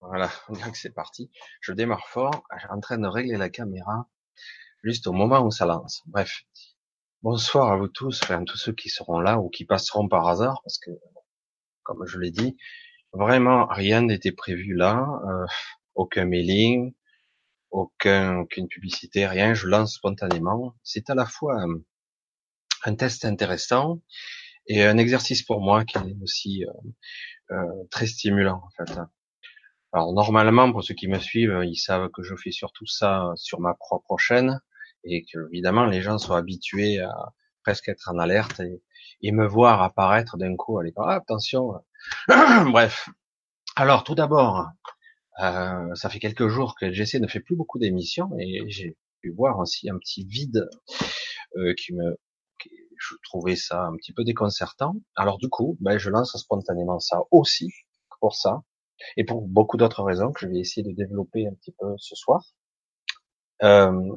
Voilà, on dirait que c'est parti. Je démarre fort, je suis en train de régler la caméra juste au moment où ça lance. Bref, bonsoir à vous tous, enfin tous ceux qui seront là ou qui passeront par hasard, parce que, comme je l'ai dit, vraiment rien n'était prévu là, euh, aucun mailing, aucun, aucune publicité, rien, je lance spontanément. C'est à la fois un, un, test intéressant et un exercice pour moi qui est aussi euh, euh, très stimulant en fait. Alors normalement, pour ceux qui me suivent, ils savent que je fais surtout ça sur ma propre chaîne et que évidemment les gens sont habitués à presque être en alerte et, me voir apparaître d'un coup, allez, ah, attention. Bref. Alors tout d'abord, euh, ça fait quelques jours que j'essaie ne fait plus beaucoup d'émissions et j'ai pu voir aussi un petit vide euh, qui me, je trouvais ça un petit peu déconcertant. Alors du coup, ben, je lance spontanément ça aussi pour ça et pour beaucoup d'autres raisons que je vais essayer de développer un petit peu ce soir. Euh,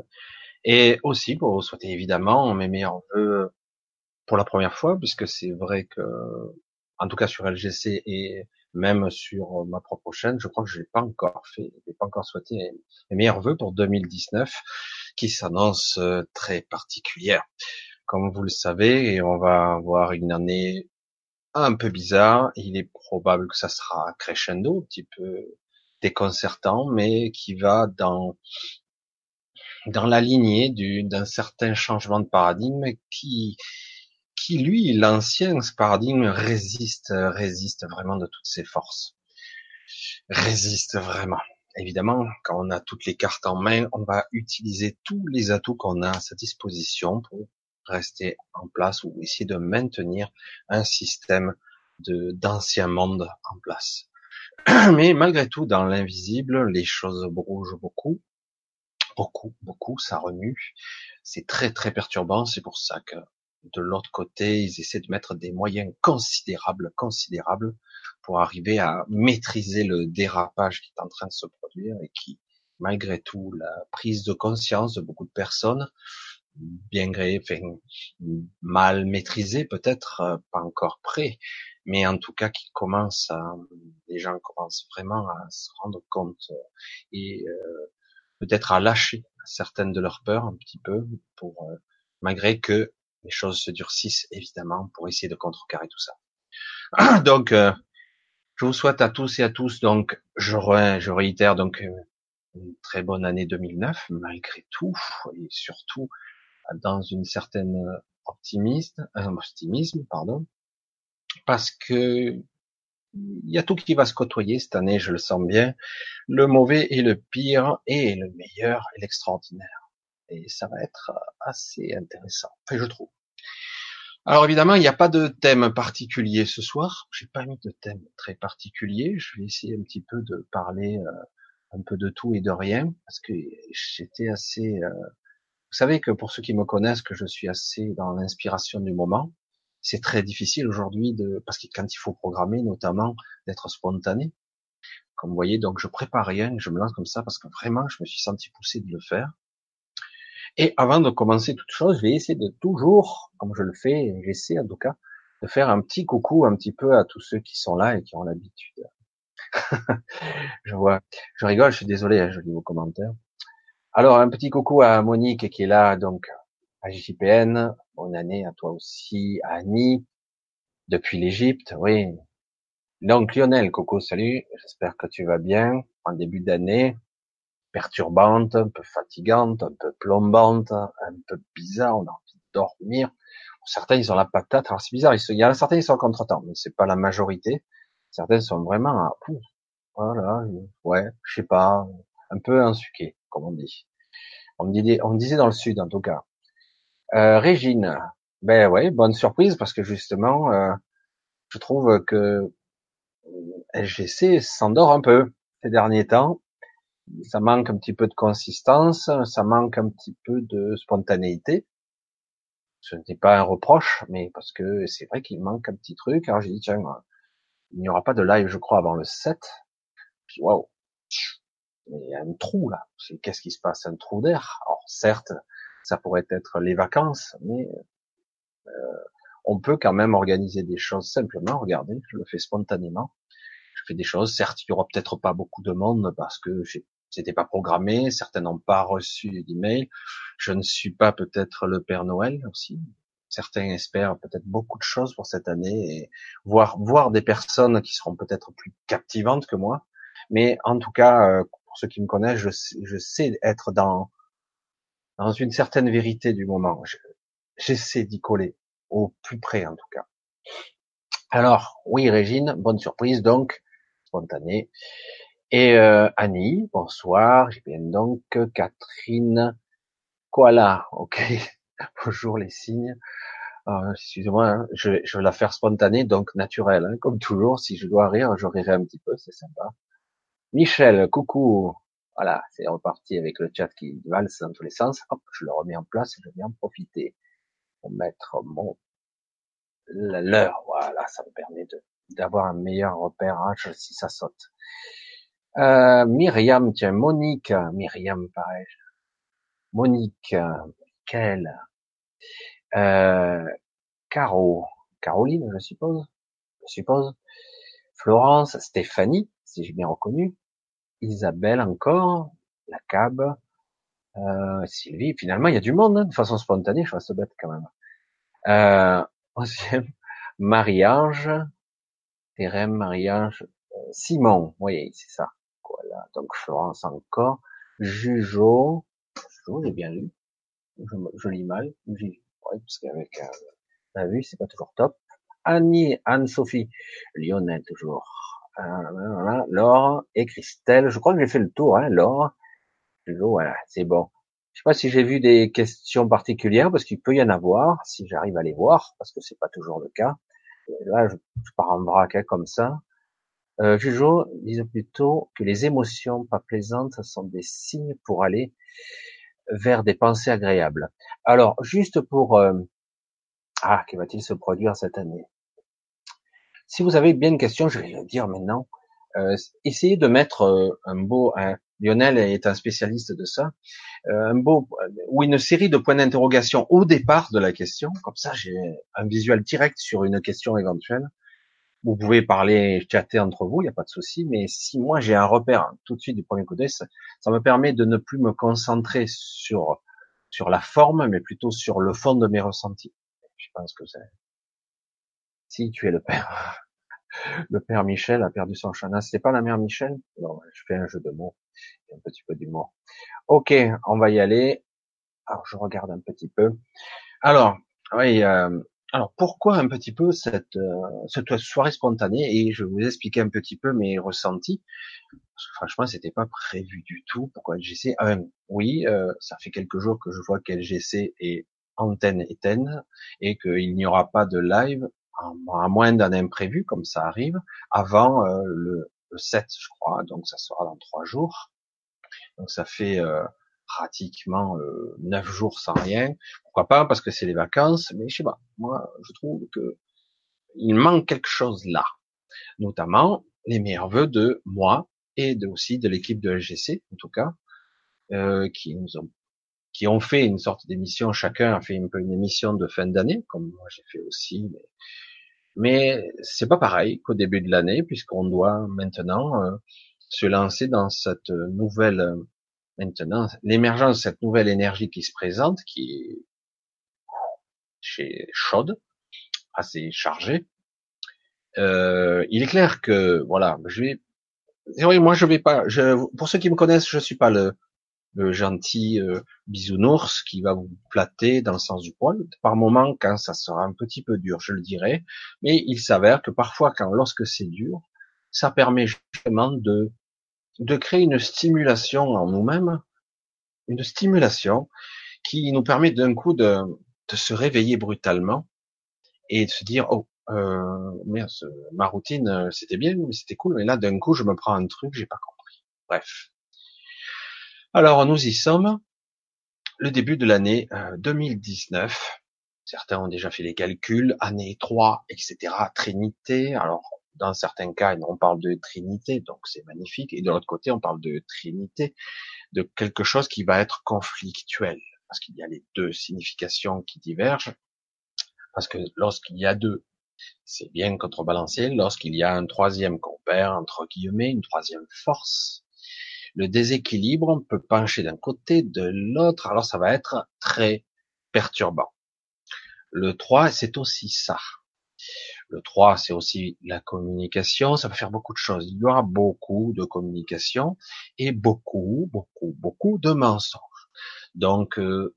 et aussi pour vous souhaiter évidemment mes meilleurs voeux pour la première fois, puisque c'est vrai que, en tout cas sur LGC et même sur ma propre chaîne, je crois que je n'ai pas encore fait, je n'ai pas encore souhaité mes meilleurs voeux pour 2019, qui s'annonce euh, très particulière. Comme vous le savez, et on va avoir une année un peu bizarre. Il est probable que ça sera crescendo, un petit peu déconcertant, mais qui va dans dans la lignée d'un certain changement de paradigme qui qui lui l'ancien paradigme résiste résiste vraiment de toutes ses forces résiste vraiment évidemment quand on a toutes les cartes en main on va utiliser tous les atouts qu'on a à sa disposition pour rester en place ou essayer de maintenir un système de d'ancien monde en place. Mais malgré tout, dans l'invisible, les choses bougent beaucoup, beaucoup, beaucoup, ça remue. C'est très très perturbant. C'est pour ça que de l'autre côté, ils essaient de mettre des moyens considérables, considérables, pour arriver à maîtriser le dérapage qui est en train de se produire et qui, malgré tout, la prise de conscience de beaucoup de personnes bien gré, enfin, mal maîtrisé peut-être, euh, pas encore prêt, mais en tout cas qui commence à, les gens commencent vraiment à se rendre compte euh, et euh, peut-être à lâcher certaines de leurs peurs un petit peu pour malgré que les choses se durcissent évidemment pour essayer de contrecarrer tout ça. Donc je vous souhaite à tous et à tous donc je, je réitère donc une très bonne année 2009 malgré tout et surtout dans une certaine euh, optimiste, euh, optimisme, pardon, parce que il y a tout qui va se côtoyer cette année, je le sens bien, le mauvais et le pire, et le meilleur et l'extraordinaire. Et ça va être assez intéressant, enfin, je trouve. Alors évidemment, il n'y a pas de thème particulier ce soir. J'ai pas mis de thème très particulier. Je vais essayer un petit peu de parler euh, un peu de tout et de rien parce que j'étais assez vous savez que pour ceux qui me connaissent, que je suis assez dans l'inspiration du moment. C'est très difficile aujourd'hui de, parce que quand il faut programmer, notamment, d'être spontané. Comme vous voyez, donc je prépare rien, je me lance comme ça parce que vraiment, je me suis senti poussé de le faire. Et avant de commencer toute chose, je vais essayer de toujours, comme je le fais, j'essaie en tout cas, de faire un petit coucou un petit peu à tous ceux qui sont là et qui ont l'habitude. je vois, je rigole, je suis désolé, hein, je lis vos commentaires. Alors, un petit coucou à Monique qui est là, donc, à JPN. Bonne année à toi aussi, Annie, depuis l'Égypte, oui. Donc, Lionel, coucou, salut. J'espère que tu vas bien en début d'année. Perturbante, un peu fatigante, un peu plombante, un peu bizarre, on a envie de dormir. Certains, ils ont la patate. Alors, c'est bizarre, il y a certains, ils sont contre-temps, mais c'est pas la majorité. Certains sont vraiment, à, voilà, ouais, je sais pas, un peu insuqués comme on dit. On me disait, on disait dans le sud en tout cas. Euh, Régine, ben ouais, bonne surprise parce que justement, euh, je trouve que LGC s'endort un peu ces derniers temps. Ça manque un petit peu de consistance, ça manque un petit peu de spontanéité. Ce n'est pas un reproche, mais parce que c'est vrai qu'il manque un petit truc. Alors j'ai dit tiens, il n'y aura pas de live, je crois, avant le 7. Puis waouh, a un trou là. Qu'est-ce qui se passe? Un trou d'air. Alors certes, ça pourrait être les vacances, mais euh, on peut quand même organiser des choses simplement. Regardez, je le fais spontanément. Je fais des choses. Certes, il y aura peut-être pas beaucoup de monde parce que c'était pas programmé. Certains n'ont pas reçu d'email. Je ne suis pas peut-être le Père Noël aussi. Certains espèrent peut-être beaucoup de choses pour cette année et voir voir des personnes qui seront peut-être plus captivantes que moi. Mais en tout cas, euh, ceux qui me connaissent, je, je sais être dans dans une certaine vérité du moment. J'essaie d'y coller au plus près en tout cas. Alors, oui Régine, bonne surprise donc, spontanée. Et euh, Annie, bonsoir, j'ai bien donc Catherine Koala, ok, bonjour les signes. Euh, excusez-moi, hein, je, je, vais la faire spontanée, donc naturelle, hein, comme toujours. Si je dois rire, je rirai un petit peu, c'est sympa. Michel, coucou. Voilà, c'est reparti avec le chat qui valse dans tous les sens. Hop, je le remets en place et je viens en profiter pour mettre mon l'heure. Voilà, ça me permet d'avoir un meilleur repérage si ça saute. Euh, Myriam, tiens, Monique, Myriam, pareil. Monique, Michael, euh, Caro, Caroline, je suppose, je suppose. Florence, Stéphanie, si j'ai bien reconnu. Isabelle encore, la cab, euh, Sylvie. Finalement, il y a du monde, hein, de façon spontanée. Je reste bête quand même. Euh, Marie-Ange, Thérèse, Marie-Ange, euh, Simon. Oui, c'est ça. Voilà. Donc Florence encore. Jujo. Jujo, j'ai bien lu. Je, je lis mal. Oui, parce qu'avec euh, la vue, c'est pas toujours top. Annie, Anne-Sophie, Lionel toujours. Laure et Christelle. Je crois que j'ai fait le tour, hein, Laure. Voilà, c'est bon. Je sais pas si j'ai vu des questions particulières, parce qu'il peut y en avoir, si j'arrive à les voir, parce que c'est pas toujours le cas. Là, je, pars en vrac, hein, comme ça. Euh, Jujo disait plutôt que les émotions pas plaisantes sont des signes pour aller vers des pensées agréables. Alors, juste pour... Euh, ah, que va-t-il se produire cette année? Si vous avez bien une question, je vais le dire maintenant. Euh, essayez de mettre euh, un beau, Lionel est un spécialiste de ça, euh, un beau ou une série de points d'interrogation au départ de la question. Comme ça, j'ai un visuel direct sur une question éventuelle. Vous pouvez parler, chatter entre vous, il n'y a pas de souci. Mais si moi j'ai un repère tout de suite du premier coup d'œil, ça, ça me permet de ne plus me concentrer sur sur la forme, mais plutôt sur le fond de mes ressentis. Je pense que c'est si tu es le père. Le père Michel a perdu son chana. C'est pas la mère Michel? Non, je fais un jeu de mots. Un petit peu d'humour. Ok, on va y aller. Alors, je regarde un petit peu. Alors, oui, euh, alors pourquoi un petit peu cette, euh, soirée spontanée? Et je vais vous expliquer un petit peu mes ressentis. Parce que franchement, c'était pas prévu du tout. Pourquoi LGC Oui, euh, ça fait quelques jours que je vois qu'LGC est antenne éteinte et qu'il n'y aura pas de live à moins d'un imprévu, comme ça arrive, avant euh, le, 7, je crois, donc ça sera dans trois jours. Donc ça fait euh, pratiquement euh, neuf jours sans rien. Pourquoi pas? Parce que c'est les vacances, mais je sais pas. Moi, je trouve que il manque quelque chose là, notamment les meilleurs vœux de moi et de, aussi de l'équipe de LGC, en tout cas, euh, qui nous ont qui ont fait une sorte d'émission, chacun a fait un peu une émission de fin d'année, comme moi j'ai fait aussi, mais c'est pas pareil qu'au début de l'année, puisqu'on doit maintenant euh, se lancer dans cette nouvelle, euh, maintenant, l'émergence de cette nouvelle énergie qui se présente, qui est chaude, assez chargée. Euh, il est clair que, voilà, je vais, oui, moi je vais pas, je, pour ceux qui me connaissent, je suis pas le, le gentil euh, bisounours qui va vous flatter dans le sens du poil. Par moment, quand ça sera un petit peu dur, je le dirai. Mais il s'avère que parfois, quand lorsque c'est dur, ça permet justement de de créer une stimulation en nous-mêmes, une stimulation qui nous permet d'un coup de, se réveiller brutalement et de se dire oh euh, merde, ma routine euh, c'était bien, c'était cool, mais là d'un coup je me prends un truc, j'ai pas compris. Bref, alors nous y sommes, le début de l'année 2019. Euh, certains ont déjà fait les calculs, année 3, etc. Trinité. Alors dans certains cas, on parle de Trinité, donc c'est magnifique. Et de l'autre côté, on parle de Trinité, de quelque chose qui va être conflictuel, parce qu'il y a les deux significations qui divergent. Parce que lorsqu'il y a deux, c'est bien contrebalancé. Lorsqu'il y a un troisième compère, entre guillemets, une troisième force, le déséquilibre peut pencher d'un côté, de l'autre, alors ça va être très perturbant. Le 3, c'est aussi ça. Le 3, c'est aussi la communication, ça va faire beaucoup de choses. Il y aura beaucoup de communication et beaucoup, beaucoup, beaucoup de mensonges. Donc, euh,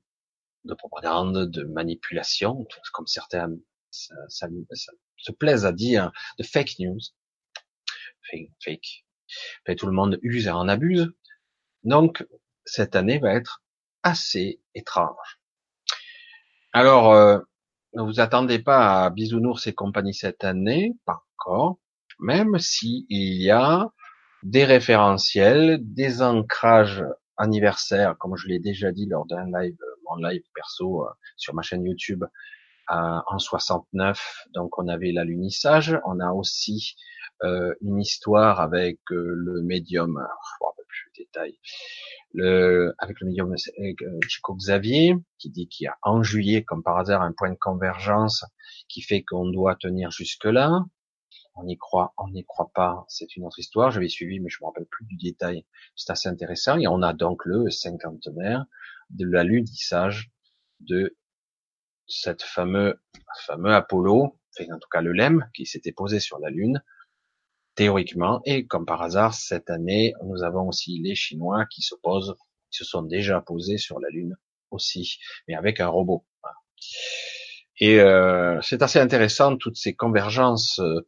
de propagande, de manipulation, comme certains se plaisent à dire, de fake news. Fake. fake. Tout le monde use et en abuse. Donc, cette année va être assez étrange. Alors, euh, ne vous attendez pas à bisounours et compagnie cette année, pas encore, même si il y a des référentiels, des ancrages anniversaires, comme je l'ai déjà dit lors d'un live, mon live perso euh, sur ma chaîne YouTube en 69. Donc on avait l'alunissage, on a aussi euh, une histoire avec le médium, je ne plus le détail, le, avec le médium Chico Xavier, qui dit qu'il y a en juillet, comme par hasard, un point de convergence qui fait qu'on doit tenir jusque-là. On y croit, on n'y croit pas, c'est une autre histoire. J'avais suivi, mais je me rappelle plus du détail. C'est assez intéressant. Et on a donc le cinquantenaire de l'alunissage de cette fameux, fameux Apollo, en tout cas le LEM, qui s'était posé sur la Lune, théoriquement. Et comme par hasard, cette année, nous avons aussi les Chinois qui se posent, qui se sont déjà posés sur la Lune aussi, mais avec un robot. Et euh, c'est assez intéressant toutes ces convergences euh,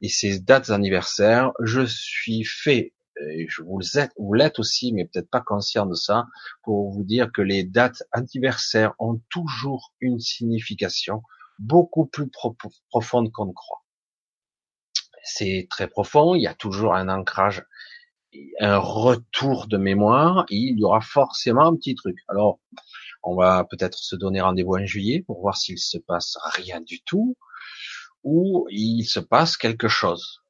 et ces dates anniversaires. Je suis fait, et je vous l'êtes, vous l'êtes aussi, mais peut-être pas conscient de ça, pour vous dire que les dates anniversaires ont toujours une signification beaucoup plus profonde qu'on ne croit c'est très profond, il y a toujours un ancrage, un retour de mémoire, il y aura forcément un petit truc. Alors, on va peut-être se donner rendez-vous en juillet pour voir s'il se passe rien du tout, ou il se passe quelque chose.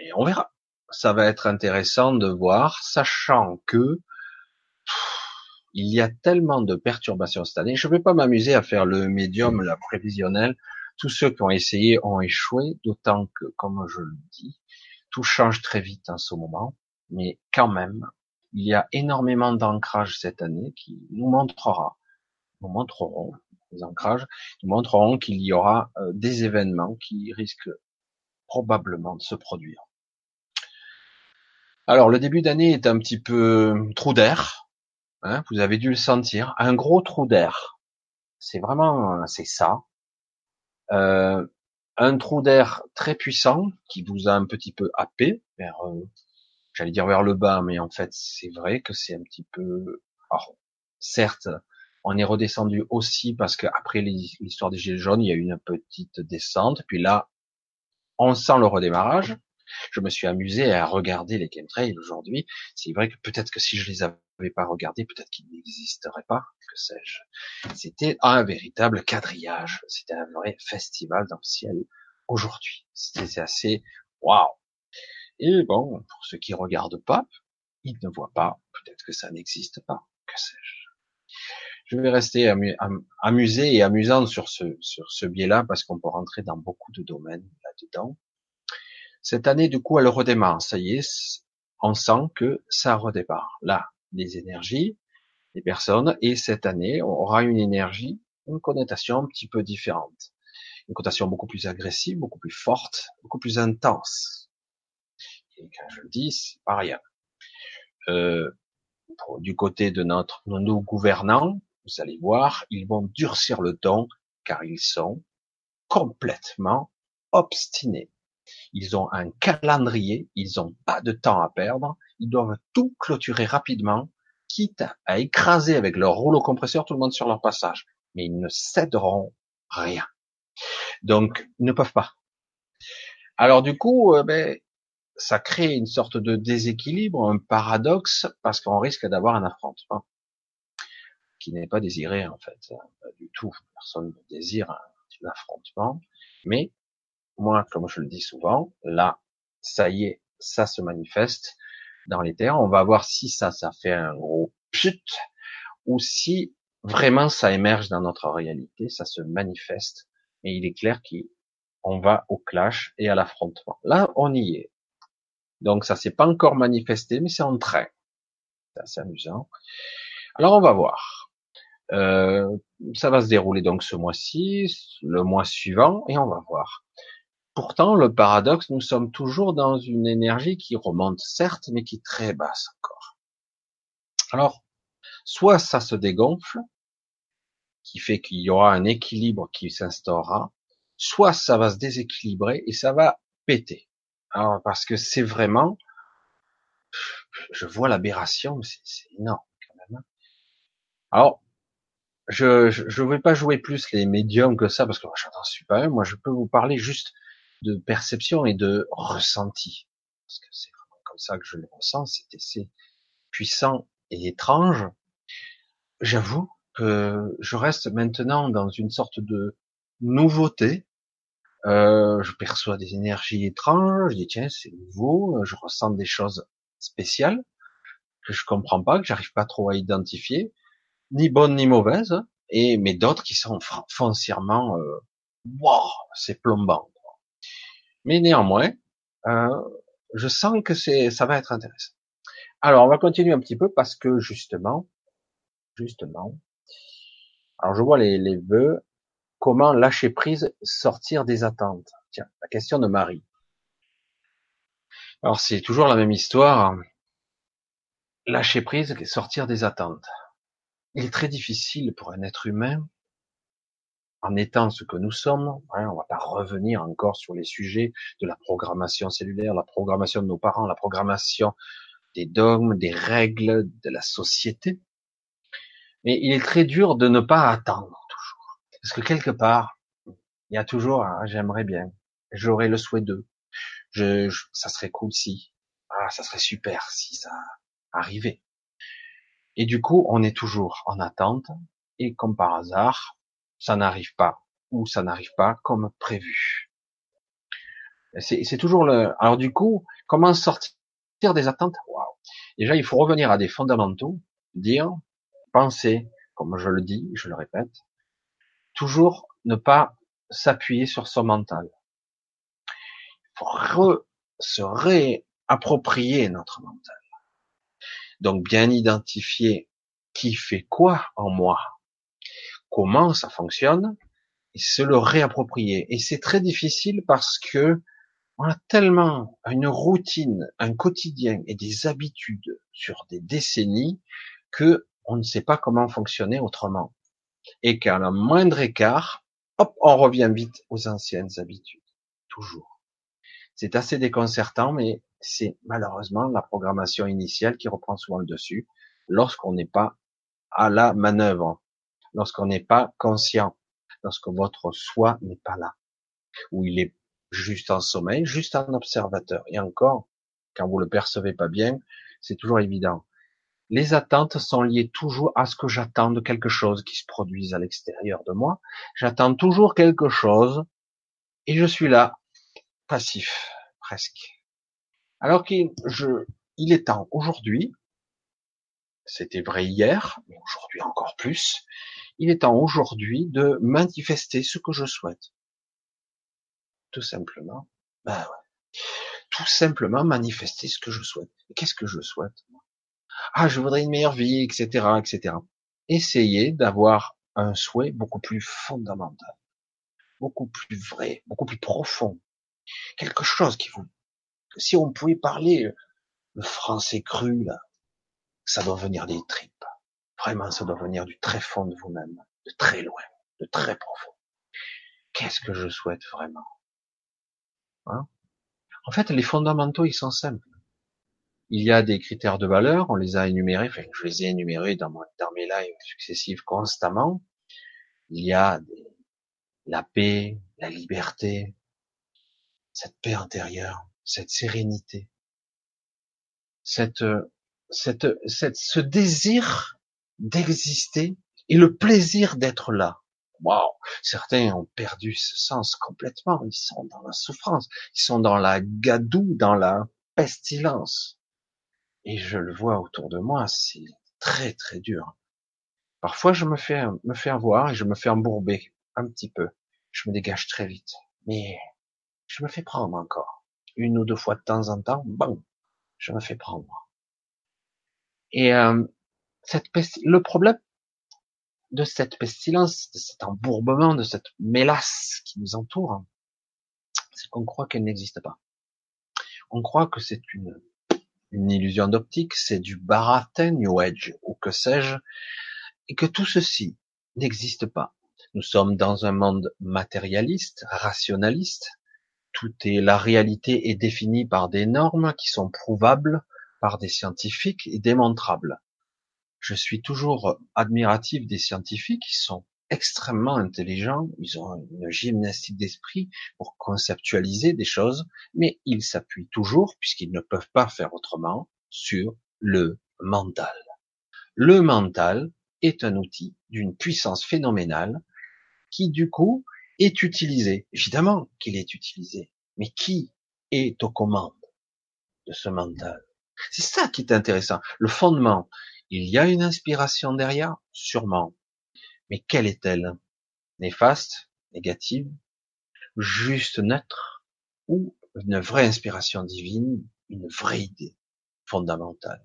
Et on verra. Ça va être intéressant de voir, sachant que il y a tellement de perturbations cette année. Je ne vais pas m'amuser à faire le médium, la prévisionnelle, tous ceux qui ont essayé ont échoué, d'autant que, comme je le dis, tout change très vite en ce moment, mais quand même, il y a énormément d'ancrages cette année qui nous montrera, nous montreront les ancrages, nous montreront qu'il y aura euh, des événements qui risquent probablement de se produire. Alors le début d'année est un petit peu trou d'air, hein, vous avez dû le sentir, un gros trou d'air. C'est vraiment, c'est ça. Euh, un trou d'air très puissant qui vous a un petit peu happé vers, euh, j'allais dire vers le bas, mais en fait c'est vrai que c'est un petit peu. Alors, certes, on est redescendu aussi parce qu'après l'histoire des gilets jaunes, il y a eu une petite descente, puis là, on sent le redémarrage. Je me suis amusé à regarder les chemtrails aujourd'hui. C'est vrai que peut-être que si je les avais pas regardés, peut-être qu'ils n'existeraient pas, que sais-je. C'était un véritable quadrillage. C'était un vrai festival dans le ciel aujourd'hui. C'était assez waouh. Et bon, pour ceux qui regardent pas, ils ne voient pas. Peut-être que ça n'existe pas. Que sais-je. Je vais rester amusé et amusant sur ce, sur ce biais-là parce qu'on peut rentrer dans beaucoup de domaines là-dedans. Cette année, du coup, elle redémarre. Ça y est, on sent que ça redémarre. Là, les énergies, les personnes, et cette année, on aura une énergie, une connotation un petit peu différente. Une connotation beaucoup plus agressive, beaucoup plus forte, beaucoup plus intense. Et quand je le dis, c'est pas rien. Euh, du côté de notre, de nos gouvernants, vous allez voir, ils vont durcir le ton, car ils sont complètement obstinés. Ils ont un calendrier, ils n'ont pas de temps à perdre, ils doivent tout clôturer rapidement, quitte à écraser avec leur rouleau compresseur tout le monde sur leur passage. Mais ils ne céderont rien. Donc, ils ne peuvent pas. Alors du coup, euh, ben, ça crée une sorte de déséquilibre, un paradoxe, parce qu'on risque d'avoir un affrontement qui n'est pas désiré en fait, du tout. Personne ne désire un affrontement, mais moi, comme je le dis souvent, là, ça y est, ça se manifeste dans les terres. On va voir si ça, ça fait un gros pchut, ou si vraiment ça émerge dans notre réalité, ça se manifeste Mais il est clair qu'on va au clash et à l'affrontement. Là, on y est. Donc ça s'est pas encore manifesté, mais c'est en train. C'est assez amusant. Alors on va voir. Euh, ça va se dérouler donc ce mois-ci, le mois suivant, et on va voir. Pourtant, le paradoxe, nous sommes toujours dans une énergie qui remonte, certes, mais qui est très basse encore. Alors, soit ça se dégonfle, qui fait qu'il y aura un équilibre qui s'instaurera, soit ça va se déséquilibrer et ça va péter. Alors, parce que c'est vraiment, je vois l'aberration, c'est énorme quand même. Hein. Alors, je je ne vais pas jouer plus les médiums que ça parce que moi, j'en suis pas un. Moi, je peux vous parler juste de perception et de ressenti. Parce que c'est vraiment comme ça que je le ressens. C'est assez puissant et étrange. J'avoue que je reste maintenant dans une sorte de nouveauté. Euh, je perçois des énergies étranges. Je dis tiens, c'est nouveau. Je ressens des choses spéciales que je comprends pas, que j'arrive pas trop à identifier, ni bonnes ni mauvaises, et mais d'autres qui sont foncièrement, euh, wow, c'est plombant. Mais néanmoins, euh, je sens que ça va être intéressant. Alors, on va continuer un petit peu parce que justement, justement, alors je vois les, les vœux, comment lâcher prise, sortir des attentes? Tiens, la question de Marie. Alors c'est toujours la même histoire. Lâcher prise, sortir des attentes. Il est très difficile pour un être humain en étant ce que nous sommes, hein, on va pas revenir encore sur les sujets de la programmation cellulaire, la programmation de nos parents, la programmation des dogmes, des règles de la société. Mais il est très dur de ne pas attendre toujours. Parce que quelque part, il y a toujours, ah, j'aimerais bien, j'aurais le souhait de, je, ça serait cool si, ah, ça serait super si ça arrivait. Et du coup, on est toujours en attente, et comme par hasard, ça n'arrive pas ou ça n'arrive pas comme prévu. C'est toujours le. Alors du coup, comment sortir des attentes? Déjà, il faut revenir à des fondamentaux, dire, penser, comme je le dis, je le répète, toujours ne pas s'appuyer sur son mental. Il faut se réapproprier notre mental. Donc bien identifier qui fait quoi en moi, comment ça fonctionne et se le réapproprier. Et c'est très difficile parce que on a tellement une routine, un quotidien et des habitudes sur des décennies que on ne sait pas comment fonctionner autrement. Et qu'à la moindre écart, hop, on revient vite aux anciennes habitudes. Toujours. C'est assez déconcertant, mais c'est malheureusement la programmation initiale qui reprend souvent le dessus lorsqu'on n'est pas à la manœuvre lorsqu'on n'est pas conscient, lorsque votre soi n'est pas là, où il est juste en sommeil, juste en observateur. Et encore, quand vous le percevez pas bien, c'est toujours évident. Les attentes sont liées toujours à ce que j'attends de quelque chose qui se produise à l'extérieur de moi. J'attends toujours quelque chose et je suis là, passif, presque. Alors qu'il je, il est temps aujourd'hui, c'était vrai hier, mais aujourd'hui encore plus, il est temps aujourd'hui de manifester ce que je souhaite. Tout simplement. Ben ouais. Tout simplement manifester ce que je souhaite. Qu'est-ce que je souhaite? Ah, je voudrais une meilleure vie, etc., etc. Essayez d'avoir un souhait beaucoup plus fondamental, beaucoup plus vrai, beaucoup plus profond. Quelque chose qui vous, si on pouvait parler le français cru, là, ça doit venir des tripes. Vraiment, ça doit venir du très fond de vous-même, de très loin, de très profond. Qu'est-ce que je souhaite vraiment? Hein? En fait, les fondamentaux, ils sont simples. Il y a des critères de valeur, on les a énumérés, enfin, je les ai énumérés dans, dans mes lives successifs constamment. Il y a la paix, la liberté, cette paix intérieure, cette sérénité, cette, cette, cette, ce désir d'exister et le plaisir d'être là. Waouh Certains ont perdu ce sens complètement. Ils sont dans la souffrance. Ils sont dans la gadoue, dans la pestilence. Et je le vois autour de moi, c'est très très dur. Parfois, je me fais me fais avoir et je me fais embourber un petit peu. je me dégage très vite. Mais je me fais prendre encore. Une ou deux fois de temps en temps, bon, je me fais prendre. Et euh, le problème de cette pestilence, de cet embourbement, de cette mélasse qui nous entoure, c'est qu'on croit qu'elle n'existe pas. On croit que c'est une, une illusion d'optique, c'est du baratin, New Age, ou que sais-je, et que tout ceci n'existe pas. Nous sommes dans un monde matérialiste, rationaliste. Tout est, la réalité est définie par des normes qui sont prouvables par des scientifiques et démontrables. Je suis toujours admiratif des scientifiques qui sont extrêmement intelligents, ils ont une gymnastique d'esprit pour conceptualiser des choses, mais ils s'appuient toujours, puisqu'ils ne peuvent pas faire autrement, sur le mental. Le mental est un outil d'une puissance phénoménale qui du coup est utilisé. Évidemment qu'il est utilisé, mais qui est aux commandes de ce mental? C'est ça qui est intéressant. Le fondement, il y a une inspiration derrière, sûrement. Mais quelle est-elle? Néfaste, négative, juste neutre, ou une vraie inspiration divine, une vraie idée fondamentale?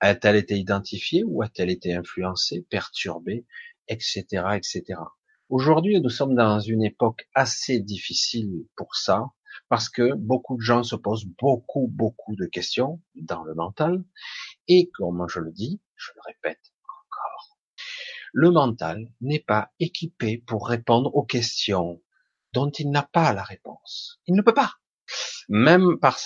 A-t-elle été identifiée ou a-t-elle été influencée, perturbée, etc., etc. Aujourd'hui, nous sommes dans une époque assez difficile pour ça, parce que beaucoup de gens se posent beaucoup, beaucoup de questions dans le mental, et comme je le dis, je le répète encore, le mental n'est pas équipé pour répondre aux questions dont il n'a pas la réponse. Il ne peut pas. Même par,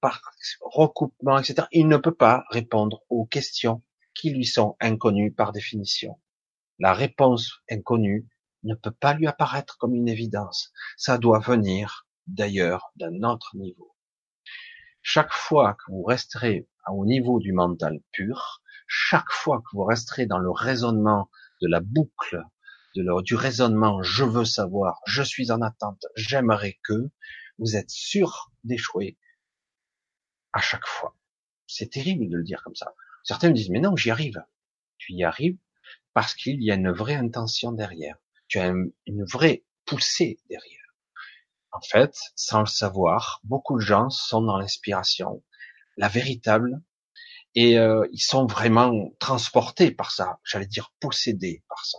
par recoupement, etc., il ne peut pas répondre aux questions qui lui sont inconnues par définition. La réponse inconnue ne peut pas lui apparaître comme une évidence. Ça doit venir d'ailleurs d'un autre niveau. Chaque fois que vous resterez au niveau du mental pur, chaque fois que vous resterez dans le raisonnement de la boucle, de du raisonnement je veux savoir, je suis en attente, j'aimerais que, vous êtes sûr d'échouer à chaque fois. C'est terrible de le dire comme ça. Certains me disent, mais non, j'y arrive. Tu y arrives parce qu'il y a une vraie intention derrière. Tu as une vraie poussée derrière. En fait, sans le savoir, beaucoup de gens sont dans l'inspiration, la véritable, et euh, ils sont vraiment transportés par ça, j'allais dire possédés par ça.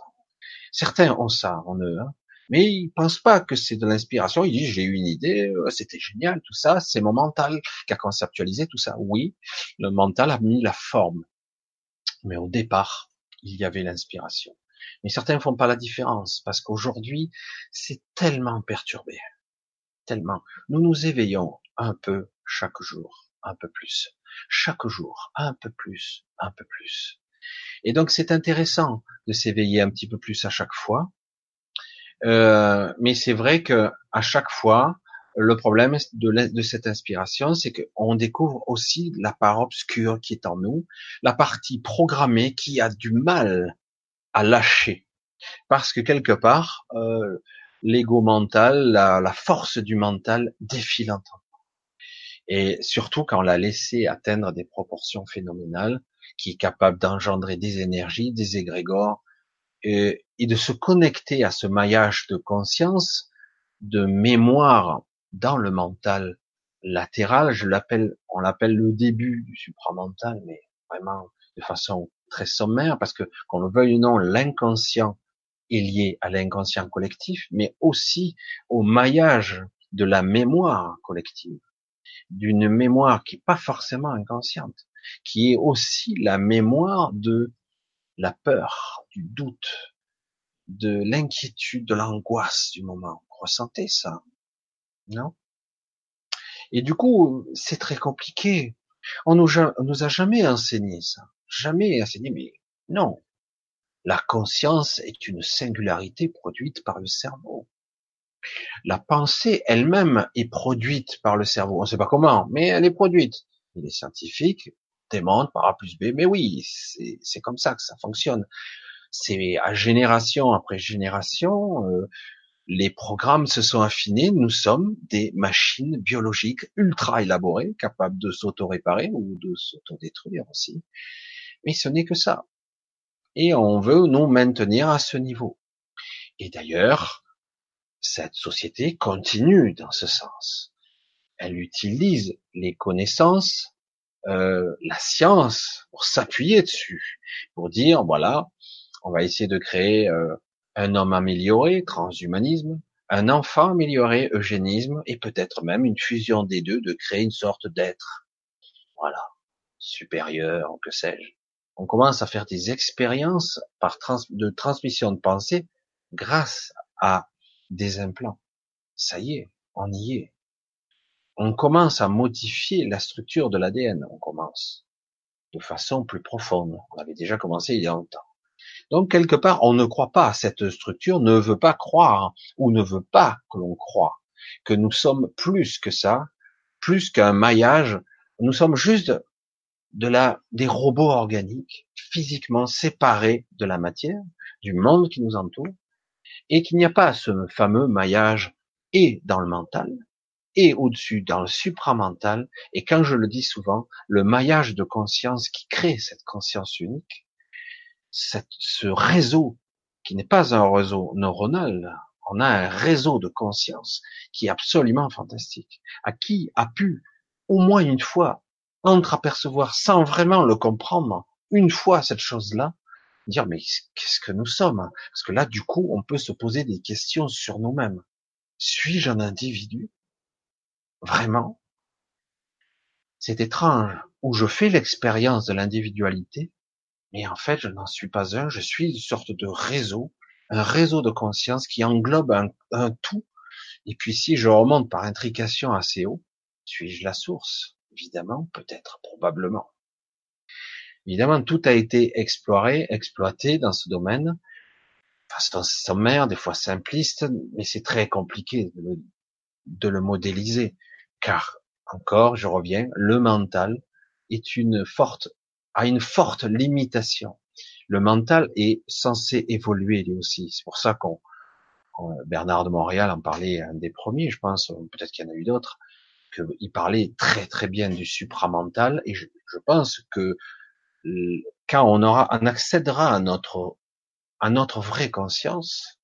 Certains ont ça en eux, hein, mais ils pensent pas que c'est de l'inspiration. Ils disent j'ai eu une idée, euh, c'était génial, tout ça, c'est mon mental qui a conceptualisé tout ça. Oui, le mental a mis la forme, mais au départ, il y avait l'inspiration. Mais certains font pas la différence parce qu'aujourd'hui, c'est tellement perturbé Nous nous éveillons un peu chaque jour, un peu plus. Chaque jour, un peu plus, un peu plus. Et donc c'est intéressant de s'éveiller un petit peu plus à chaque fois. Euh, mais c'est vrai que à chaque fois, le problème de, de cette inspiration, c'est qu'on découvre aussi la part obscure qui est en nous, la partie programmée qui a du mal à lâcher. Parce que quelque part, euh, l'ego mental, la, force du mental défile en temps. Et surtout quand on l'a laissé atteindre des proportions phénoménales, qui est capable d'engendrer des énergies, des égrégores, et, et, de se connecter à ce maillage de conscience, de mémoire dans le mental latéral, je l'appelle, on l'appelle le début du supramental, mais vraiment de façon très sommaire, parce que qu'on le veuille ou non, l'inconscient est lié à l'inconscient collectif, mais aussi au maillage de la mémoire collective, d'une mémoire qui n'est pas forcément inconsciente, qui est aussi la mémoire de la peur, du doute, de l'inquiétude, de l'angoisse du moment. ressentez ça, non? Et du coup, c'est très compliqué. On nous, on nous a jamais enseigné ça, jamais enseigné. Mais non, la conscience est une singularité produite par le cerveau. La pensée elle-même est produite par le cerveau. On ne sait pas comment, mais elle est produite. les scientifiques démontrent par A plus B, mais oui, c'est comme ça que ça fonctionne. C'est à génération après génération, euh, les programmes se sont affinés. Nous sommes des machines biologiques ultra élaborées, capables de s'auto-réparer ou de s'auto-détruire aussi. Mais ce n'est que ça et on veut nous maintenir à ce niveau. Et d'ailleurs, cette société continue dans ce sens. Elle utilise les connaissances, euh, la science pour s'appuyer dessus, pour dire voilà, on va essayer de créer euh, un homme amélioré, transhumanisme, un enfant amélioré, eugénisme, et peut-être même une fusion des deux, de créer une sorte d'être, voilà, supérieur, que sais-je. On commence à faire des expériences de transmission de pensée grâce à des implants. Ça y est, on y est. On commence à modifier la structure de l'ADN. On commence de façon plus profonde. On avait déjà commencé il y a longtemps. Donc quelque part, on ne croit pas cette structure, ne veut pas croire ou ne veut pas que l'on croit que nous sommes plus que ça, plus qu'un maillage. Nous sommes juste de la des robots organiques physiquement séparés de la matière, du monde qui nous entoure, et qu'il n'y a pas ce fameux maillage et dans le mental et au-dessus dans le supramental. Et quand je le dis souvent, le maillage de conscience qui crée cette conscience unique, ce réseau qui n'est pas un réseau neuronal, on a un réseau de conscience qui est absolument fantastique, à qui a pu au moins une fois entreapercevoir sans vraiment le comprendre, une fois cette chose-là, dire mais qu'est-ce que nous sommes? Parce que là, du coup, on peut se poser des questions sur nous-mêmes. Suis-je un individu? Vraiment? C'est étrange, où je fais l'expérience de l'individualité, mais en fait, je n'en suis pas un, je suis une sorte de réseau, un réseau de conscience qui englobe un, tout. Et puis si je remonte par intrication assez haut, suis-je la source? Évidemment, peut-être, probablement. Évidemment, tout a été exploré, exploité dans ce domaine, façon sommaire, des fois simpliste, mais c'est très compliqué de le, de le modéliser, car encore, je reviens, le mental est une forte a une forte limitation. Le mental est censé évoluer lui aussi. C'est pour ça qu'on Bernard de Montréal en parlait un des premiers, je pense, peut-être qu'il y en a eu d'autres, qu'il parlait très très bien du supramental et je, je, pense que quand on aura, on accédera à notre à notre vraie conscience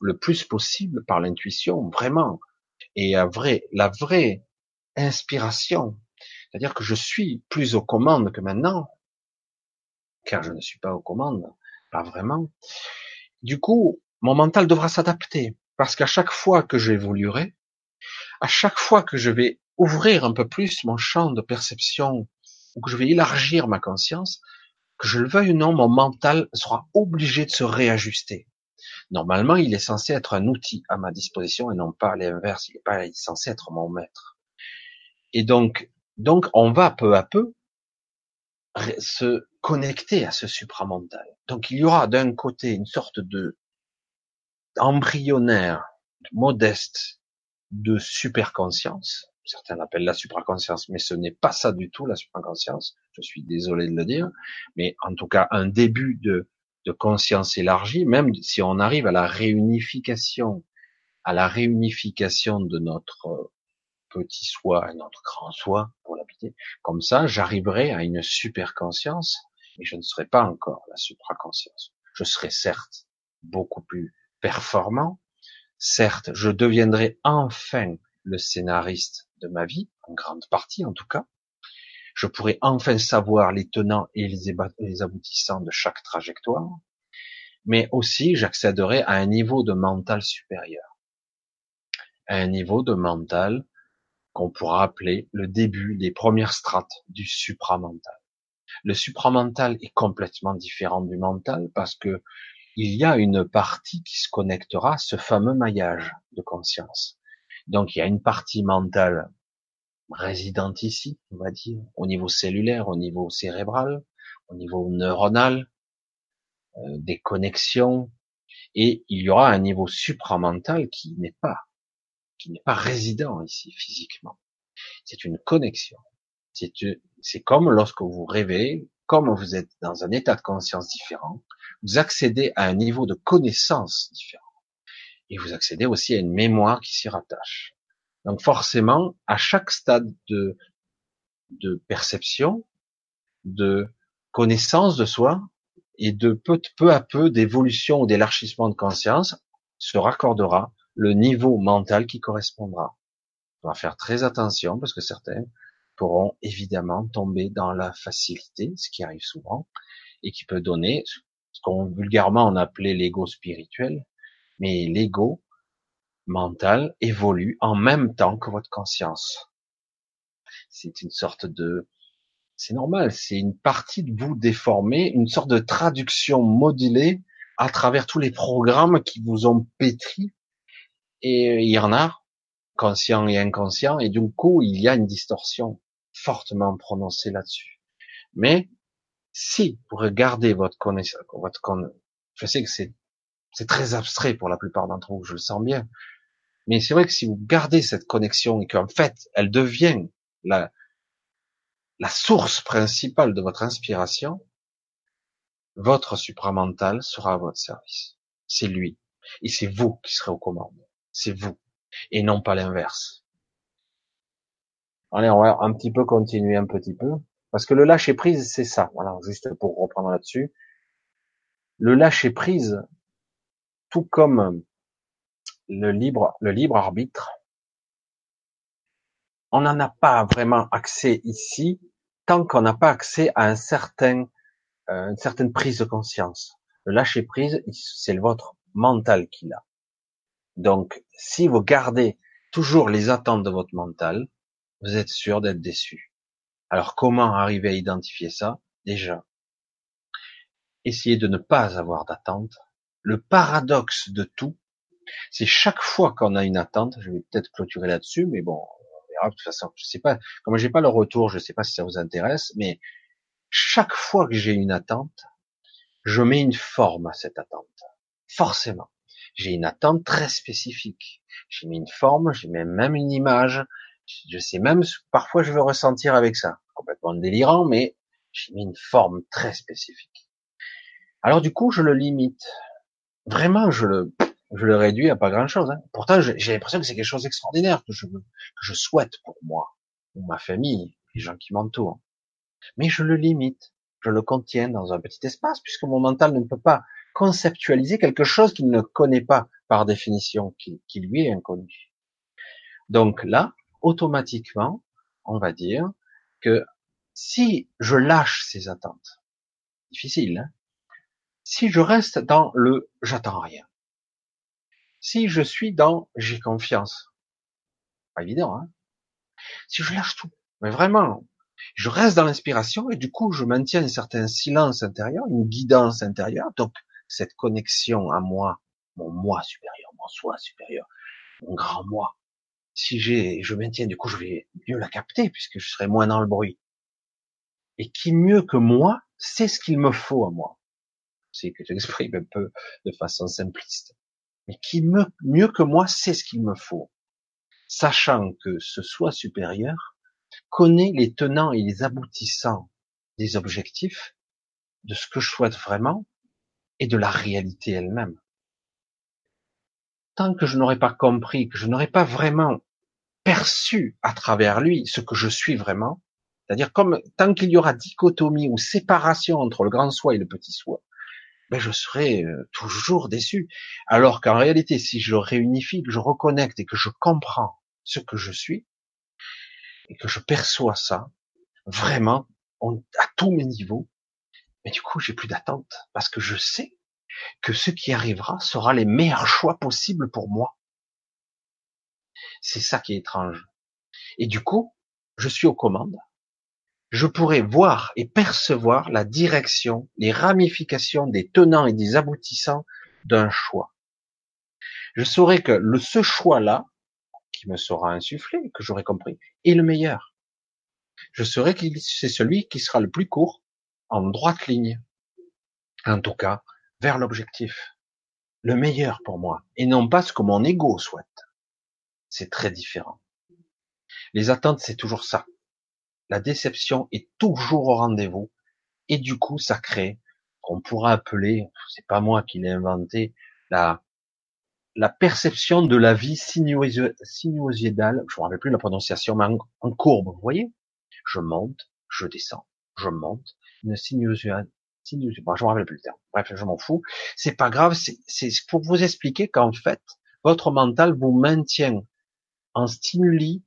le plus possible par l'intuition, vraiment, et à vrai, la vraie inspiration, c'est-à-dire que je suis plus aux commandes que maintenant, car je ne suis pas aux commandes, pas vraiment. Du coup, mon mental devra s'adapter, parce qu'à chaque fois que j'évoluerai, à chaque fois que je vais ouvrir un peu plus mon champ de perception, ou que je vais élargir ma conscience, que je le veuille ou non, mon mental sera obligé de se réajuster. Normalement, il est censé être un outil à ma disposition et non pas l'inverse. Il n'est pas censé être mon maître. Et donc, donc, on va peu à peu se connecter à ce supramental. Donc il y aura d'un côté une sorte de embryonnaire, modeste, de superconscience. Certains l'appellent la supraconscience, mais ce n'est pas ça du tout la supraconscience. Je suis désolé de le dire, mais en tout cas un début de, de conscience élargie, même si on arrive à la réunification, à la réunification de notre petit soi et notre grand soi pour l'habiter. Comme ça, j'arriverai à une super conscience, mais je ne serai pas encore la supraconscience. Je serai certes beaucoup plus performant, certes, je deviendrai enfin le scénariste de ma vie, en grande partie en tout cas. Je pourrai enfin savoir les tenants et les aboutissants de chaque trajectoire, mais aussi j'accéderai à un niveau de mental supérieur, à un niveau de mental qu'on pourra appeler le début des premières strates du supramental. Le supramental est complètement différent du mental parce que il y a une partie qui se connectera à ce fameux maillage de conscience. Donc il y a une partie mentale résidente ici, on va dire, au niveau cellulaire, au niveau cérébral, au niveau neuronal, euh, des connexions, et il y aura un niveau supramental qui n'est pas qui n'est pas résident ici physiquement. C'est une connexion. C'est comme lorsque vous rêvez, comme vous êtes dans un état de conscience différent, vous accédez à un niveau de connaissance différent. Et vous accédez aussi à une mémoire qui s'y rattache. Donc forcément, à chaque stade de, perception, de connaissance de soi, et de peu, peu à peu d'évolution ou d'élargissement de conscience, se raccordera le niveau mental qui correspondra. On va faire très attention parce que certains pourront évidemment tomber dans la facilité, ce qui arrive souvent, et qui peut donner ce qu'on vulgairement on appelait l'ego spirituel, mais l'ego mental évolue en même temps que votre conscience. C'est une sorte de, c'est normal, c'est une partie de vous déformée, une sorte de traduction modulée à travers tous les programmes qui vous ont pétri. Et il y en a, conscient et inconscient, et du coup, il y a une distorsion fortement prononcée là-dessus. Mais si vous regardez votre connaissance, votre je sais que c'est c'est très abstrait pour la plupart d'entre vous, je le sens bien. Mais c'est vrai que si vous gardez cette connexion et qu'en fait, elle devient la, la source principale de votre inspiration, votre supramental sera à votre service. C'est lui. Et c'est vous qui serez aux commandes. C'est vous. Et non pas l'inverse. Allez, on va un petit peu continuer un petit peu. Parce que le lâcher prise, c'est ça. Voilà, juste pour reprendre là-dessus. Le lâcher prise, tout comme le libre, arbitre, on n'en a pas vraiment accès ici tant qu'on n'a pas accès à un certain, euh, une certaine prise de conscience. Le lâcher prise, c'est votre mental qui l'a. Donc, si vous gardez toujours les attentes de votre mental, vous êtes sûr d'être déçu. Alors, comment arriver à identifier ça? Déjà, essayez de ne pas avoir d'attente. Le paradoxe de tout, c'est chaque fois qu'on a une attente, je vais peut-être clôturer là-dessus, mais bon, on verra de toute façon. Je sais pas, comme j'ai pas le retour, je sais pas si ça vous intéresse, mais chaque fois que j'ai une attente, je mets une forme à cette attente. Forcément. J'ai une attente très spécifique. J'ai mis une forme, j'ai même une image. Je sais même, parfois je veux ressentir avec ça. Complètement délirant, mais j'ai mis une forme très spécifique. Alors du coup, je le limite. Vraiment, je le, je le réduis à pas grand chose. Hein. Pourtant, j'ai l'impression que c'est quelque chose d'extraordinaire que je que je souhaite pour moi, ou ma famille, les gens qui m'entourent. Mais je le limite, je le contiens dans un petit espace, puisque mon mental ne peut pas conceptualiser quelque chose qu'il ne connaît pas par définition, qui, qui lui est inconnu. Donc là, automatiquement, on va dire que si je lâche ces attentes, difficile, hein si je reste dans le j'attends rien, si je suis dans j'ai confiance, pas évident, hein si je lâche tout, mais vraiment, je reste dans l'inspiration et du coup je maintiens un certain silence intérieur, une guidance intérieure, donc cette connexion à moi, mon moi supérieur, mon soi supérieur, mon grand moi. Si j'ai, je maintiens, du coup je vais mieux la capter puisque je serai moins dans le bruit. Et qui mieux que moi sait ce qu'il me faut à moi. C'est que j'exprime un peu de façon simpliste mais qui mieux que moi sait ce qu'il me faut, sachant que ce soi supérieur connaît les tenants et les aboutissants des objectifs, de ce que je souhaite vraiment et de la réalité elle-même. Tant que je n'aurai pas compris, que je n'aurai pas vraiment perçu à travers lui ce que je suis vraiment, c'est-à-dire comme tant qu'il y aura dichotomie ou séparation entre le grand soi et le petit soi, ben je serai euh, toujours déçu. Alors qu'en réalité, si je réunifie, que je reconnecte et que je comprends ce que je suis, et que je perçois ça, vraiment, à tous mes niveaux, mais du coup, j'ai plus d'attente, parce que je sais que ce qui arrivera sera les meilleurs choix possibles pour moi. C'est ça qui est étrange. Et du coup, je suis aux commandes, je pourrais voir et percevoir la direction, les ramifications des tenants et des aboutissants d'un choix. Je saurais que le, ce choix-là, qui me sera insufflé, que j'aurai compris, est le meilleur. Je saurais que c'est celui qui sera le plus court, en droite ligne. En tout cas, vers l'objectif. Le meilleur pour moi. Et non pas ce que mon ego souhaite. C'est très différent. Les attentes, c'est toujours ça la déception est toujours au rendez-vous, et du coup, ça crée, qu'on pourra appeler, c'est pas moi qui l'ai inventé, la, perception de la vie sinuosidale, je ne rappelle plus la prononciation, mais en, courbe, vous voyez? Je monte, je descends, je monte, une sinuosidale, bon, je me rappelle plus le terme. Bref, je m'en fous. C'est pas grave, c'est pour vous expliquer qu'en fait, votre mental vous maintient en stimuli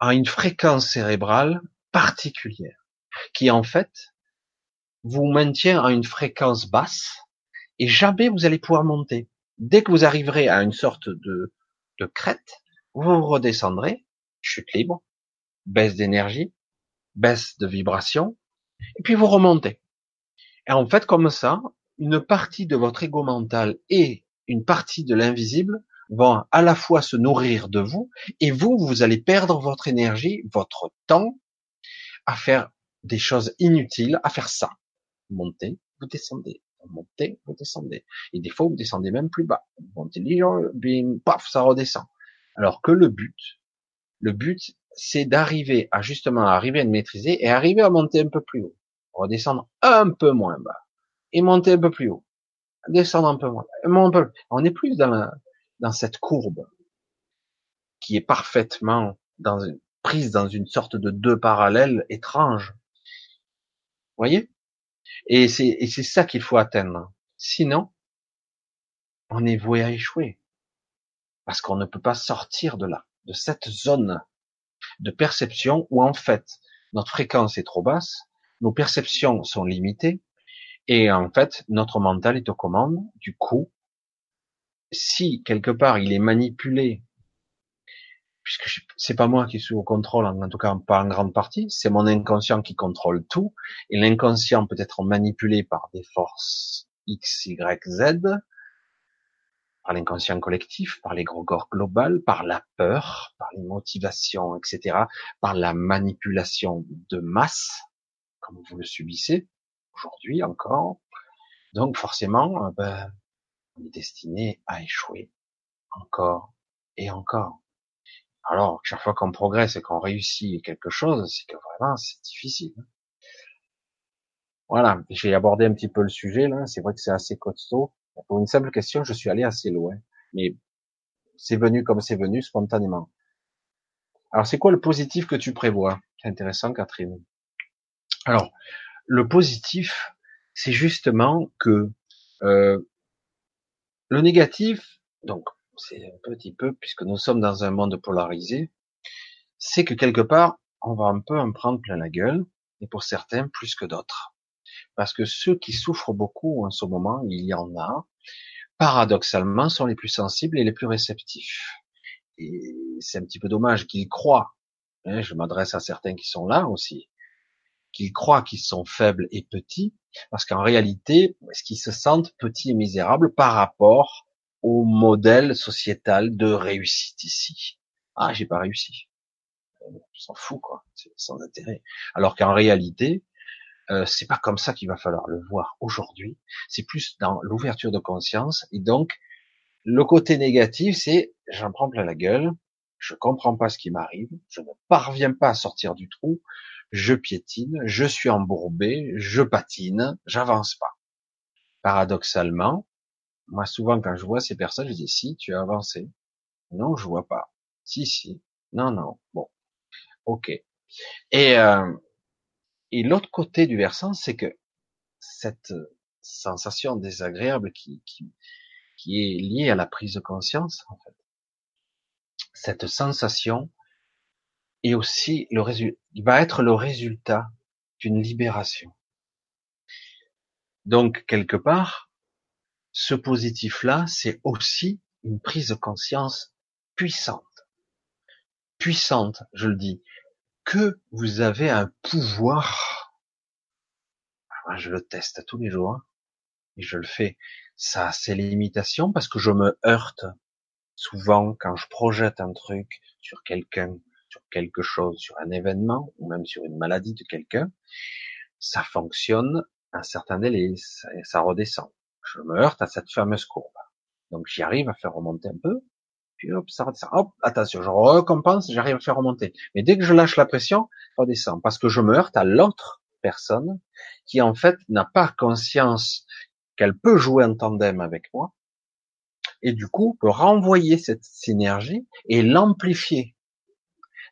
à une fréquence cérébrale particulière, qui en fait vous maintient à une fréquence basse et jamais vous allez pouvoir monter. Dès que vous arriverez à une sorte de, de crête, vous redescendrez, chute libre, baisse d'énergie, baisse de vibration, et puis vous remontez. Et en fait, comme ça, une partie de votre ego mental et une partie de l'invisible vont à la fois se nourrir de vous, et vous, vous allez perdre votre énergie, votre temps à faire des choses inutiles, à faire ça. Montez, vous descendez, montez, vous descendez. Et des fois, vous descendez même plus bas. Vous montez bim, paf, ça redescend. Alors que le but, le but, c'est d'arriver à justement arriver à maîtriser et arriver à monter un peu plus haut. Redescendre un peu moins bas. Et monter un peu plus haut. Descendre un peu moins. bas. On est plus dans dans cette courbe qui est parfaitement dans une, prise dans une sorte de deux parallèles étranges. Vous voyez? Et c'est, ça qu'il faut atteindre. Sinon, on est voué à échouer. Parce qu'on ne peut pas sortir de là, de cette zone de perception où en fait notre fréquence est trop basse, nos perceptions sont limitées, et en fait notre mental est aux commandes. Du coup, si quelque part il est manipulé, puisque c'est pas moi qui suis au contrôle, en tout cas pas en grande partie, c'est mon inconscient qui contrôle tout, et l'inconscient peut être manipulé par des forces X, Y, Z, par l'inconscient collectif, par l'égrégore global, par la peur, par les motivations, etc., par la manipulation de masse, comme vous le subissez aujourd'hui encore. Donc forcément, euh, ben, on est destiné à échouer encore et encore. Alors, chaque fois qu'on progresse et qu'on réussit quelque chose, c'est que vraiment c'est difficile. Voilà, j'ai abordé un petit peu le sujet là. C'est vrai que c'est assez costaud. Pour une simple question, je suis allé assez loin. Mais c'est venu comme c'est venu, spontanément. Alors, c'est quoi le positif que tu prévois? C'est intéressant, Catherine. Alors, le positif, c'est justement que euh, le négatif, donc c'est un petit peu, puisque nous sommes dans un monde polarisé, c'est que quelque part, on va un peu en prendre plein la gueule, et pour certains plus que d'autres. Parce que ceux qui souffrent beaucoup en ce moment, il y en a, paradoxalement, sont les plus sensibles et les plus réceptifs. Et c'est un petit peu dommage qu'ils croient, hein, je m'adresse à certains qui sont là aussi, qu'ils croient qu'ils sont faibles et petits, parce qu'en réalité, est-ce qu'ils se sentent petits et misérables par rapport au modèle sociétal de réussite ici Ah, j'ai pas réussi. On s'en fout, quoi. C'est sans intérêt. Alors qu'en réalité, euh, c'est pas comme ça qu'il va falloir le voir aujourd'hui. C'est plus dans l'ouverture de conscience. Et donc, le côté négatif, c'est j'en prends plein la gueule, je comprends pas ce qui m'arrive, je ne parviens pas à sortir du trou, je piétine, je suis embourbé, je patine, j'avance pas. Paradoxalement, moi souvent quand je vois ces personnes, je dis si tu as avancé. Non, je vois pas. Si si. Non non. Bon. Ok. Et euh, et l'autre côté du versant, c'est que cette sensation désagréable qui, qui, qui est liée à la prise de conscience, en fait, cette sensation est aussi le résultat, va être le résultat d'une libération. Donc, quelque part, ce positif-là, c'est aussi une prise de conscience puissante. Puissante, je le dis, que vous avez un pouvoir. Moi, je le teste tous les jours hein, et je le fais. Ça a ses limitations parce que je me heurte souvent quand je projette un truc sur quelqu'un, sur quelque chose, sur un événement ou même sur une maladie de quelqu'un. Ça fonctionne un certain délai, ça redescend. Je me heurte à cette fameuse courbe. Donc j'y arrive à faire remonter un peu, puis hop, ça redescend. Hop, attention, je recompense, j'arrive à faire remonter. Mais dès que je lâche la pression, ça redescend. Parce que je me heurte à l'autre personne qui, en fait, n'a pas conscience qu'elle peut jouer en tandem avec moi. Et du coup, peut renvoyer cette synergie et l'amplifier.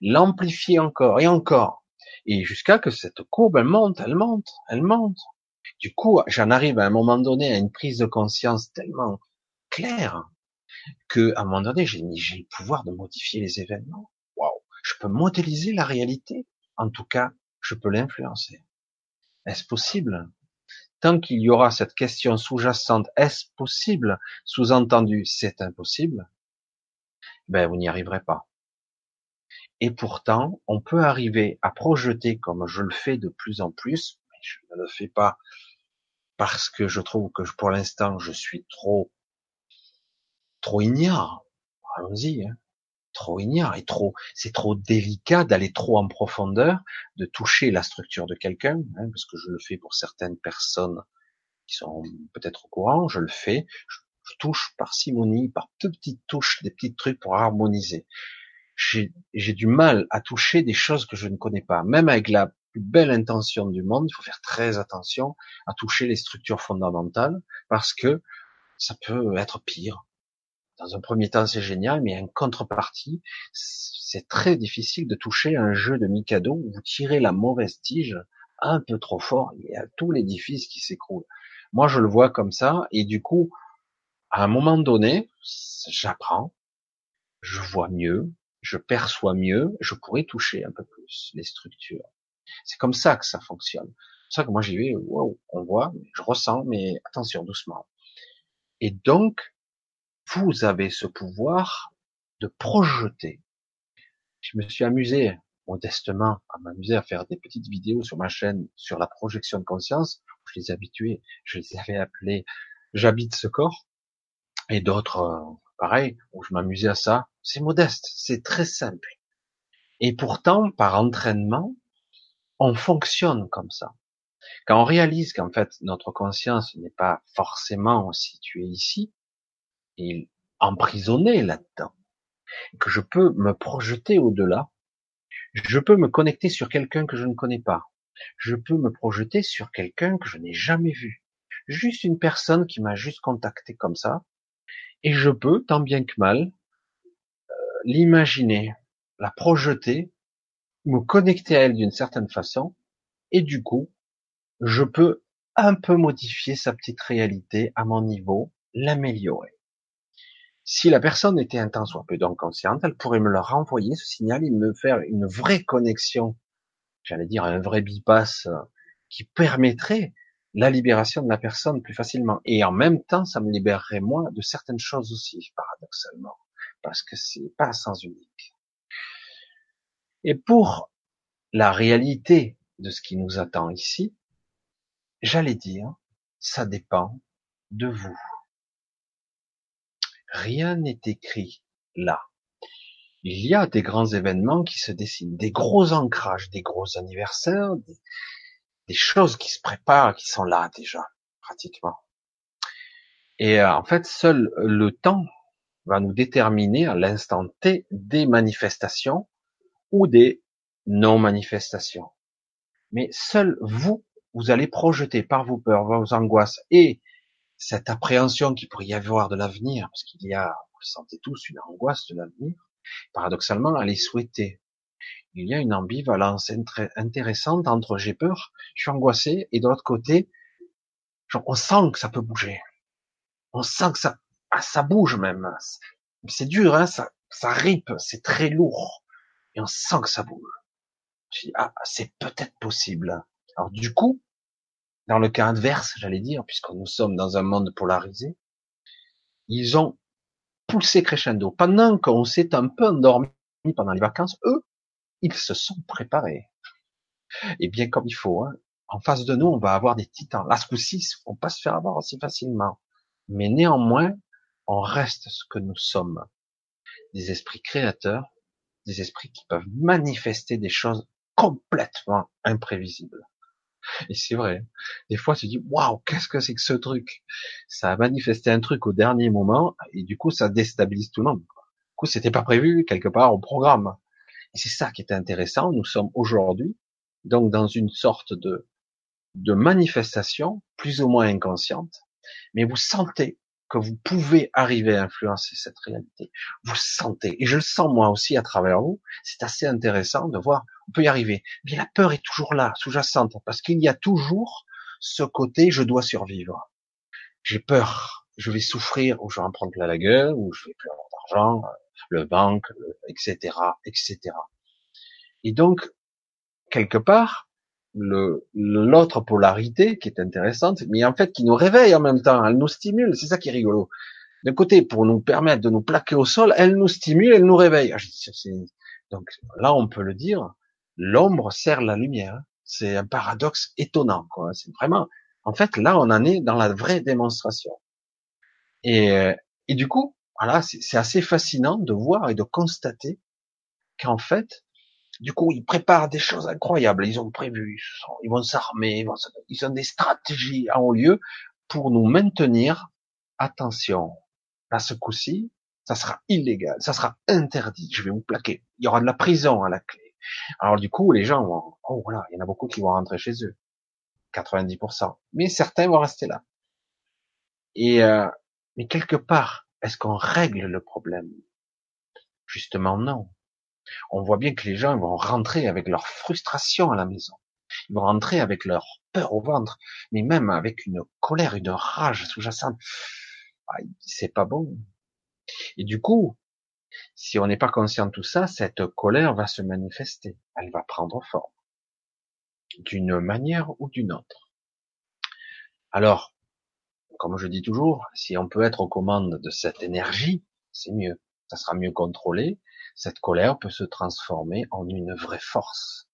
L'amplifier encore et encore. Et jusqu'à que cette courbe, elle monte, elle monte, elle monte. Du coup, j'en arrive à un moment donné à une prise de conscience tellement claire que, à un moment donné, j'ai le pouvoir de modifier les événements. Waouh! Je peux modéliser la réalité. En tout cas, je peux l'influencer. Est-ce possible? Tant qu'il y aura cette question sous-jacente, est-ce possible? Sous-entendu, c'est impossible. Ben, vous n'y arriverez pas. Et pourtant, on peut arriver à projeter comme je le fais de plus en plus, je ne le fais pas parce que je trouve que pour l'instant je suis trop trop ignare. Allons-y, hein. trop ignare et trop, c'est trop délicat d'aller trop en profondeur, de toucher la structure de quelqu'un, hein, parce que je le fais pour certaines personnes qui sont peut-être au courant, je le fais, je, touche par simonie, par petites touches, des petits trucs pour harmoniser j'ai du mal à toucher des choses que je ne connais pas. Même avec la belle intention du monde, il faut faire très attention à toucher les structures fondamentales parce que ça peut être pire. Dans un premier temps, c'est génial, mais en contrepartie, c'est très difficile de toucher un jeu de Mikado où vous tirez la mauvaise tige un peu trop fort, il y a tout l'édifice qui s'écroule. Moi, je le vois comme ça, et du coup, à un moment donné, j'apprends, je vois mieux, je perçois mieux, je pourrais toucher un peu plus les structures. C'est comme ça que ça fonctionne. C'est ça que moi j'y vais, wow, on voit, je ressens, mais attention, doucement. Et donc, vous avez ce pouvoir de projeter. Je me suis amusé modestement à m'amuser à faire des petites vidéos sur ma chaîne sur la projection de conscience. Je les ai habitués, je les avais appelés j'habite ce corps et d'autres euh, pareil, où je m'amusais à ça. C'est modeste, c'est très simple. Et pourtant, par entraînement, on fonctionne comme ça. Quand on réalise qu'en fait, notre conscience n'est pas forcément située ici, et emprisonnée là-dedans, que je peux me projeter au-delà, je peux me connecter sur quelqu'un que je ne connais pas, je peux me projeter sur quelqu'un que je n'ai jamais vu, juste une personne qui m'a juste contacté comme ça, et je peux, tant bien que mal, euh, l'imaginer, la projeter, me connecter à elle d'une certaine façon, et du coup, je peux un peu modifier sa petite réalité à mon niveau, l'améliorer. Si la personne était un temps soit peu donc consciente, elle pourrait me le renvoyer, ce signal, et me faire une vraie connexion, j'allais dire un vrai bypass, euh, qui permettrait la libération de la personne plus facilement. Et en même temps, ça me libérerait moins de certaines choses aussi, paradoxalement, parce que c'est pas sens unique. Et pour la réalité de ce qui nous attend ici, j'allais dire, ça dépend de vous. Rien n'est écrit là. Il y a des grands événements qui se dessinent, des gros ancrages, des gros anniversaires, des choses qui se préparent, qui sont là déjà, pratiquement. Et euh, en fait, seul le temps va nous déterminer à l'instant T des manifestations ou des non-manifestations. Mais seul vous, vous allez projeter par vos peurs, vos angoisses et cette appréhension qu'il pourrait y avoir de l'avenir, parce qu'il y a, vous sentez tous, une angoisse de l'avenir, paradoxalement, à les souhaiter il y a une ambivalence intéressante entre j'ai peur, je suis angoissé, et de l'autre côté, on sent que ça peut bouger. On sent que ça, ah, ça bouge même. C'est dur, hein, ça, ça ripe, c'est très lourd. Et on sent que ça bouge. Je dis, ah, c'est peut-être possible. Alors du coup, dans le cas inverse, j'allais dire, puisque nous sommes dans un monde polarisé, ils ont poussé crescendo. Pendant qu'on s'est un peu endormi pendant les vacances, eux, ils se sont préparés. Et bien comme il faut, hein. en face de nous, on va avoir des titans. Là, ce coup-ci, on pas se faire avoir aussi facilement. Mais néanmoins, on reste ce que nous sommes. Des esprits créateurs, des esprits qui peuvent manifester des choses complètement imprévisibles. Et c'est vrai. Des fois, tu dis, waouh, qu'est-ce que c'est que ce truc? Ça a manifesté un truc au dernier moment, et du coup, ça déstabilise tout le monde. Du coup, c'était pas prévu quelque part au programme. Et c'est ça qui est intéressant. Nous sommes aujourd'hui donc dans une sorte de, de manifestation plus ou moins inconsciente, mais vous sentez que vous pouvez arriver à influencer cette réalité. Vous sentez, et je le sens moi aussi à travers vous, c'est assez intéressant de voir, on peut y arriver. Mais la peur est toujours là, sous-jacente, parce qu'il y a toujours ce côté je dois survivre. J'ai peur. je vais souffrir, ou je vais en prendre plein la gueule, ou je vais plus avoir d'argent, le banque, etc., etc. Et donc, quelque part, le l'autre polarité qui est intéressante, mais en fait qui nous réveille en même temps, elle nous stimule, c'est ça qui est rigolo. D'un côté, pour nous permettre de nous plaquer au sol, elle nous stimule, elle nous réveille. Ah, donc là, on peut le dire, l'ombre sert la lumière. C'est un paradoxe étonnant. C'est vraiment, en fait, là, on en est dans la vraie démonstration. Et, et du coup, voilà, c'est assez fascinant de voir et de constater qu'en fait, du coup, ils préparent des choses incroyables. Ils ont prévu, ils vont s'armer, ils ont des stratégies en haut lieu pour nous maintenir. Attention, à ce coup-ci, ça sera illégal, ça sera interdit. Je vais vous plaquer. Il y aura de la prison à la clé. Alors du coup, les gens vont, oh voilà, il y en a beaucoup qui vont rentrer chez eux, 90%. Mais certains vont rester là. Et euh, mais quelque part, est-ce qu'on règle le problème? Justement non. On voit bien que les gens vont rentrer avec leur frustration à la maison. Ils vont rentrer avec leur peur au ventre, mais même avec une colère, une rage sous-jacente. Ah, c'est pas bon. Et du coup, si on n'est pas conscient de tout ça, cette colère va se manifester. Elle va prendre forme. D'une manière ou d'une autre. Alors, comme je dis toujours, si on peut être aux commandes de cette énergie, c'est mieux. Ça sera mieux contrôlé. Cette colère peut se transformer en une vraie force.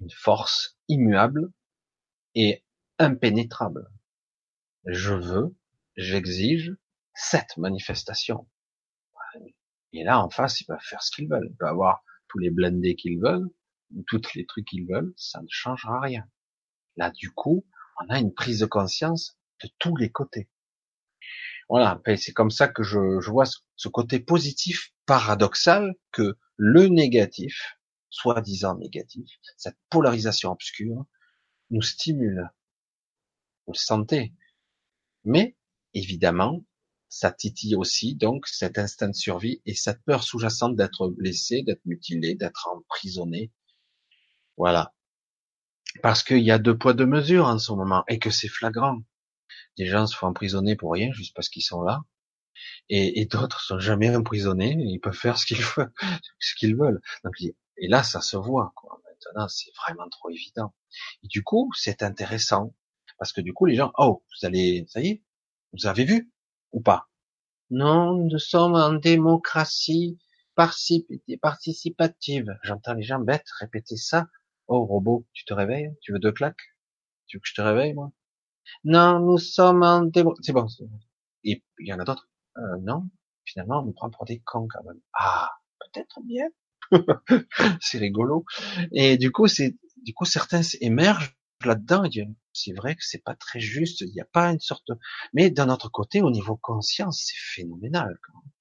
Une force immuable et impénétrable. Je veux, j'exige cette manifestation. Et là, en face, ils peuvent faire ce qu'ils veulent. Ils peuvent avoir tous les blindés qu'ils veulent, ou tous les trucs qu'ils veulent, ça ne changera rien. Là, du coup, on a une prise de conscience de tous les côtés. Voilà, c'est comme ça que je, vois ce côté positif paradoxal que le négatif, soi-disant négatif, cette polarisation obscure, nous stimule. Vous le sentez. Mais, évidemment, ça titille aussi donc cet instinct de survie et cette peur sous-jacente d'être blessé, d'être mutilé, d'être emprisonné. Voilà. Parce qu'il y a deux poids deux mesures en ce moment et que c'est flagrant. Des gens se font emprisonner pour rien, juste parce qu'ils sont là. Et, et d'autres sont jamais emprisonnés, ils peuvent faire ce qu'ils veulent, ce. Donc, et là, ça se voit. Maintenant, c'est vraiment trop évident. Et du coup, c'est intéressant parce que du coup, les gens, oh, vous allez, ça y est, vous avez vu ou pas? Non, nous sommes en démocratie participative. J'entends les gens bêtes répéter ça. Oh, robot, tu te réveilles? Tu veux deux claques? Tu veux que je te réveille, moi? Non, nous sommes en démo... C'est bon. Et il y en a d'autres? Euh, non, finalement, on nous prend pour des cons quand même. Ah, peut-être bien. c'est rigolo. Et du coup, c'est du coup certains émergent là-dedans. C'est vrai que c'est pas très juste. Il n'y a pas une sorte. Mais d'un autre côté, au niveau conscience, c'est phénoménal. Quand même.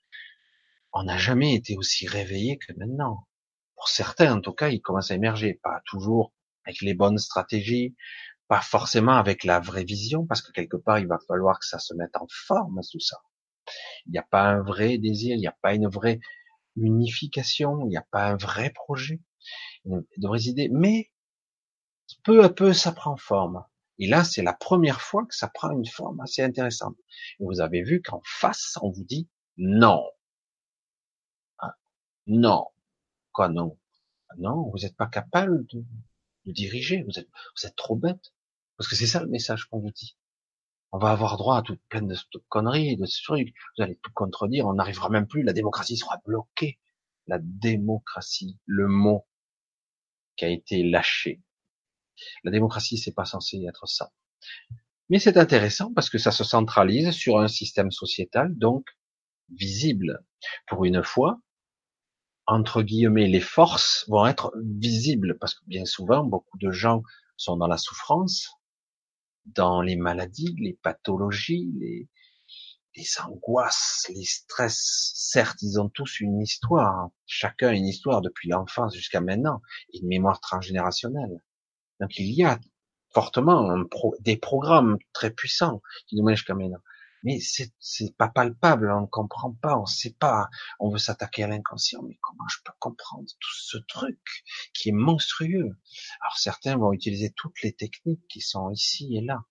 On n'a jamais été aussi réveillé que maintenant. Pour certains, en tout cas, ils commencent à émerger. Pas toujours avec les bonnes stratégies, pas forcément avec la vraie vision, parce que quelque part, il va falloir que ça se mette en forme, tout ça. Il n'y a pas un vrai désir, il n'y a pas une vraie unification, il n'y a pas un vrai projet, de vraies idées, mais peu à peu, ça prend forme. Et là, c'est la première fois que ça prend une forme assez intéressante. Et vous avez vu qu'en face, on vous dit non. Ah, non. Quoi non? Non, vous n'êtes pas capable de, diriger. Vous êtes, vous êtes trop bête. Parce que c'est ça le message qu'on vous dit. On va avoir droit à toute plein de, conneries, de trucs. Vous allez tout contredire. On n'arrivera même plus. La démocratie sera bloquée. La démocratie, le mot qui a été lâché. La démocratie, c'est pas censé être ça. Mais c'est intéressant parce que ça se centralise sur un système sociétal, donc visible. Pour une fois, entre guillemets, les forces vont être visibles parce que bien souvent, beaucoup de gens sont dans la souffrance, dans les maladies, les pathologies, les, angoisses, les stress. Certes, ils ont tous une histoire, chacun une histoire depuis l'enfance jusqu'à maintenant, une mémoire transgénérationnelle. Donc il y a fortement des programmes très puissants qui nous mènent jusqu'à maintenant mais c'est c'est pas palpable, on ne comprend pas, on sait pas, on veut s'attaquer à l'inconscient, mais comment je peux comprendre tout ce truc qui est monstrueux? Alors certains vont utiliser toutes les techniques qui sont ici et là,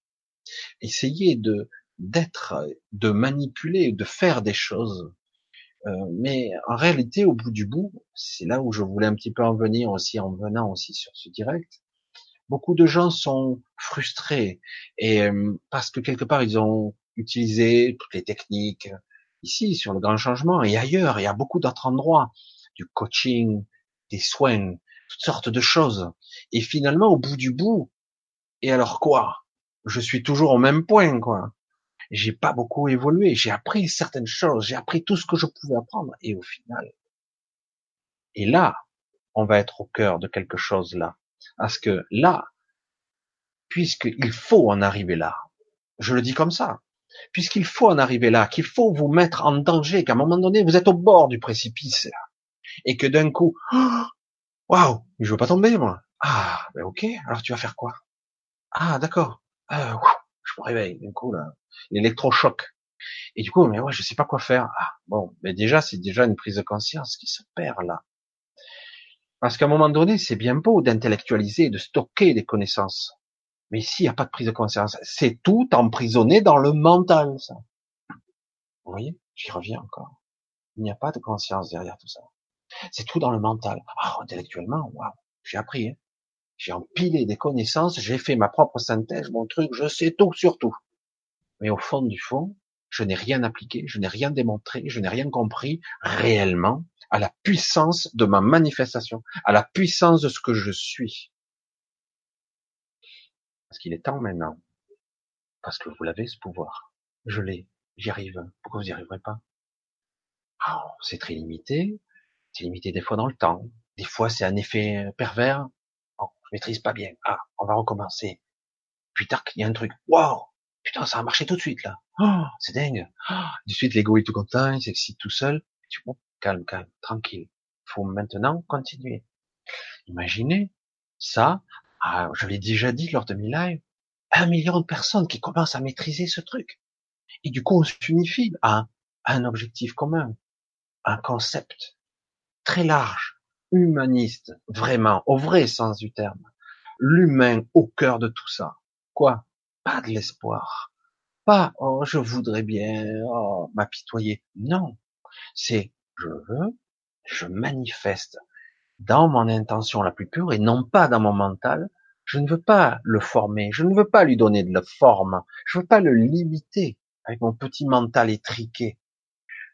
essayer de d'être, de manipuler, de faire des choses. Euh, mais en réalité, au bout du bout, c'est là où je voulais un petit peu en venir aussi, en venant aussi sur ce direct. Beaucoup de gens sont frustrés et euh, parce que quelque part ils ont utilisé toutes les techniques ici sur le grand changement et ailleurs, il y a beaucoup d'autres endroits, du coaching, des soins, toutes sortes de choses. Et finalement, au bout du bout, et alors quoi? Je suis toujours au même point, quoi. J'ai pas beaucoup évolué. J'ai appris certaines choses. J'ai appris tout ce que je pouvais apprendre. Et au final, et là, on va être au cœur de quelque chose là. Parce que là, puisqu'il faut en arriver là, je le dis comme ça, puisqu'il faut en arriver là, qu'il faut vous mettre en danger, qu'à un moment donné, vous êtes au bord du précipice, et que d'un coup, waouh, je veux pas tomber, moi. Ah, ben ok, alors tu vas faire quoi? Ah, d'accord. Euh, je me réveille, d'un coup, là, l'électrochoc. Et du coup, mais ouais, je sais pas quoi faire. Ah, bon, mais déjà, c'est déjà une prise de conscience qui se perd là. Parce qu'à un moment donné, c'est bien beau d'intellectualiser, de stocker des connaissances. Mais s'il n'y a pas de prise de conscience, c'est tout emprisonné dans le mental, ça. Vous voyez? J'y reviens encore. Il n'y a pas de conscience derrière tout ça. C'est tout dans le mental. Ah, intellectuellement, waouh, j'ai appris. Hein. J'ai empilé des connaissances, j'ai fait ma propre synthèse, mon truc, je sais tout sur tout. Mais au fond du fond, je n'ai rien appliqué, je n'ai rien démontré, je n'ai rien compris réellement à la puissance de ma manifestation, à la puissance de ce que je suis. Parce qu'il est temps maintenant. Parce que vous l'avez ce pouvoir. Je l'ai. J'y arrive. Pourquoi vous n'y arriverez pas? Oh, C'est très limité. C'est limité des fois dans le temps. Des fois c'est un effet pervers. Oh, je maîtrise pas bien. Ah, on va recommencer. Puis tac, il y a un truc. Wow Putain, ça a marché tout de suite là. Oh, c'est dingue. Oh, de suite l'ego est tout content, il s'excite tout seul. Calme, calme, tranquille. Faut maintenant continuer. Imaginez ça ah, je l'ai déjà dit lors de mes lives, un million de personnes qui commencent à maîtriser ce truc. Et du coup, on s'unifie à, un objectif commun, un concept très large, humaniste, vraiment, au vrai sens du terme. L'humain au cœur de tout ça. Quoi? Pas de l'espoir. Pas, oh, je voudrais bien, oh, m'apitoyer. Non. C'est, je veux, je manifeste dans mon intention la plus pure et non pas dans mon mental. Je ne veux pas le former, je ne veux pas lui donner de la forme, je ne veux pas le limiter avec mon petit mental étriqué.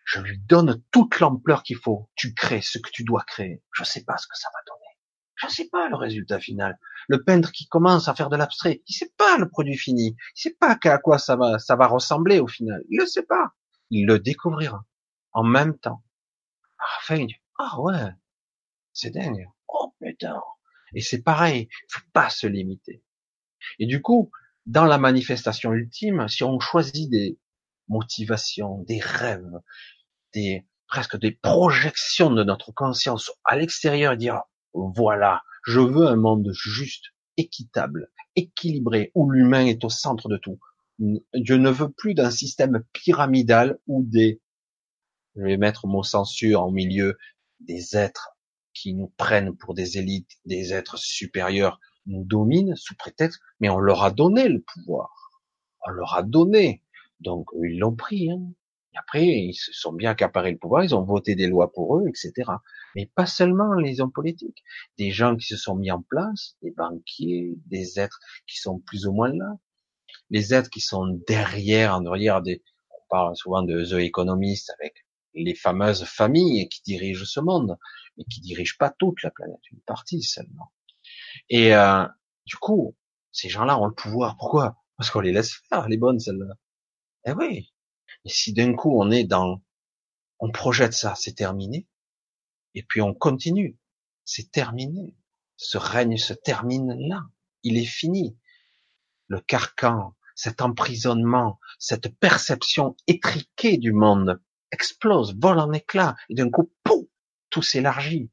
Je lui donne toute l'ampleur qu'il faut. Tu crées ce que tu dois créer. Je ne sais pas ce que ça va donner. Je ne sais pas le résultat final. Le peintre qui commence à faire de l'abstrait, il sait pas le produit fini. Il sait pas à quoi ça va, ça va ressembler au final. Il le sait pas. Il le découvrira en même temps. Enfin, ah ouais, c'est dingue. Oh putain. Et c'est pareil, faut pas se limiter. Et du coup, dans la manifestation ultime, si on choisit des motivations, des rêves, des presque des projections de notre conscience à l'extérieur et dire voilà, je veux un monde juste, équitable, équilibré, où l'humain est au centre de tout. Je ne veux plus d'un système pyramidal où des, je vais mettre mon censure en milieu, des êtres qui nous prennent pour des élites, des êtres supérieurs, nous dominent sous prétexte, mais on leur a donné le pouvoir. On leur a donné. Donc, ils l'ont pris. Hein. Et après, ils se sont bien accaparés le pouvoir, ils ont voté des lois pour eux, etc. Mais pas seulement les hommes politiques. Des gens qui se sont mis en place, des banquiers, des êtres qui sont plus ou moins là. Les êtres qui sont derrière, en derrière des, on parle souvent de The Economist avec les fameuses familles qui dirigent ce monde mais qui dirige pas toute la planète, une partie seulement. Et euh, du coup, ces gens-là ont le pouvoir. Pourquoi? Parce qu'on les laisse faire, les bonnes celles-là. Eh oui. Et si d'un coup on est dans, on projette ça, c'est terminé. Et puis on continue, c'est terminé. Ce règne se termine là. Il est fini. Le carcan, cet emprisonnement, cette perception étriquée du monde explose, vole en éclats, et d'un coup, pouf, tout s'élargit.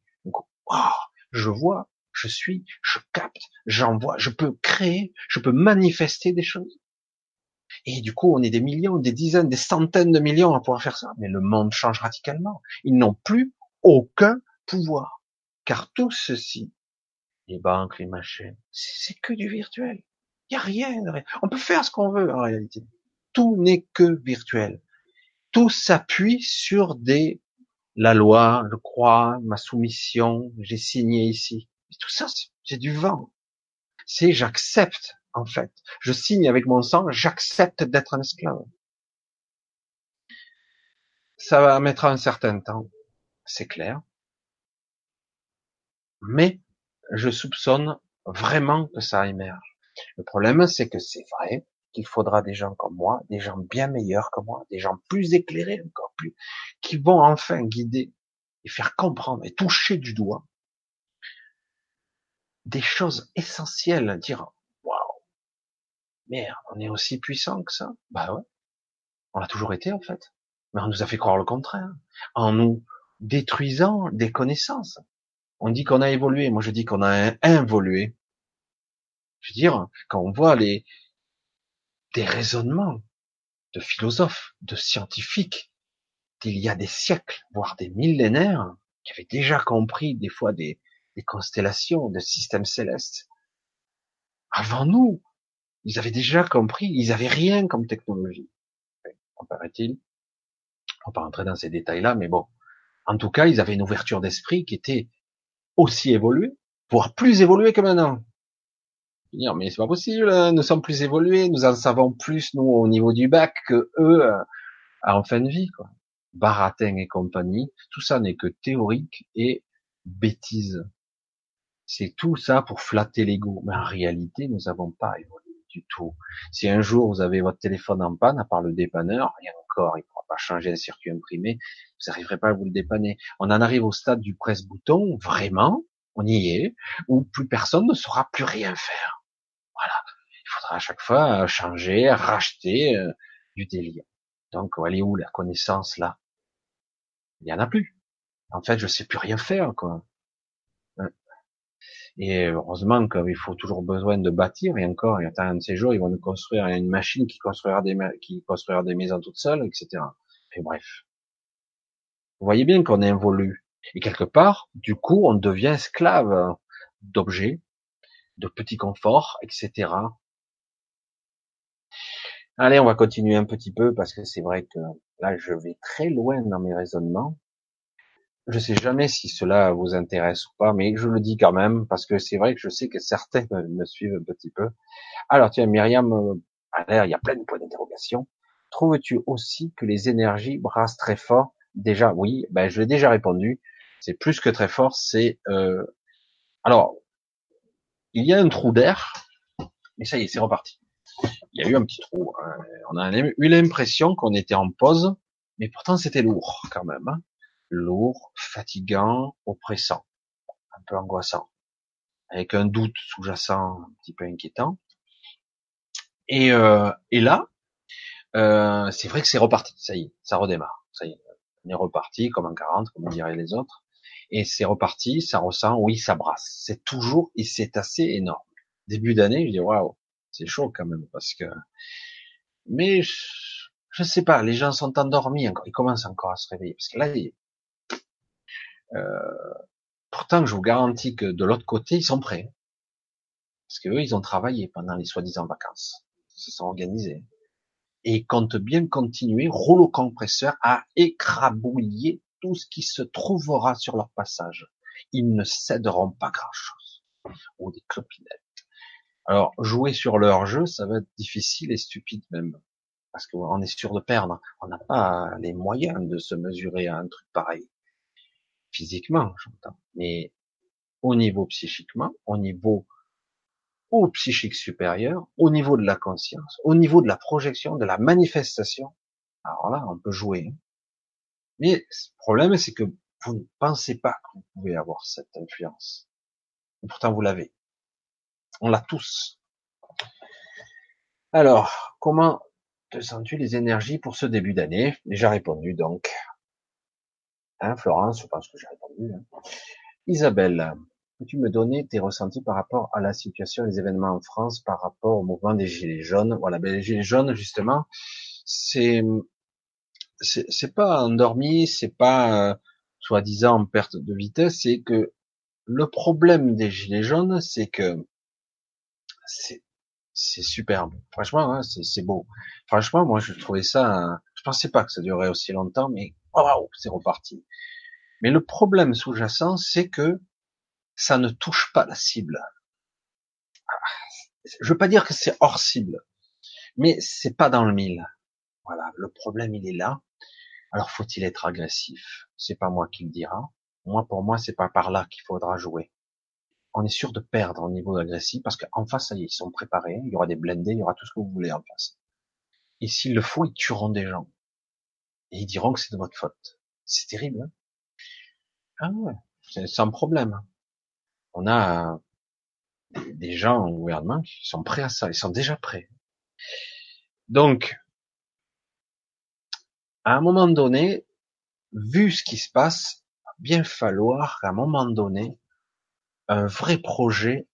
je vois, je suis, je capte, j'envoie, je peux créer, je peux manifester des choses. Et du coup, on est des millions, des dizaines, des centaines de millions à pouvoir faire ça. Mais le monde change radicalement. Ils n'ont plus aucun pouvoir. Car tout ceci, les banques, les machines, c'est que du virtuel. Il n'y a rien. On peut faire ce qu'on veut en réalité. tout n'est que virtuel. Tout s'appuie sur des la loi, je crois, ma soumission, j'ai signé ici. tout ça, c'est du vent. C'est j'accepte, en fait. Je signe avec mon sang, j'accepte d'être un esclave. Ça va mettre un certain temps, c'est clair. Mais je soupçonne vraiment que ça émerge. Le problème, c'est que c'est vrai qu'il faudra des gens comme moi, des gens bien meilleurs que moi, des gens plus éclairés encore plus, qui vont enfin guider et faire comprendre et toucher du doigt des choses essentielles, dire waouh, merde, on est aussi puissant que ça. Bah ouais, on l'a toujours été en fait, mais on nous a fait croire le contraire, en nous détruisant des connaissances. On dit qu'on a évolué, moi je dis qu'on a involué. Je veux dire, quand on voit les des raisonnements de philosophes, de scientifiques d'il y a des siècles, voire des millénaires, qui avaient déjà compris des fois des, constellations, des systèmes célestes. Avant nous, ils avaient déjà compris, ils avaient rien comme technologie. En paraît-il. On va pas rentrer dans ces détails-là, mais bon. En tout cas, ils avaient une ouverture d'esprit qui était aussi évoluée, voire plus évoluée que maintenant. Mais c'est pas possible, nous sommes plus évolués, nous en savons plus, nous, au niveau du bac, que eux, euh, en fin de vie, quoi. Baratin et compagnie, tout ça n'est que théorique et bêtise. C'est tout ça pour flatter l'ego. Mais en réalité, nous n'avons pas évolué du tout. Si un jour vous avez votre téléphone en panne, à part le dépanneur, et encore, il ne pourra pas changer un circuit imprimé, vous n'arriverez pas à vous le dépanner. On en arrive au stade du presse-bouton, vraiment, on y est, où plus personne ne saura plus rien faire. À chaque fois changer, racheter euh, du délire. Donc, elle est où la connaissance là Il y en a plus. En fait, je sais plus rien faire, quoi. Et heureusement qu'il faut toujours besoin de bâtir, et encore, il y a un de ces jours, ils vont nous construire une machine qui construira des, qui construira des maisons toutes seules, etc. Et bref. Vous voyez bien qu'on évolue. Et quelque part, du coup, on devient esclave d'objets, de petits conforts, etc. Allez, on va continuer un petit peu parce que c'est vrai que là, je vais très loin dans mes raisonnements. Je sais jamais si cela vous intéresse ou pas, mais je le dis quand même parce que c'est vrai que je sais que certains me suivent un petit peu. Alors tiens, Myriam, euh, il y a plein de points d'interrogation. Trouves-tu aussi que les énergies brassent très fort? Déjà, oui, ben je l'ai déjà répondu. C'est plus que très fort. C'est euh... alors, il y a un trou d'air, mais ça y est, c'est reparti. Il y a eu un petit trou. Hein. On a eu l'impression qu'on était en pause, mais pourtant c'était lourd quand même. Hein lourd, fatigant, oppressant, un peu angoissant, avec un doute sous-jacent un petit peu inquiétant. Et, euh, et là, euh, c'est vrai que c'est reparti, ça y est, ça redémarre, ça y est, on est reparti comme en 40, comme diraient les autres, et c'est reparti, ça ressent, oui, ça brasse, c'est toujours, et c'est assez énorme. Début d'année, je dis waouh, c'est chaud quand même parce que, mais je, sais pas, les gens sont endormis encore, ils commencent encore à se réveiller parce que là, euh, pourtant, je vous garantis que de l'autre côté, ils sont prêts. Parce que eux, ils ont travaillé pendant les soi-disant vacances. Ils se sont organisés. Et ils comptent bien continuer, rouleau compresseur, à écrabouiller tout ce qui se trouvera sur leur passage. Ils ne céderont pas grand-chose. Ou des clopinettes. Alors, jouer sur leur jeu, ça va être difficile et stupide même. Parce qu'on est sûr de perdre. On n'a pas les moyens de se mesurer à un truc pareil physiquement, j'entends, mais au niveau psychiquement, au niveau au psychique supérieur, au niveau de la conscience, au niveau de la projection, de la manifestation. Alors là, on peut jouer. Hein. Mais le problème, c'est que vous ne pensez pas que vous pouvez avoir cette influence. Et pourtant, vous l'avez. On l'a tous. Alors, comment te sens-tu les énergies pour ce début d'année? Déjà répondu, donc. Hein, Florence, je pense que j'ai répondu. Hein. Isabelle, peux-tu me donner tes ressentis par rapport à la situation des événements en France, par rapport au mouvement des Gilets jaunes? Voilà, ben, les Gilets jaunes, justement, c'est c'est pas endormi, c'est pas euh, soi-disant en perte de vitesse, c'est que le problème des Gilets jaunes, c'est que c'est superbe. Franchement, hein, c'est beau. Franchement, moi, je trouvais ça. Je pensais pas que ça durerait aussi longtemps, mais waouh, c'est reparti. Mais le problème sous-jacent, c'est que ça ne touche pas la cible. Je veux pas dire que c'est hors cible, mais c'est pas dans le mille. Voilà, le problème il est là. Alors faut-il être agressif? C'est pas moi qui le dira. Moi, pour moi, c'est pas par là qu'il faudra jouer. On est sûr de perdre au niveau agressif parce qu'en face, ça y est, ils sont préparés. Il y aura des blindés, il y aura tout ce que vous voulez en face. Et s'il le faut, ils tueront des gens. Et ils diront que c'est de votre faute. C'est terrible. Hein ah ouais, c'est sans problème. On a des gens au gouvernement qui sont prêts à ça. Ils sont déjà prêts. Donc, à un moment donné, vu ce qui se passe, bien falloir qu'à un moment donné, un vrai projet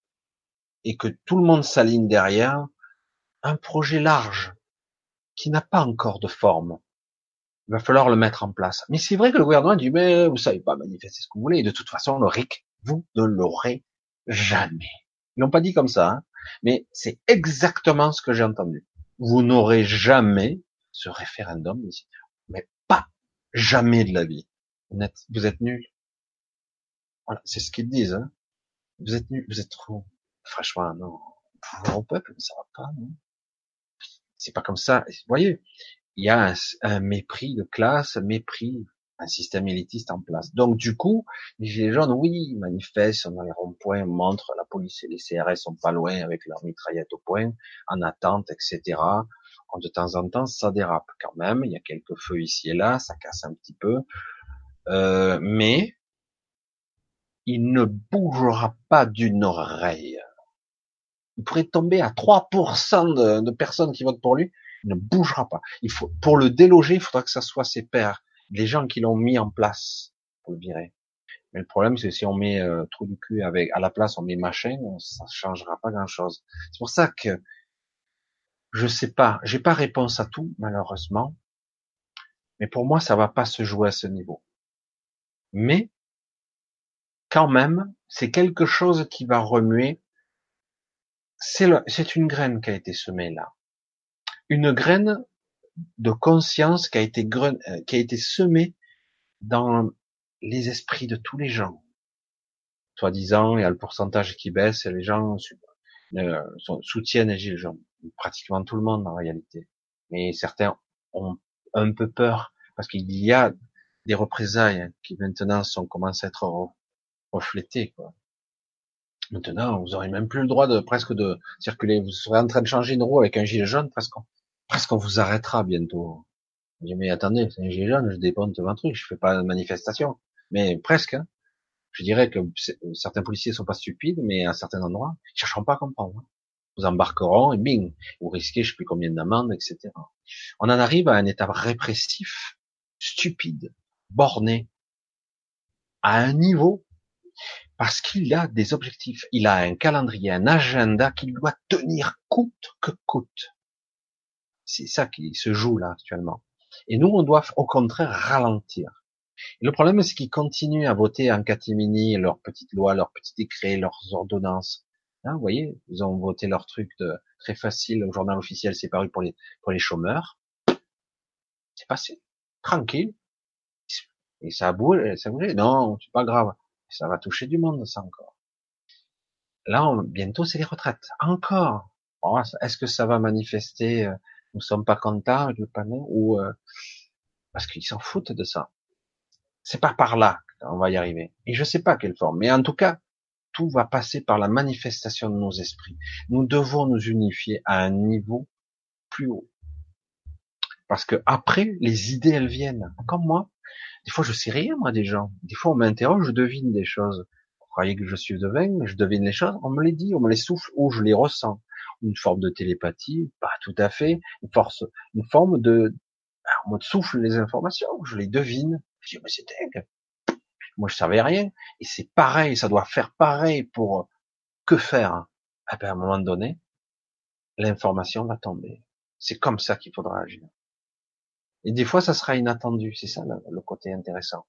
et que tout le monde s'aligne derrière, un projet large qui n'a pas encore de forme. Il va falloir le mettre en place. Mais c'est vrai que le gouvernement dit, mais vous savez pas manifester ce que vous voulez. Et de toute façon, le RIC, vous ne l'aurez jamais. Ils l'ont pas dit comme ça, hein, mais c'est exactement ce que j'ai entendu. Vous n'aurez jamais ce référendum. Mais pas jamais de la vie. Vous êtes, nuls. Voilà, c'est ce qu'ils disent. Hein. Vous êtes nuls, vous êtes trop. Franchement, non. Pouvoir au peuple, ça va pas, non C'est pas comme ça. Vous voyez, il y a un, mépris de classe, un mépris, un système élitiste en place. Donc du coup, les jeunes, oui, ils manifestent dans les ronds-points, montrent la police et les CRS sont pas loin avec leurs mitraillettes au point, en attente, etc de temps en temps, ça dérape quand même. Il y a quelques feux ici et là, ça casse un petit peu. Euh, mais il ne bougera pas d'une oreille. Il pourrait tomber à 3% de, de, personnes qui votent pour lui. Il ne bougera pas. Il faut, pour le déloger, il faudra que ça soit ses pairs, les gens qui l'ont mis en place pour le virer. Mais le problème, c'est si on met euh, trop du cul avec, à la place, on met machin, ça changera pas grand chose. C'est pour ça que je sais pas, j'ai pas réponse à tout, malheureusement. Mais pour moi, ça va pas se jouer à ce niveau. Mais, quand même, c'est quelque chose qui va remuer. C'est une graine qui a été semée là. Une graine de conscience qui a été, euh, qui a été semée dans les esprits de tous les gens. Soi-disant, il y a le pourcentage qui baisse et les gens soutiennent les gilets jaunes pratiquement tout le monde en réalité. Mais certains ont un peu peur parce qu'il y a des représailles qui maintenant sont commencés à être reflétées. Quoi. Maintenant, vous aurez même plus le droit de presque de circuler. Vous serez en train de changer une roue avec un gilet jaune, presque, presque on vous arrêtera bientôt. mais attendez, c'est un gilet jaune, je dépends de un truc, je fais pas de manifestation. Mais presque. Hein. Je dirais que certains policiers sont pas stupides, mais à certains endroits, ils chercheront pas à comprendre. Hein vous embarqueront et bing, vous risquez je sais plus combien d'amendes, etc. On en arrive à un état répressif, stupide, borné, à un niveau parce qu'il a des objectifs, il a un calendrier, un agenda qu'il doit tenir coûte que coûte. C'est ça qui se joue là actuellement. Et nous, on doit au contraire ralentir. le problème, c'est qu'ils continuent à voter en catimini leurs petites lois, leurs petits décrets, leurs ordonnances. Hein, vous voyez, ils ont voté leur truc de très facile au journal officiel, c'est paru pour les pour les chômeurs. C'est passé tranquille. Et ça a bougé, ça a bougé. Non, c'est pas grave. Ça va toucher du monde, ça encore. Là, bientôt, c'est les retraites. Encore. Est-ce que ça va manifester euh, Nous sommes pas contents le panneau ou euh, parce qu'ils s'en foutent de ça. C'est pas par là qu'on va y arriver. Et je sais pas quelle forme. Mais en tout cas, tout va passer par la manifestation de nos esprits. Nous devons nous unifier à un niveau plus haut. Parce que après, les idées, elles viennent. Comme moi. Des fois, je sais rien, moi, des gens. Des fois, on m'interroge, je devine des choses. Vous croyez que je suis devin, je devine les choses. On me les dit, on me les souffle, ou je les ressens. Une forme de télépathie, pas tout à fait. Une force, une forme de, on me souffle les informations, je les devine. Je dis, mais c'est dingue. Moi, je savais rien. Et c'est pareil, ça doit faire pareil pour que faire? Eh ben, À un moment donné, l'information va tomber. C'est comme ça qu'il faudra agir. Et des fois, ça sera inattendu. C'est ça le, côté intéressant.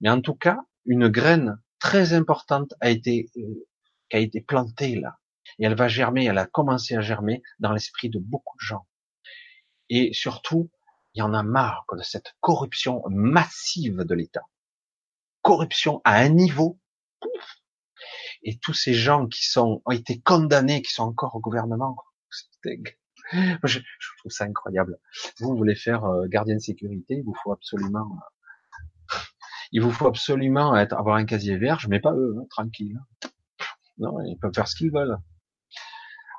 Mais en tout cas, une graine très importante a été euh, qui a été plantée là. Et elle va germer, elle a commencé à germer dans l'esprit de beaucoup de gens. Et surtout, il y en a marre de cette corruption massive de l'État. Corruption à un niveau. Et tous ces gens qui sont, ont été condamnés, qui sont encore au gouvernement, je, trouve ça incroyable. Vous voulez faire euh, gardien de sécurité, il vous faut absolument, euh, il vous faut absolument être, avoir un casier vierge, mais pas eux, hein, tranquille. Non, ils peuvent faire ce qu'ils veulent.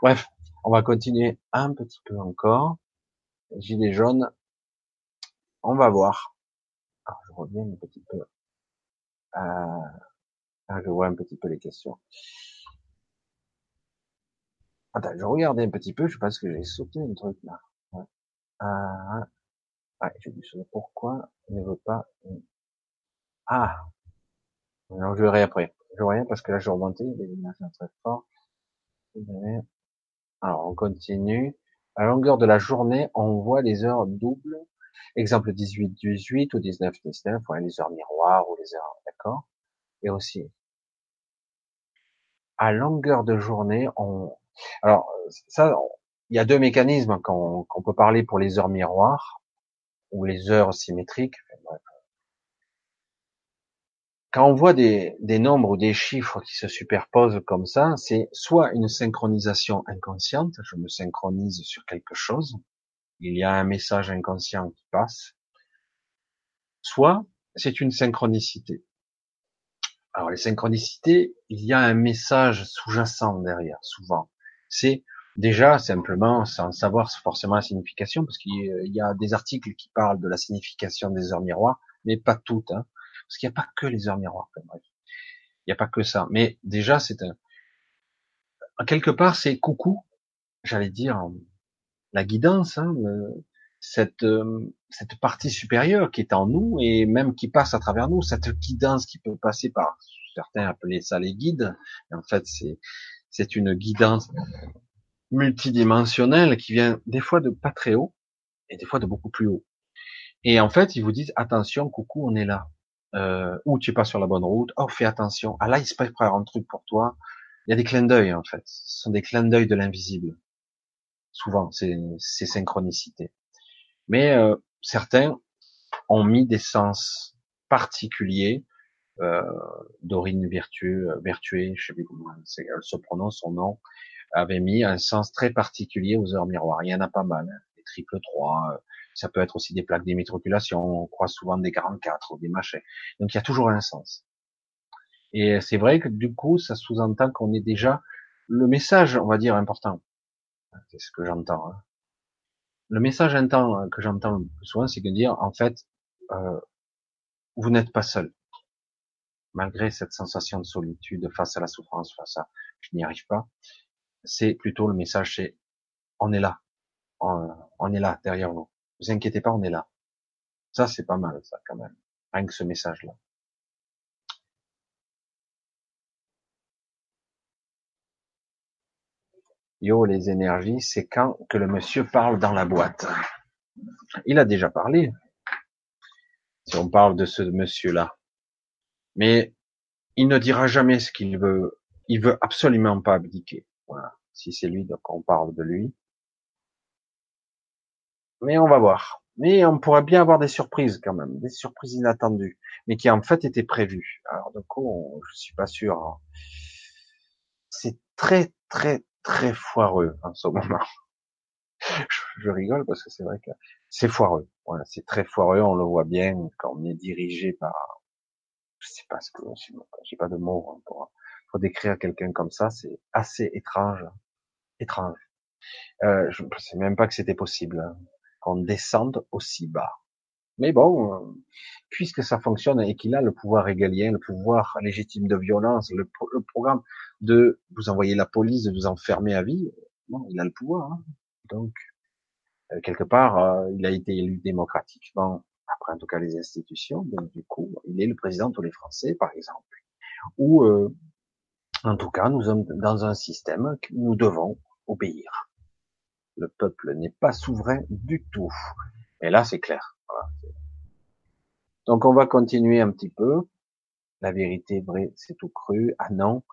Bref, on va continuer un petit peu encore. Gilets jaunes, on va voir. Alors, je reviens un petit peu. Euh, je vois un petit peu les questions. Attends, je regardais un petit peu, je pense que j'ai sauté un truc là. Ah, ouais, j'ai sauter. Pourquoi il ne veut pas... Ah Non, je verrai après. Je vois rien parce que là, je remontais, lumières sont très fort. Alors, on continue. À longueur de la journée, on voit les heures doubles. Exemple 18-18 ou 19-19, ouais, les heures miroirs ou les heures, d'accord Et aussi, à longueur de journée, on... Alors, ça, il y a deux mécanismes qu'on peut parler pour les heures miroirs ou les heures symétriques. Quand on voit des, des nombres ou des chiffres qui se superposent comme ça, c'est soit une synchronisation inconsciente, je me synchronise sur quelque chose, il y a un message inconscient qui passe, soit c'est une synchronicité. Alors les synchronicités, il y a un message sous-jacent derrière, souvent. C'est déjà simplement sans savoir forcément la signification, parce qu'il y a des articles qui parlent de la signification des heures miroirs, mais pas toutes. Hein. Parce qu'il n'y a pas que les heures miroirs. bref. Il n'y a pas que ça. Mais déjà, c'est un... quelque part, c'est coucou, j'allais dire, la guidance, hein, cette, euh, cette partie supérieure qui est en nous et même qui passe à travers nous, cette guidance qui peut passer par certains appelaient ça les guides. En fait, c'est c'est une guidance multidimensionnelle qui vient des fois de pas très haut et des fois de beaucoup plus haut. Et en fait, ils vous disent attention, coucou, on est là euh, ou tu es pas sur la bonne route, oh fais attention, ah là il se prépare un truc pour toi. Il y a des clins d'œil en fait, ce sont des clins d'œil de l'invisible. Souvent, c'est ces synchronicités. Mais euh, certains ont mis des sens particuliers. Euh, Dorine Vertueux, Vertueux, je sais plus comment elle se prononce son nom, avait mis un sens très particulier aux heures miroirs. Il y en a pas mal, hein. des triple 3, ça peut être aussi des plaques d'immatriculation. On croit souvent des 44 ou des machins. Donc il y a toujours un sens. Et c'est vrai que du coup, ça sous-entend qu'on est déjà le message, on va dire, important. C'est ce que j'entends. Hein. Le message important que j'entends souvent, c'est que dire, en fait, euh, vous n'êtes pas seul. Malgré cette sensation de solitude face à la souffrance, face à je n'y arrive pas, c'est plutôt le message, c'est on est là, on est là derrière vous. Vous inquiétez pas, on est là. Ça, c'est pas mal, ça, quand même. Rien que ce message-là. Yo, les énergies, c'est quand que le monsieur parle dans la boîte. Il a déjà parlé. Si on parle de ce monsieur-là. Mais il ne dira jamais ce qu'il veut. Il veut absolument pas abdiquer. Voilà. Si c'est lui, donc on parle de lui. Mais on va voir. Mais on pourrait bien avoir des surprises quand même, des surprises inattendues, mais qui en fait étaient prévues. Alors du coup, je suis pas sûr. Hein. C'est très très très foireux en ce moment. je, rigole parce que c'est vrai que c'est foireux. Voilà, c'est très foireux. On le voit bien quand on est dirigé par. Je sais pas ce que j'ai pas de mots hein, pour, pour décrire quelqu'un comme ça. C'est assez étrange, étrange. Euh, je ne sais même pas que c'était possible. Hein qu'on descende aussi bas. Mais bon, euh, puisque ça fonctionne et qu'il a le pouvoir régalien, le pouvoir légitime de violence, le, programme de vous envoyer la police, de vous enfermer à vie, bon, il a le pouvoir. Hein. Donc, euh, quelque part, euh, il a été élu démocratiquement, après en tout cas les institutions, donc du coup, il est le président de tous les Français, par exemple. Ou, en tout cas, nous sommes dans un système que nous devons obéir. Le peuple n'est pas souverain du tout. Et là, c'est clair. Donc, on va continuer un petit peu. La vérité vraie, c'est tout cru. Ah non,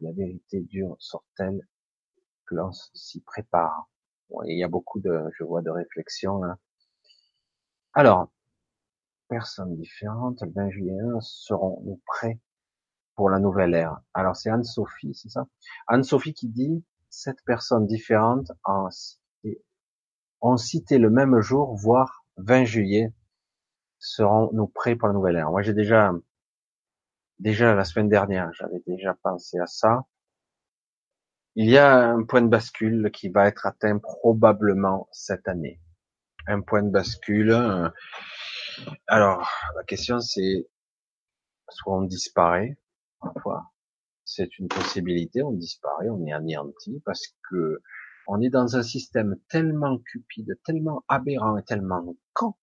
la vérité dure sort-elle? Que l'on s'y prépare. il y a beaucoup de, je vois, de réflexions là. Alors, personnes différentes, le 20 juillet, seront-nous prêts pour la nouvelle ère Alors c'est Anne-Sophie, c'est ça? Anne-Sophie qui dit, sept personnes différentes ont cité, cité le même jour, voire 20 juillet, seront-nous prêts pour la nouvelle ère Moi j'ai déjà, déjà la semaine dernière, j'avais déjà pensé à ça. Il y a un point de bascule qui va être atteint probablement cette année. Un point de bascule. Alors, la question c'est, soit on disparaît, parfois, c'est une possibilité, on disparaît, on est anéanti, parce que on est dans un système tellement cupide, tellement aberrant et tellement con,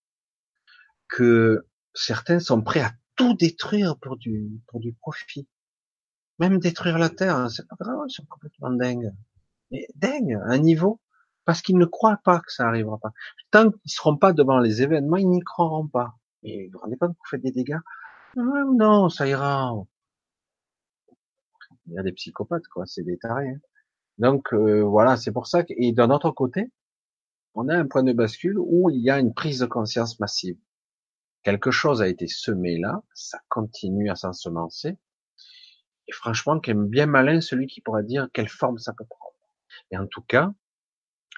que certains sont prêts à tout détruire pour du, pour du profit. Même détruire la Terre, hein, c'est pas grave, ils sont complètement dingues. Mais dingues, à un niveau, parce qu'ils ne croient pas que ça arrivera pas. Tant qu'ils seront pas devant les événements, ils n'y croiront pas. Et vous rendez pas que vous faites des dégâts? Non, non, ça ira. Il y a des psychopathes, quoi, c'est des tarés. Hein. Donc euh, voilà, c'est pour ça que et d'un autre côté, on a un point de bascule où il y a une prise de conscience massive. Quelque chose a été semé là, ça continue à s'ensemencer, et franchement, qu'aime bien malin celui qui pourra dire quelle forme ça peut prendre. Et en tout cas,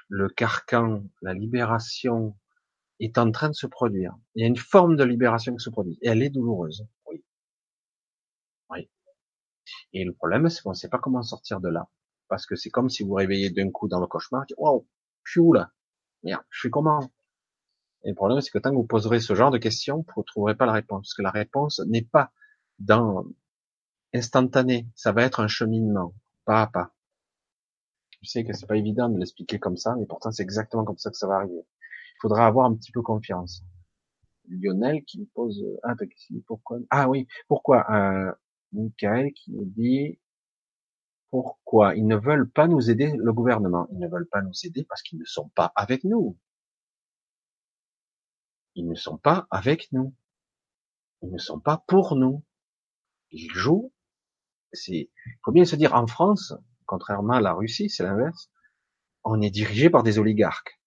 le carcan, la libération est en train de se produire. Il y a une forme de libération qui se produit. Et elle est douloureuse. Oui. Oui. Et le problème, c'est qu'on ne sait pas comment sortir de là. Parce que c'est comme si vous réveillez d'un coup dans le cauchemar, je suis où là? Merde, je suis comment? Et le problème, c'est que tant que vous poserez ce genre de questions, vous ne trouverez pas la réponse. Parce que la réponse n'est pas dans instantané. Ça va être un cheminement, pas à pas. Je sais que c'est pas évident de l'expliquer comme ça, mais pourtant c'est exactement comme ça que ça va arriver. Il faudra avoir un petit peu confiance. Lionel qui me pose, ah, pourquoi, ah oui, pourquoi, euh, Michael qui nous dit, pourquoi? Ils ne veulent pas nous aider, le gouvernement, ils ne veulent pas nous aider parce qu'ils ne sont pas avec nous. Ils ne sont pas avec nous. Ils ne sont pas pour nous. Ils jouent c'est, faut bien se dire, en France, contrairement à la Russie, c'est l'inverse, on est dirigé par des oligarques,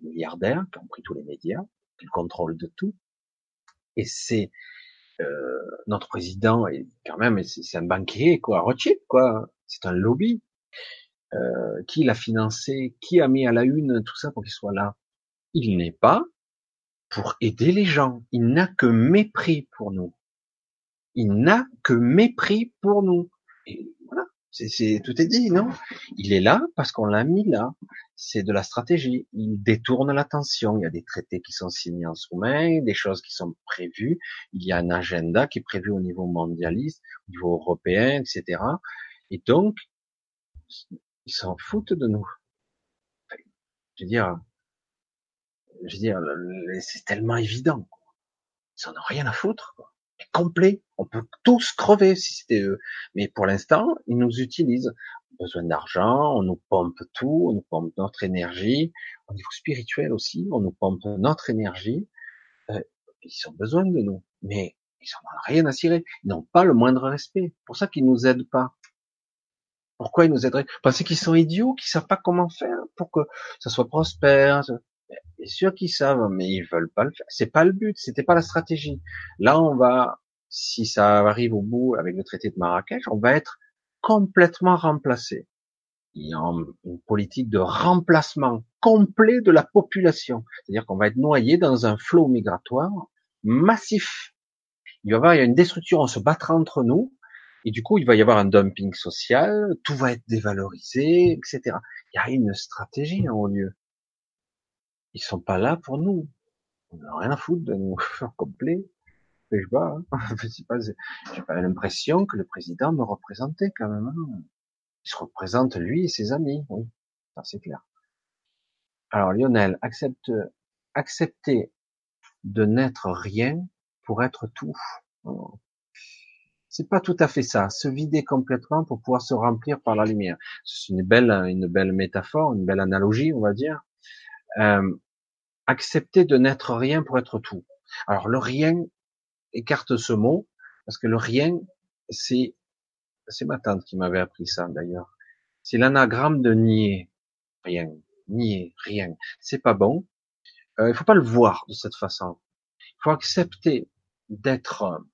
des milliardaires qui ont pris tous les médias, qui contrôlent de tout. Et c'est euh, notre président est quand même, c'est un banquier quoi, Rothschild quoi. C'est un lobby. Euh, qui l'a financé Qui a mis à la une tout ça pour qu'il soit là? Il n'est pas pour aider les gens. Il n'a que mépris pour nous il n'a que mépris pour nous. C'est tout est dit, non? Il est là parce qu'on l'a mis là. C'est de la stratégie. Il détourne l'attention. Il y a des traités qui sont signés en sous-main, des choses qui sont prévues. Il y a un agenda qui est prévu au niveau mondialiste, au niveau européen, etc. Et donc, ils s'en foutent de nous. Je veux dire, je veux dire, c'est tellement évident. Ils en ont rien à foutre. Quoi complet. On peut tous crever si c'était eux. Mais pour l'instant, ils nous utilisent. Besoin d'argent, on nous pompe tout, on nous pompe notre énergie. Au niveau spirituel aussi, on nous pompe notre énergie. Euh, ils ont besoin de nous. Mais ils n'en ont rien à cirer. Ils n'ont pas le moindre respect. pour ça qu'ils nous aident pas. Pourquoi ils nous aideraient? Parce qu'ils sont idiots, qu'ils savent pas comment faire pour que ça soit prospère. Bien sûr qu'ils savent, mais ils veulent pas le faire. C'est pas le but, c'était pas la stratégie. Là, on va, si ça arrive au bout avec le traité de Marrakech, on va être complètement remplacé. Il y a une politique de remplacement complet de la population. C'est-à-dire qu'on va être noyé dans un flot migratoire massif. Il va y avoir une destruction, on se battra entre nous, et du coup, il va y avoir un dumping social, tout va être dévalorisé, etc. Il y a une stratégie en haut lieu. Ils sont pas là pour nous. On n'a rien à foutre de nous faire complet. Je sais pas, hein. j'ai pas l'impression que le président me représentait quand même. Hein. Il se représente lui et ses amis, oui. Ça c'est clair. Alors Lionel, accepte, accepter de n'être rien pour être tout. C'est pas tout à fait ça. Se vider complètement pour pouvoir se remplir par la lumière. C'est une belle, une belle métaphore, une belle analogie, on va dire. Euh, accepter de n'être rien pour être tout. Alors le rien écarte ce mot parce que le rien c'est c'est ma tante qui m'avait appris ça d'ailleurs. C'est l'anagramme de nier. Rien. Nier, rien. C'est pas bon. Euh, il faut pas le voir de cette façon. Il faut accepter d'être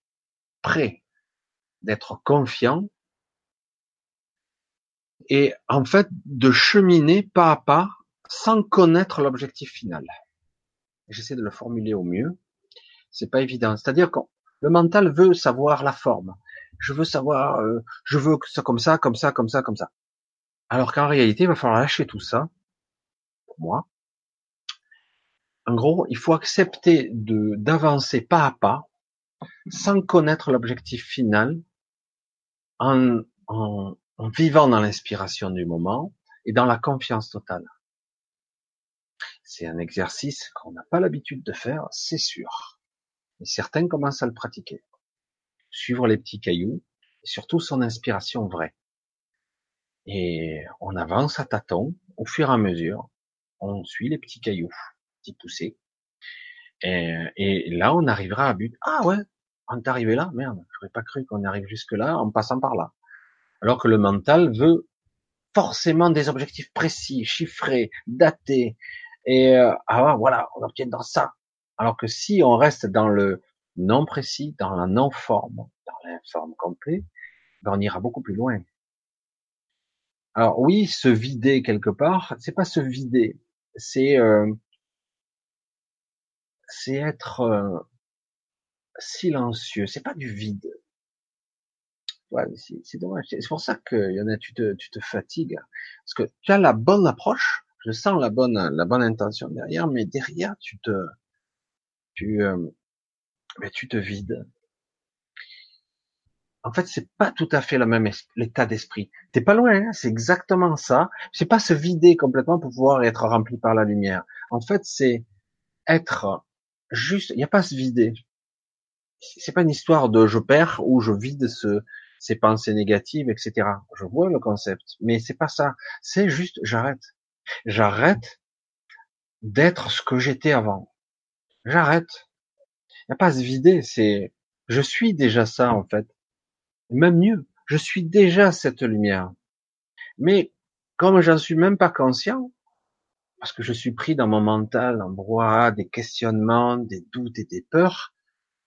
prêt, d'être confiant et en fait de cheminer pas à pas sans connaître l'objectif final. J'essaie de le formuler au mieux. C'est pas évident. C'est-à-dire que le mental veut savoir la forme. Je veux savoir, euh, je veux que ça comme ça, comme ça, comme ça, comme ça. Alors qu'en réalité, il va falloir lâcher tout ça. Pour moi. En gros, il faut accepter de d'avancer pas à pas, sans connaître l'objectif final, en, en, en vivant dans l'inspiration du moment et dans la confiance totale. C'est un exercice qu'on n'a pas l'habitude de faire, c'est sûr. Et certains commencent à le pratiquer. Suivre les petits cailloux et surtout son inspiration vraie. Et on avance à tâtons, au fur et à mesure, on suit les petits cailloux, petits poussés. Et, et là, on arrivera à but. Ah ouais, on est arrivé là, merde, j'aurais pas cru qu'on arrive jusque là en passant par là. Alors que le mental veut forcément des objectifs précis, chiffrés, datés, et euh, ah voilà, on obtient dans ça. Alors que si on reste dans le non précis, dans la non forme, dans l'informe complet, ben on ira beaucoup plus loin. Alors oui, se vider quelque part, c'est pas se vider, c'est euh, c'est être euh, silencieux. C'est pas du vide. Ouais, c'est dommage. C'est pour ça que y en a, tu te, tu te fatigues parce que tu as la bonne approche, je sens la bonne, la bonne intention derrière, mais derrière, tu te, tu, euh, mais tu te vides. En fait, c'est pas tout à fait le même l'état d'esprit. T'es pas loin, hein c'est exactement ça. C'est pas se vider complètement pour pouvoir être rempli par la lumière. En fait, c'est être juste. Il n'y a pas se vider. C'est pas une histoire de je perds ou je vide ce, ces pensées négatives, etc. Je vois le concept, mais c'est pas ça. C'est juste j'arrête. J'arrête d'être ce que j'étais avant. J'arrête. Il n'y a pas à se vider, c'est, je suis déjà ça, en fait. Même mieux, je suis déjà cette lumière. Mais, comme j'en suis même pas conscient, parce que je suis pris dans mon mental, en des questionnements, des doutes et des peurs,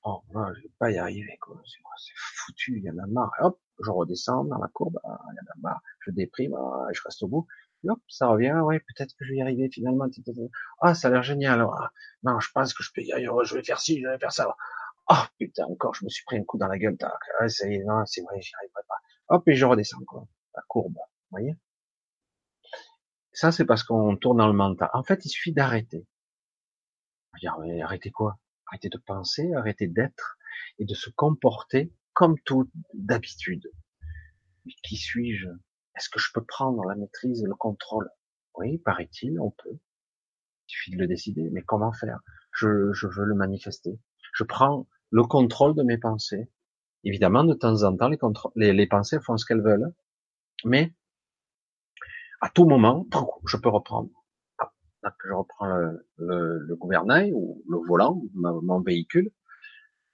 oh, je vais pas y arriver, quoi. C'est foutu, il y en a marre. Hop, je redescends dans la courbe, ah, il y en a marre, je déprime, ah, je reste au bout hop, ça revient, ouais, peut-être que je vais y arriver finalement. Ah, ça a l'air génial. Non, je pense que je peux y arriver. Je vais faire ci, je vais faire ça. Oh putain, encore, je me suis pris un coup dans la gueule. Ah, ça y est, non, c'est vrai, j'y arriverai pas. Hop, et je redescends quoi, la courbe. Vous voyez Ça, c'est parce qu'on tourne dans le mental. En fait, il suffit d'arrêter. Mais arrêter quoi? Arrêter de penser, arrêter d'être et de se comporter comme tout d'habitude. Mais qui suis-je? Est-ce que je peux prendre la maîtrise et le contrôle? Oui, paraît-il, on peut. Il suffit de le décider. Mais comment faire? Je, veux le manifester. Je prends le contrôle de mes pensées. Évidemment, de temps en temps, les, pensées font ce qu'elles veulent. Mais à tout moment, je peux reprendre. Je reprends le, le, le, gouvernail ou le volant, mon véhicule.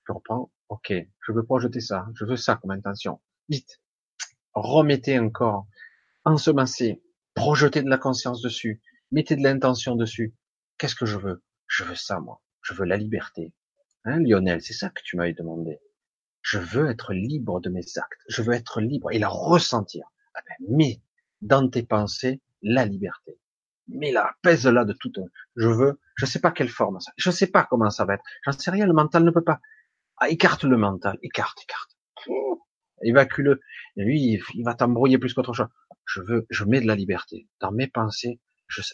Je reprends. Ok, je veux projeter ça. Je veux ça comme intention. Vite, remettez encore, ensemencez, projetez de la conscience dessus, mettez de l'intention dessus. Qu'est-ce que je veux? Je veux ça, moi. Je veux la liberté. Hein, Lionel, c'est ça que tu m'avais demandé. Je veux être libre de mes actes. Je veux être libre et la ressentir. Ah ben, mets dans tes pensées la liberté. Mais la pèse-la de toute. Je veux, je sais pas quelle forme ça. Je sais pas comment ça va être. J'en sais rien. Le mental ne peut pas. Ah, écarte le mental. Écarte, écarte évacue-le. lui, il, va t'embrouiller plus qu'autre chose. Je veux, je mets de la liberté. Dans mes pensées,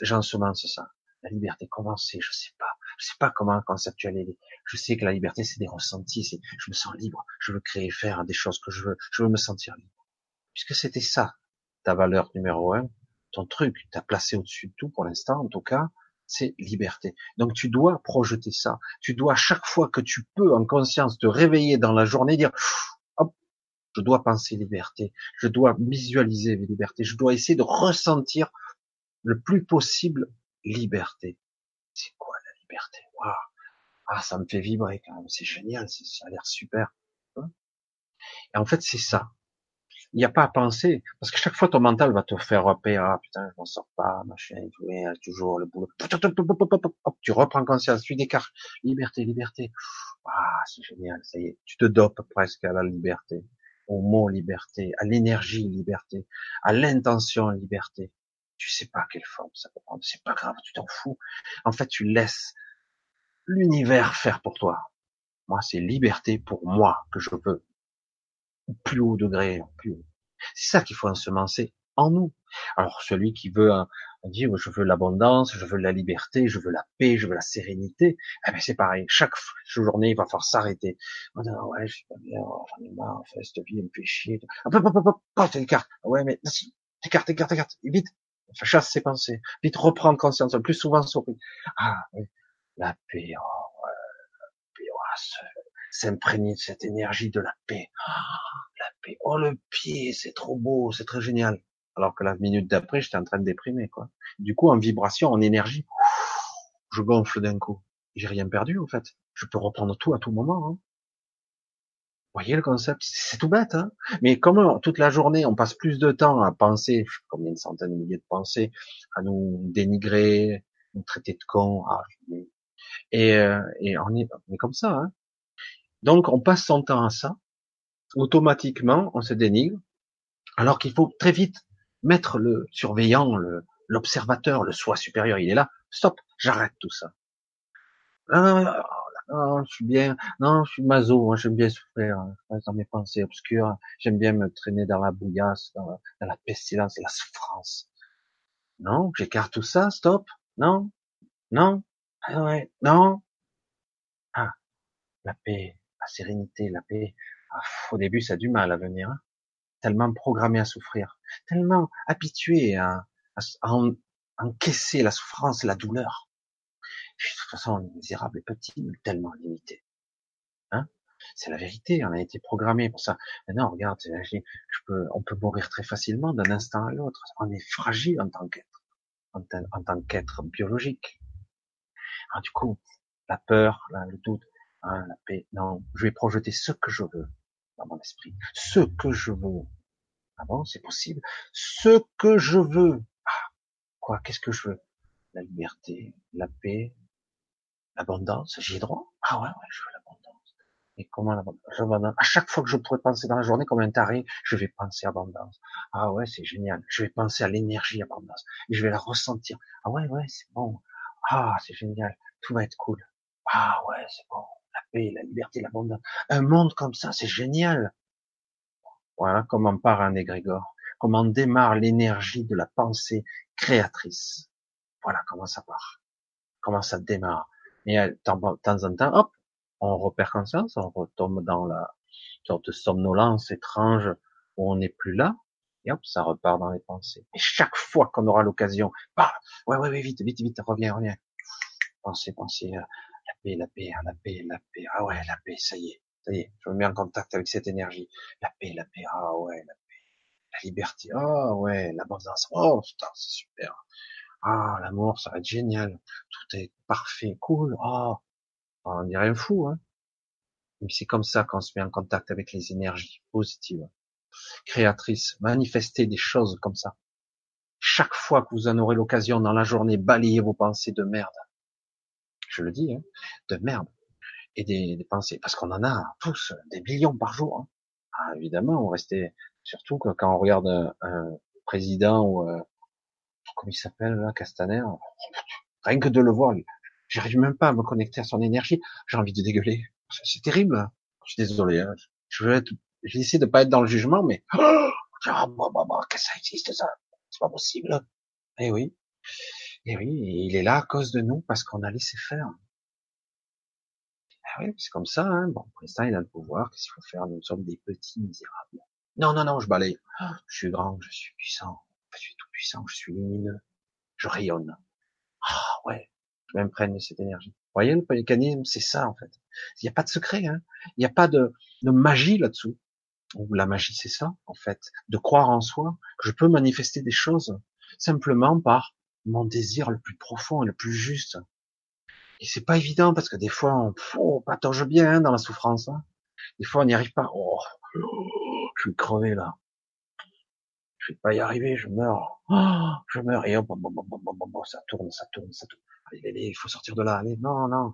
j'ensemence ça. La liberté, comment c'est, je sais pas. Je sais pas comment conceptualiser. Je sais que la liberté, c'est des ressentis, je me sens libre. Je veux créer, faire des choses que je veux. Je veux me sentir libre. Puisque c'était ça, ta valeur numéro un, ton truc, t'as placé au-dessus de tout pour l'instant, en tout cas, c'est liberté. Donc tu dois projeter ça. Tu dois chaque fois que tu peux en conscience te réveiller dans la journée dire je dois penser liberté, je dois visualiser liberté, je dois essayer de ressentir le plus possible liberté. C'est quoi la liberté? Waouh Ah, ça me fait vibrer quand même, c'est génial, ça a l'air super. Et en fait, c'est ça. Il n'y a pas à penser, parce que chaque fois ton mental va te faire repérer, ah putain, je m'en sors pas, machin, toujours le boulot. tu reprends conscience, tu décartes, liberté, liberté. Ah, c'est génial, ça y est, tu te dopes presque à la liberté, au mot liberté, à l'énergie liberté, à l'intention liberté. Tu sais pas quelle forme ça peut prendre, c'est pas grave, tu t'en fous. En fait, tu laisses l'univers faire pour toi. Moi, c'est liberté pour moi que je veux. Plus haut degré, plus haut. C'est ça qu'il faut ensemencer en nous. Alors, celui qui veut dire, je veux l'abondance, je veux la liberté, je veux la paix, je veux la sérénité, eh ben, c'est pareil. Chaque journée, il va falloir s'arrêter. Oh non, ouais, je suis pas bien, oh, j'en ai marre, en fait, cette vie, elle me fait chier. Hop, hop, hop, hop, hop, t'écartes. Ouais, mais, t'écartes, t'écartes, t'écartes. Vite, chasse ses pensées. Vite, reprendre conscience. Le plus souvent, souris. Ah, oui. La paix, oh, ouais, la paix, oh, s'imprégner de cette énergie de la paix. Oh, la paix. Oh, le pied, c'est trop beau, c'est très génial. Alors que la minute d'après, j'étais en train de déprimer, quoi. Du coup, en vibration, en énergie, je gonfle d'un coup. J'ai rien perdu, en fait. Je peux reprendre tout à tout moment. Hein. Vous voyez le concept? C'est tout bête, hein Mais comme toute la journée, on passe plus de temps à penser, je sais combien de centaines de milliers de pensées, à nous dénigrer, nous traiter de cons, ah, et, euh, et on est, on est comme ça. Hein Donc, on passe son temps à ça. Automatiquement, on se dénigre, alors qu'il faut très vite mettre le surveillant, l'observateur, le, soi supérieur, il est là. Stop, j'arrête tout ça. Ah, non, je suis bien, non, je suis maso, j'aime bien souffrir dans mes pensées obscures, j'aime bien me traîner dans la bouillasse, dans la, pestilence, la souffrance. Non, j'écarte tout ça, stop, non, non, ah non. Ah, la paix, la sérénité, la paix. Ah, au début, ça a du mal à venir. Hein tellement programmé à souffrir, tellement habitué à, encaisser la souffrance, la douleur. de toute façon, on est misérable et petit, mais tellement limité. Hein? C'est la vérité, on a été programmé pour ça. Maintenant, regarde, je peux, on peut mourir très facilement d'un instant à l'autre. On est fragile en tant qu'être, en, tant qu'être biologique. Alors, du coup, la peur, le doute, hein, la paix, non, je vais projeter ce que je veux dans mon esprit. Ce que je veux. Ah bon, c'est possible. Ce que je veux. Ah, quoi, qu'est-ce que je veux? La liberté, la paix, l'abondance. J'y ai droit? Ah ouais, ouais, je veux l'abondance. Et comment l'abondance? À chaque fois que je pourrais penser dans la journée comme un taré, je vais penser abondance. Ah ouais, c'est génial. Je vais penser à l'énergie abondance. Et je vais la ressentir. Ah ouais, ouais, c'est bon. Ah, c'est génial. Tout va être cool. Ah ouais, c'est bon paix, la liberté, l'abondance. Un monde comme ça, c'est génial. Voilà comment part un égrégore, comment démarre l'énergie de la pensée créatrice. Voilà comment ça part, comment ça démarre. Et de temps en temps, hop, on repère conscience, on retombe dans la sorte de somnolence étrange où on n'est plus là, et hop, ça repart dans les pensées. Et chaque fois qu'on aura l'occasion, bah, ouais, ouais, ouais, vite, vite, vite, reviens, reviens. Pensez, pensez, euh, la paix, la paix, la paix, la paix. Ah ouais, la paix, ça y est, ça y est, je me mets en contact avec cette énergie. La paix, la paix, ah ouais, la paix. La liberté, ah ouais, l'abondance, oh putain, c'est super. Ah, l'amour, ça va être génial. Tout est parfait, cool. Ah, on dirait un fou, hein. Mais c'est comme ça qu'on se met en contact avec les énergies positives, créatrices, manifester des choses comme ça. Chaque fois que vous en aurez l'occasion dans la journée, balayez vos pensées de merde je le dis, hein, de merde et des, pensées, parce qu'on en a tous des millions par jour. Hein. Ah, évidemment, on restait, surtout quand on regarde un, président ou euh, comment il s'appelle Castaner, rien que de le voir, j'arrive même pas à me connecter à son énergie, j'ai envie de dégueuler. C'est terrible. Je suis désolé. Hein. Je vais être, j'essaie de pas être dans le jugement, mais oh, bah, bah, que ça existe ça, c'est pas possible. Eh oui. Et oui, il est là à cause de nous parce qu'on a laissé faire. Ah oui, c'est comme ça. Hein. Bon, pour il a le pouvoir. Qu'est-ce qu'il faut faire? Nous sommes des petits misérables. Non, non, non, je balaye. je suis grand, je suis puissant. Je suis tout puissant, je suis lumineux. Je rayonne. Ah ouais, je m'imprègne de cette énergie. Vous voyez, le mécanisme, c'est ça en fait. Il n'y a pas de secret. Hein. Il n'y a pas de, de magie là-dessous. La magie, c'est ça, en fait, de croire en soi, que je peux manifester des choses simplement par mon désir le plus profond et le plus juste. Et c'est pas évident parce que des fois on, on patauge bien hein, dans la souffrance. Hein. Des fois on n'y arrive pas. Oh, je suis crevé là. je vais pas y arriver, je meurs, oh, je meurs, et hop, ça tourne, ça tourne, ça tourne. Allez, allez, il faut sortir de là, allez, non, non,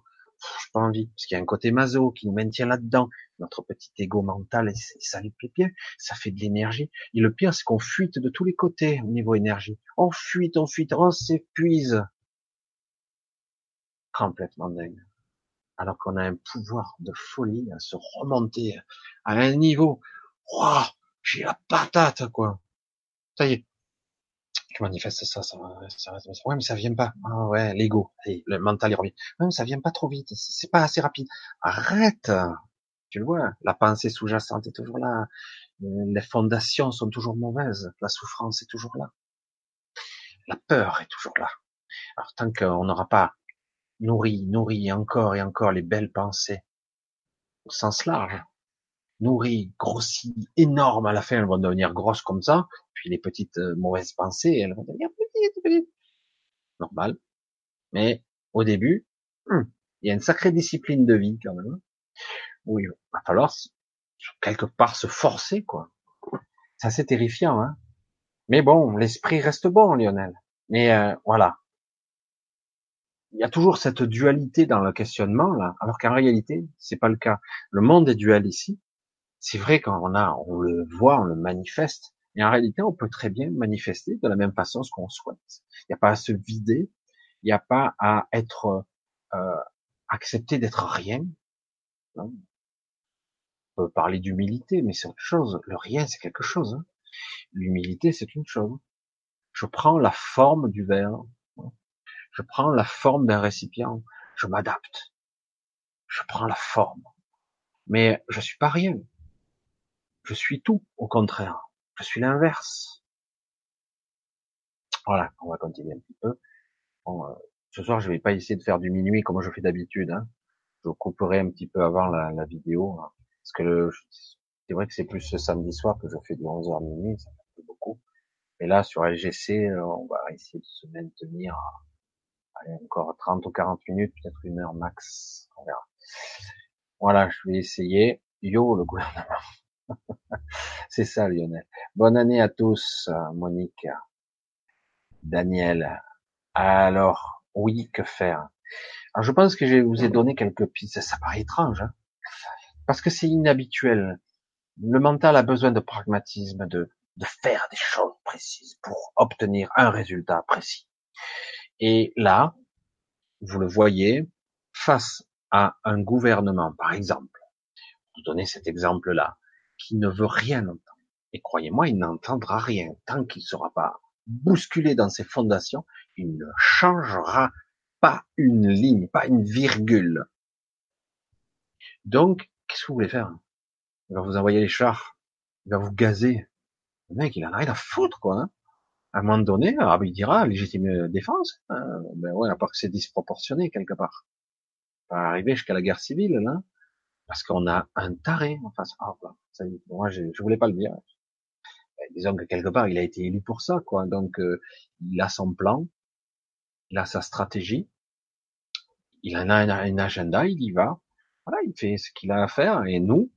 j'ai pas envie, parce qu'il y a un côté maso qui nous maintient là-dedans. Notre petit ego mental, ça lui plaît bien, ça fait de l'énergie. Et le pire, c'est qu'on fuite de tous les côtés au niveau énergie. On fuite, on fuite, on s'épuise. Complètement dingue. Alors qu'on a un pouvoir de folie à se remonter à un niveau. Wow, j'ai la patate, quoi. Ça y est, je manifeste ça, ça, ça, ça, ouais, mais ça vient pas. Ah ouais, l'ego, le mental il revient. Ouais, mais ça vient pas trop vite, c'est pas assez rapide. Arrête. Tu le vois, la pensée sous-jacente est toujours là. Les fondations sont toujours mauvaises. La souffrance est toujours là. La peur est toujours là. Alors tant qu'on n'aura pas nourri, nourri encore et encore les belles pensées au sens large, nourri, grossi, énorme, à la fin elles vont devenir grosses comme ça, puis les petites euh, mauvaises pensées, elles vont devenir petites, petites. Normal. Mais au début, hum, il y a une sacrée discipline de vie quand même. Oui, il va falloir quelque part se forcer, quoi. C'est assez terrifiant, hein. Mais bon, l'esprit reste bon, Lionel. Mais euh, voilà. Il y a toujours cette dualité dans le questionnement, là, alors qu'en réalité, c'est pas le cas. Le monde est dual ici, c'est vrai qu'on a, on le voit, on le manifeste, mais en réalité, on peut très bien manifester de la même façon ce qu'on souhaite. Il n'y a pas à se vider, il n'y a pas à être euh, accepter d'être rien. On peut parler d'humilité, mais c'est autre chose. Le rien, c'est quelque chose. Hein. L'humilité, c'est une chose. Je prends la forme du verre, je prends la forme d'un récipient, je m'adapte. Je prends la forme. Mais je suis pas rien. Je suis tout, au contraire. Je suis l'inverse. Voilà, on va continuer un petit peu. Euh, ce soir, je vais pas essayer de faire du minuit comme je fais d'habitude. Hein. Je couperai un petit peu avant la, vidéo, hein. parce que c'est vrai que c'est plus ce samedi soir que je fais du 11h minuit, ça fait beaucoup. Et là, sur LGC, euh, on va essayer de se maintenir à, allez, encore 30 ou 40 minutes, peut-être une heure max. On verra. Voilà, je vais essayer. Yo, le gouvernement. C'est ça, Lionel. Bonne année à tous, Monique, Daniel. Alors, oui, que faire? Alors, je pense que je vous ai donné quelques pistes. Ça paraît étrange, hein parce que c'est inhabituel. Le mental a besoin de pragmatisme, de, de faire des choses précises pour obtenir un résultat précis. Et là, vous le voyez, face à un gouvernement, par exemple, vous donnez cet exemple-là, qui ne veut rien entendre. Et croyez-moi, il n'entendra rien. Tant qu'il ne sera pas bousculé dans ses fondations, il ne changera pas une ligne, pas une virgule. Donc, qu'est-ce que vous voulez faire? Il va vous envoyer les chars, il va vous gazer. Le mec, il en a rien à foutre, quoi. Hein à un moment donné, il dira légitime défense. Hein ben ouais, à part que c'est disproportionné quelque part. Pas arriver jusqu'à la guerre civile, là parce qu'on a un taré en face. Ah, bah, ça y est, moi, je, je voulais pas le dire. Ben, disons que quelque part, il a été élu pour ça, quoi. Donc, euh, il a son plan, il a sa stratégie, il en a un, agenda, il y va. Voilà, il fait ce qu'il a à faire, et nous,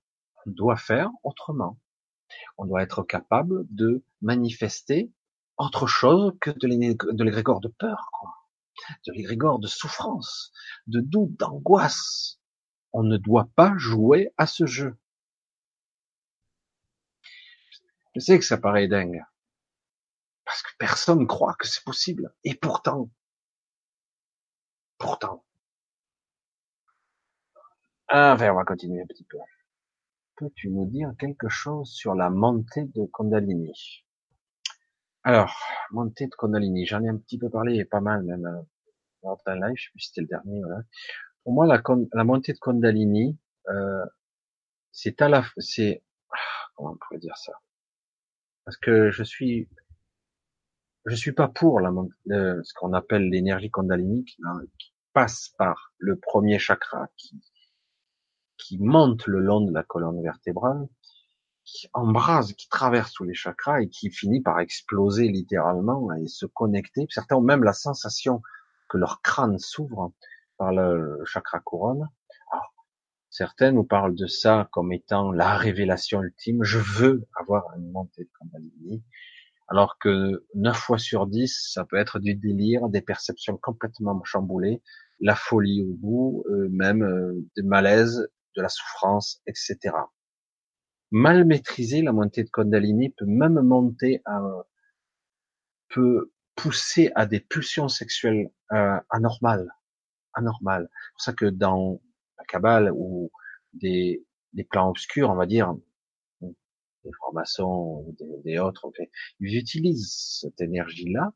on doit faire autrement. On doit être capable de manifester autre chose que de l'égrégore de peur, quoi. De l'égrégore de souffrance, de doute, d'angoisse, on ne doit pas jouer à ce jeu. Je sais que ça paraît dingue. Parce que personne ne croit que c'est possible. Et pourtant, pourtant. Ah, enfin, on va continuer un petit peu. Peux-tu nous dire quelque chose sur la montée de Kundalini? Alors, montée de Kundalini, j'en ai un petit peu parlé, pas mal même, euh, dans un live, je sais c'était le dernier. Pour moi, la, la montée de Kundalini, euh, c'est à la, c'est, ah, comment on pourrait dire ça? Parce que je suis, je suis pas pour la, ce qu'on appelle l'énergie Kundalini qui, qui, passe par le premier chakra, qui, qui monte le long de la colonne vertébrale, qui embrase, qui traverse tous les chakras et qui finit par exploser littéralement et se connecter. Certains ont même la sensation que leur crâne s'ouvre par le chakra couronne. Certains nous parlent de ça comme étant la révélation ultime. Je veux avoir une montée de Kundalini. alors que 9 fois sur 10, ça peut être du délire, des perceptions complètement chamboulées, la folie au bout, euh, même euh, des malaises, de la souffrance, etc. Mal maîtriser la montée de Kundalini peut même monter à, peut pousser à des pulsions sexuelles euh, anormales, anormales. C'est pour ça que dans la Kabbale ou des, des plans obscurs, on va dire, des francs-maçons ou des, autres, ils utilisent cette énergie-là,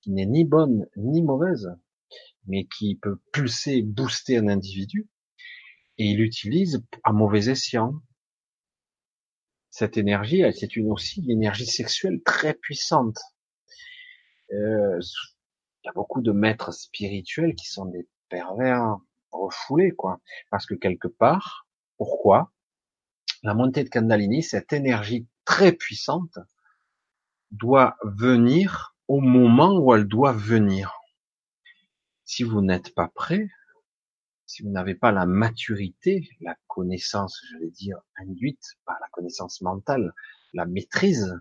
qui n'est ni bonne ni mauvaise, mais qui peut pulser, booster un individu, et ils l'utilisent à mauvais escient. Cette énergie, c'est une aussi une énergie sexuelle très puissante. Euh, il y a beaucoup de maîtres spirituels qui sont des pervers refoulés, quoi. Parce que quelque part, pourquoi la montée de Kundalini, cette énergie très puissante, doit venir au moment où elle doit venir? Si vous n'êtes pas prêt, si vous n'avez pas la maturité, la connaissance, je vais dire, induite par la connaissance mentale, la maîtrise,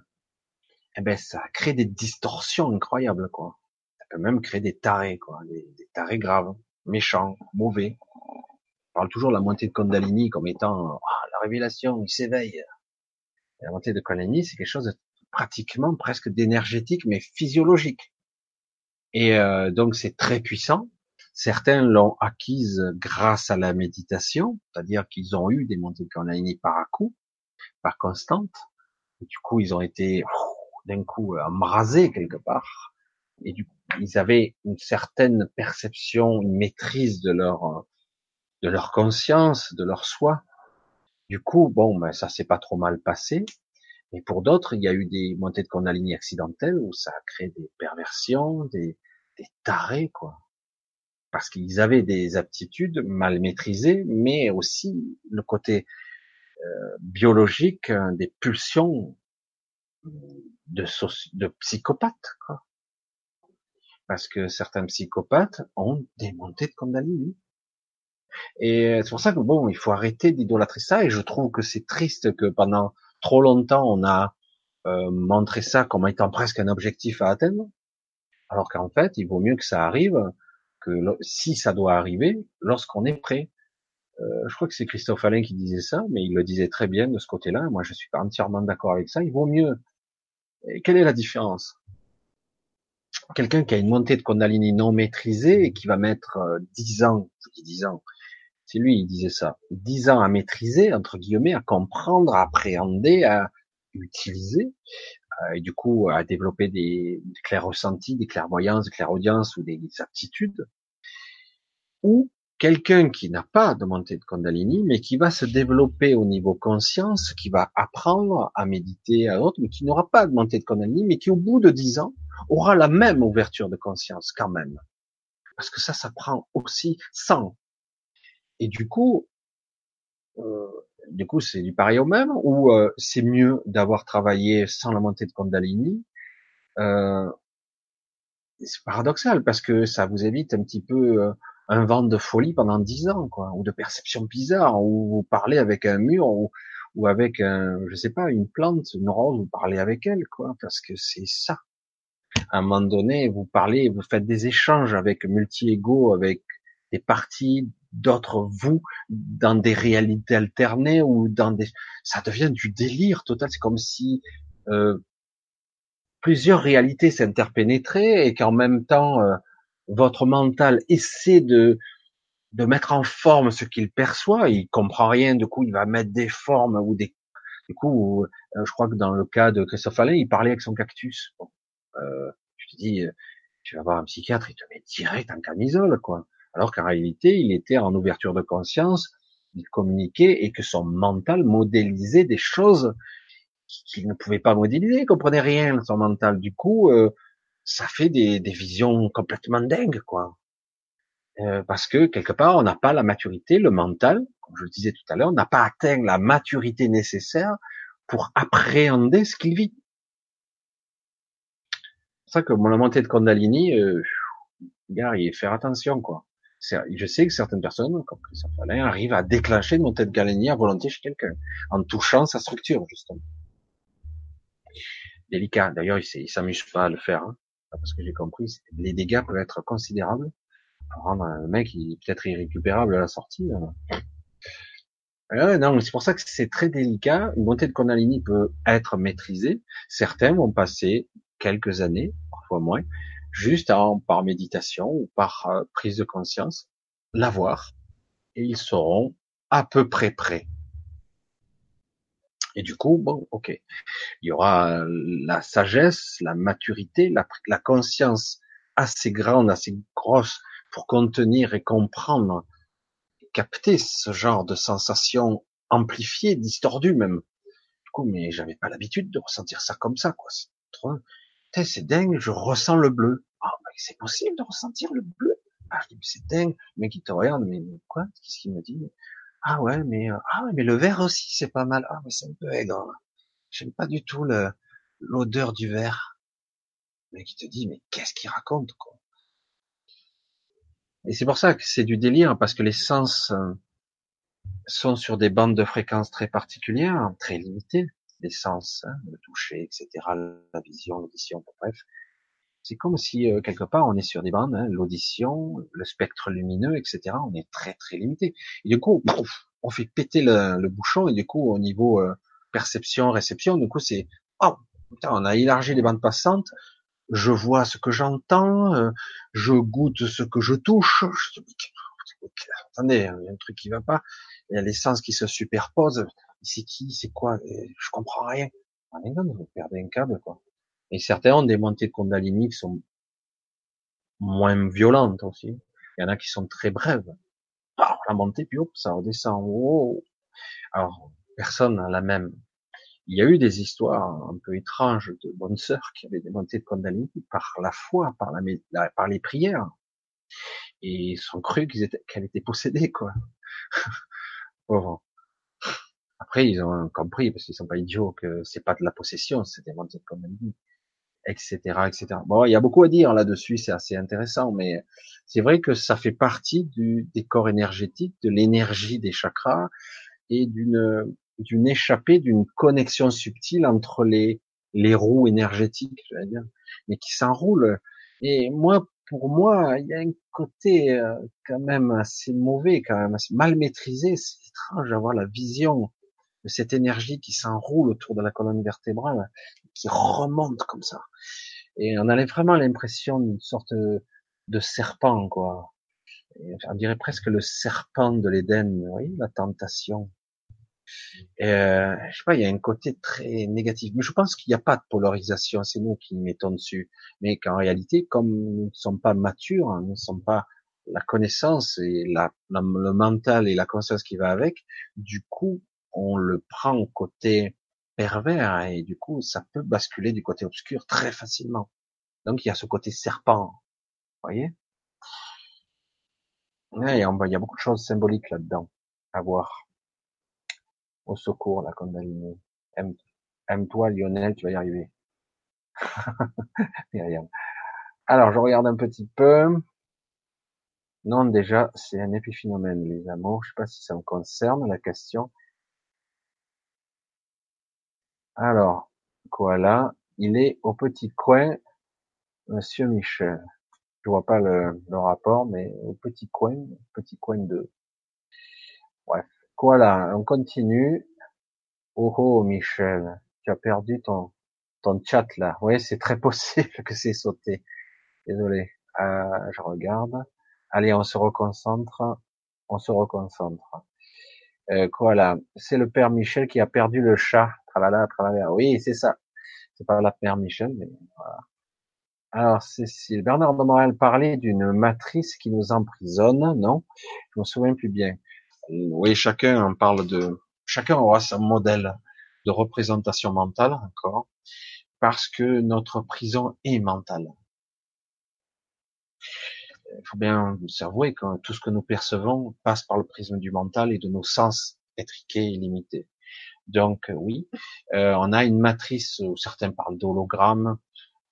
eh ben, ça crée des distorsions incroyables, quoi. Ça peut même créer des tarés, quoi, des, des tarés graves, méchants, mauvais. On parle toujours de la montée de Kundalini comme étant la révélation, il s'éveille. La montée de Kundalini, c'est quelque chose de pratiquement presque d'énergétique, mais physiologique. Et euh, donc c'est très puissant. Certains l'ont acquise grâce à la méditation, c'est-à-dire qu'ils ont eu des montées de Kundalini par à coup, par constante. Et du coup, ils ont été d'un coup embrasés quelque part. Et du coup, ils avaient une certaine perception, une maîtrise de leur de leur conscience, de leur soi. Du coup, bon, ben, ça s'est pas trop mal passé. Et pour d'autres, il y a eu des montées de Kundalini accidentelles où ça a créé des perversions, des, des tarés, quoi. Parce qu'ils avaient des aptitudes mal maîtrisées, mais aussi le côté euh, biologique hein, des pulsions de, de psychopathes, quoi. Parce que certains psychopathes ont des montées de Kundalini. Et c'est pour ça que bon, il faut arrêter d'idolâtrer ça. Et je trouve que c'est triste que pendant trop longtemps on a euh, montré ça comme étant presque un objectif à atteindre, alors qu'en fait, il vaut mieux que ça arrive que si ça doit arriver, lorsqu'on est prêt. Euh, je crois que c'est Christophe Alain qui disait ça, mais il le disait très bien de ce côté-là. Moi, je suis pas entièrement d'accord avec ça. Il vaut mieux. Quelle est la différence? Quelqu'un qui a une montée de Kundalini non maîtrisée et qui va mettre euh, 10 ans, je dis 10 ans, c'est lui, il disait ça. Dix ans à maîtriser, entre guillemets, à comprendre, à appréhender, à utiliser, euh, et du coup à développer des, des clairs ressentis, des clairvoyances, des clairaudiences ou des, aptitudes. Ou quelqu'un qui n'a pas de montée de Kundalini, mais qui va se développer au niveau conscience, qui va apprendre à méditer à autre, mais qui n'aura pas de montée de Kundalini, mais qui au bout de dix ans aura la même ouverture de conscience quand même. Parce que ça, ça prend aussi sans et du coup, euh, du coup, c'est du pareil au même, ou euh, c'est mieux d'avoir travaillé sans la montée de Kundalini? Euh, c'est paradoxal parce que ça vous évite un petit peu euh, un vent de folie pendant dix ans, quoi, ou de perceptions bizarres, ou vous parlez avec un mur, ou, ou avec un, je sais pas, une plante, une rose, vous parlez avec elle, quoi, parce que c'est ça. À un moment donné, vous parlez, vous faites des échanges avec multi-égaux, avec des parties d'autres vous dans des réalités alternées ou dans des ça devient du délire total c'est comme si euh, plusieurs réalités s'interpénétraient et qu'en même temps euh, votre mental essaie de de mettre en forme ce qu'il perçoit. Il comprend rien du coup il va mettre des formes ou des du coup euh, je crois que dans le cas de Christophe Alain il parlait avec son cactus. Bon, euh, je te dis tu vas voir un psychiatre il te met direct en camisole quoi. Alors qu'en réalité, il était en ouverture de conscience, il communiquait et que son mental modélisait des choses qu'il ne pouvait pas modéliser, il comprenait rien son mental. Du coup, euh, ça fait des, visions complètement dingues, quoi. Euh, parce que quelque part, on n'a pas la maturité, le mental, comme je le disais tout à l'heure, on n'a pas atteint la maturité nécessaire pour appréhender ce qu'il vit. C'est ça que mon montée de Kundalini, euh, gars, il faire attention, quoi je sais que certaines personnes, comme Christophe Alain, arrivent à déclencher une montée de galénie à volonté chez quelqu'un, en touchant sa structure, justement. délicat. D'ailleurs, il, il s'amuse pas à le faire, hein, parce que j'ai compris, les dégâts peuvent être considérables rendre le mec peut-être irrécupérable à la sortie. Euh, non, c'est pour ça que c'est très délicat. Une montée de Kundalini peut être maîtrisée. Certains vont passer quelques années, parfois moins, juste en, par méditation ou par euh, prise de conscience, l'avoir, et ils seront à peu près prêts. Et du coup, bon, ok, il y aura la sagesse, la maturité, la, conscience assez grande, assez grosse pour contenir et comprendre capter ce genre de sensations amplifiées, distordues même. Du coup, mais j'avais pas l'habitude de ressentir ça comme ça, quoi. C'est trop, c'est dingue, je ressens le bleu. Ah, c'est possible de ressentir le bleu? Ah, c'est dingue. Le mec, il te regarde, mais quoi? Qu'est-ce qu'il me dit? Ah ouais, mais, euh, ah mais le vert aussi, c'est pas mal. Ah, mais c'est un peu aigre. J'aime pas du tout le, l'odeur du verre. Mec, il te dit, mais qu'est-ce qu'il raconte, quoi? Et c'est pour ça que c'est du délire, parce que les sens euh, sont sur des bandes de fréquences très particulières, très limitées, les sens, hein, le toucher, etc., la vision, l'audition, bref. C'est comme si euh, quelque part on est sur des bandes, hein, l'audition, le spectre lumineux, etc. On est très très limité. Et du coup, on fait péter le, bouchon et du coup au niveau euh, perception, réception, du coup c'est oh putain, on a élargi les bandes passantes, je vois ce que j'entends, euh, je goûte ce que je touche. attendez, il y a un truc qui va pas. Il y a les sens qui se superposent. C'est qui, c'est quoi? Je comprends rien. vous perdez un câble, quoi. Et certains ont des montées de Kundalini qui sont moins violentes aussi. Il y en a qui sont très brèves. Alors, la montée, puis hop, ça redescend. Alors, personne n'a la même il y a eu des histoires un peu étranges de bonnes sœurs qui avaient des montées de Kundalini par la foi, par la, par les prières. Et ils sont cru étaient, qu'elle était possédée, quoi. Après, ils ont compris, parce qu'ils sont pas idiots, que c'est pas de la possession, c'est des montées de Kundalini, etc., etc. Bon, il y a beaucoup à dire là-dessus, c'est assez intéressant, mais c'est vrai que ça fait partie du, des corps énergétiques, de l'énergie des chakras et d'une d'une échappée, d'une connexion subtile entre les, les roues énergétiques, je dire, mais qui s'enroulent. Et moi, pour moi, il y a un côté euh, quand même assez mauvais, quand même assez mal maîtrisé. C'est étrange d'avoir la vision de cette énergie qui s'enroule autour de la colonne vertébrale, qui remonte comme ça. Et on avait vraiment l'impression d'une sorte de serpent, quoi. on dirait presque le serpent de l'Éden, voyez, la tentation. Euh, je sais pas, il y a un côté très négatif. Mais je pense qu'il n'y a pas de polarisation, c'est nous qui mettons dessus. Mais qu'en réalité, comme nous ne sommes pas matures, hein, nous ne sommes pas la connaissance et la, le mental et la conscience qui va avec, du coup, on le prend côté pervers et du coup, ça peut basculer du côté obscur très facilement. Donc, il y a ce côté serpent. Voyez? il y a beaucoup de choses symboliques là-dedans à voir. Au secours, la Kundalini. Aime-toi, Lionel, tu vas y arriver. Alors, je regarde un petit peu. Non, déjà, c'est un épiphénomène, les amours. Je sais pas si ça me concerne, la question. Alors, voilà. Il est au petit coin, Monsieur Michel. Je vois pas le, rapport, mais au petit coin, petit coin de. Bref. Voilà, on continue. Oh oh Michel, tu as perdu ton ton chat là. Oui, c'est très possible que c'est sauté. Désolé. Euh, je regarde. Allez, on se reconcentre. On se reconcentre. Euh, c'est le père Michel qui a perdu le chat. Oui, c'est ça. C'est pas la père Michel, mais voilà. Alors, Cécile, Bernard de Morel parlait d'une matrice qui nous emprisonne, non? Je me souviens plus bien oui, chacun en parle de, chacun aura son modèle de représentation mentale encore, parce que notre prison est mentale. Il faut bien s'avouer que tout ce que nous percevons passe par le prisme du mental et de nos sens étriqués et limités. Donc oui, euh, on a une matrice où certains parlent d'hologramme,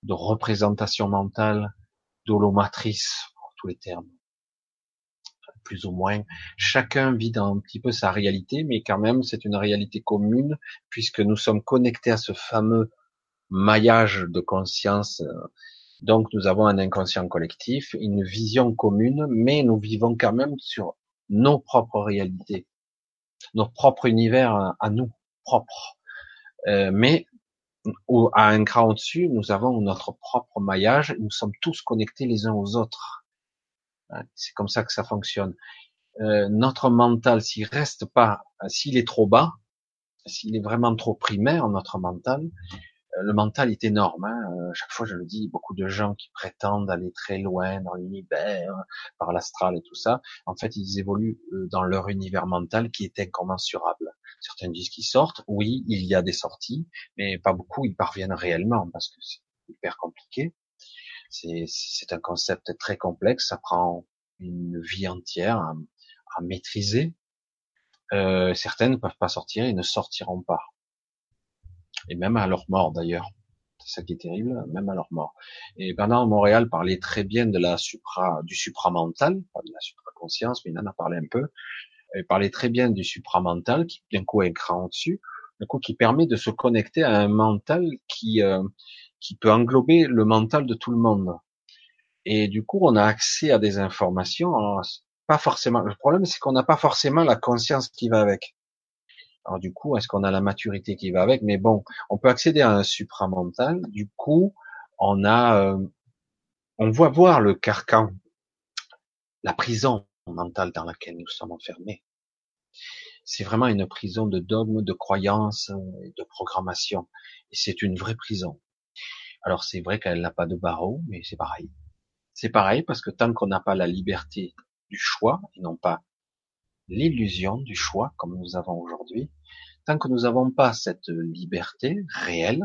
de représentation mentale, d'holomatrice, tous les termes plus ou moins. Chacun vit dans un petit peu sa réalité, mais quand même, c'est une réalité commune, puisque nous sommes connectés à ce fameux maillage de conscience. Donc nous avons un inconscient collectif, une vision commune, mais nous vivons quand même sur nos propres réalités, notre propre univers à nous, propre. Euh, mais à un cran au-dessus, nous avons notre propre maillage, nous sommes tous connectés les uns aux autres. C'est comme ça que ça fonctionne. Euh, notre mental, s'il reste pas, s'il est trop bas, s'il est vraiment trop primaire, notre mental, le mental est énorme. Hein. Euh, chaque fois, je le dis, beaucoup de gens qui prétendent aller très loin dans l'univers, par l'astral et tout ça, en fait, ils évoluent dans leur univers mental qui est incommensurable. Certains disent qu'ils sortent. Oui, il y a des sorties, mais pas beaucoup. Ils parviennent réellement parce que c'est hyper compliqué. C'est un concept très complexe. Ça prend une vie entière à, à maîtriser. Euh, certaines ne peuvent pas sortir et ne sortiront pas. Et même à leur mort d'ailleurs. C'est ça qui est terrible, même à leur mort. Et Bernard Montréal parlait très bien de la supra, du supramental, pas de la supraconscience, mais il en a parlé un peu. Il parlait très bien du supramental, qui d'un coup est cran au-dessus, d'un coup qui permet de se connecter à un mental qui, euh, qui peut englober le mental de tout le monde. Et du coup, on a accès à des informations, pas forcément. Le problème, c'est qu'on n'a pas forcément la conscience qui va avec. Alors du coup, est-ce qu'on a la maturité qui va avec? Mais bon, on peut accéder à un supramental. Du coup, on a, euh, on voit voir le carcan, la prison mentale dans laquelle nous sommes enfermés. C'est vraiment une prison de dogmes, de croyances, de programmation. Et c'est une vraie prison. Alors c'est vrai qu'elle n'a pas de barreaux, mais c'est pareil. C'est pareil parce que tant qu'on n'a pas la liberté du choix et non pas l'illusion du choix comme nous avons aujourd'hui, tant que nous n'avons pas cette liberté réelle,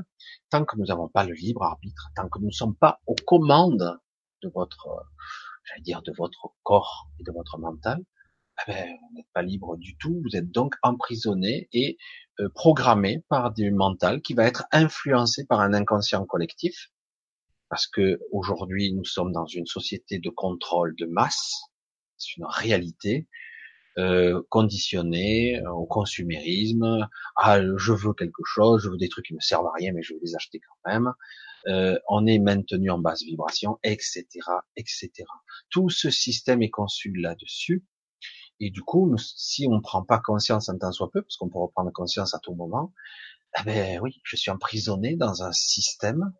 tant que nous n'avons pas le libre arbitre, tant que nous ne sommes pas aux commandes de votre, j'allais dire, de votre corps et de votre mental, eh ben, vous n'êtes pas libre du tout. Vous êtes donc emprisonné et euh, programmé par du mental qui va être influencé par un inconscient collectif. Parce que aujourd'hui, nous sommes dans une société de contrôle de masse c'est une réalité euh, conditionnée euh, au consumérisme. Ah, je veux quelque chose, je veux des trucs qui me servent à rien, mais je vais les acheter quand même. Euh, on est maintenu en basse vibration, etc., etc. Tout ce système est conçu là-dessus. Et du coup, si on ne prend pas conscience en temps soit peu, parce qu'on peut reprendre conscience à tout moment, eh ben oui, je suis emprisonné dans un système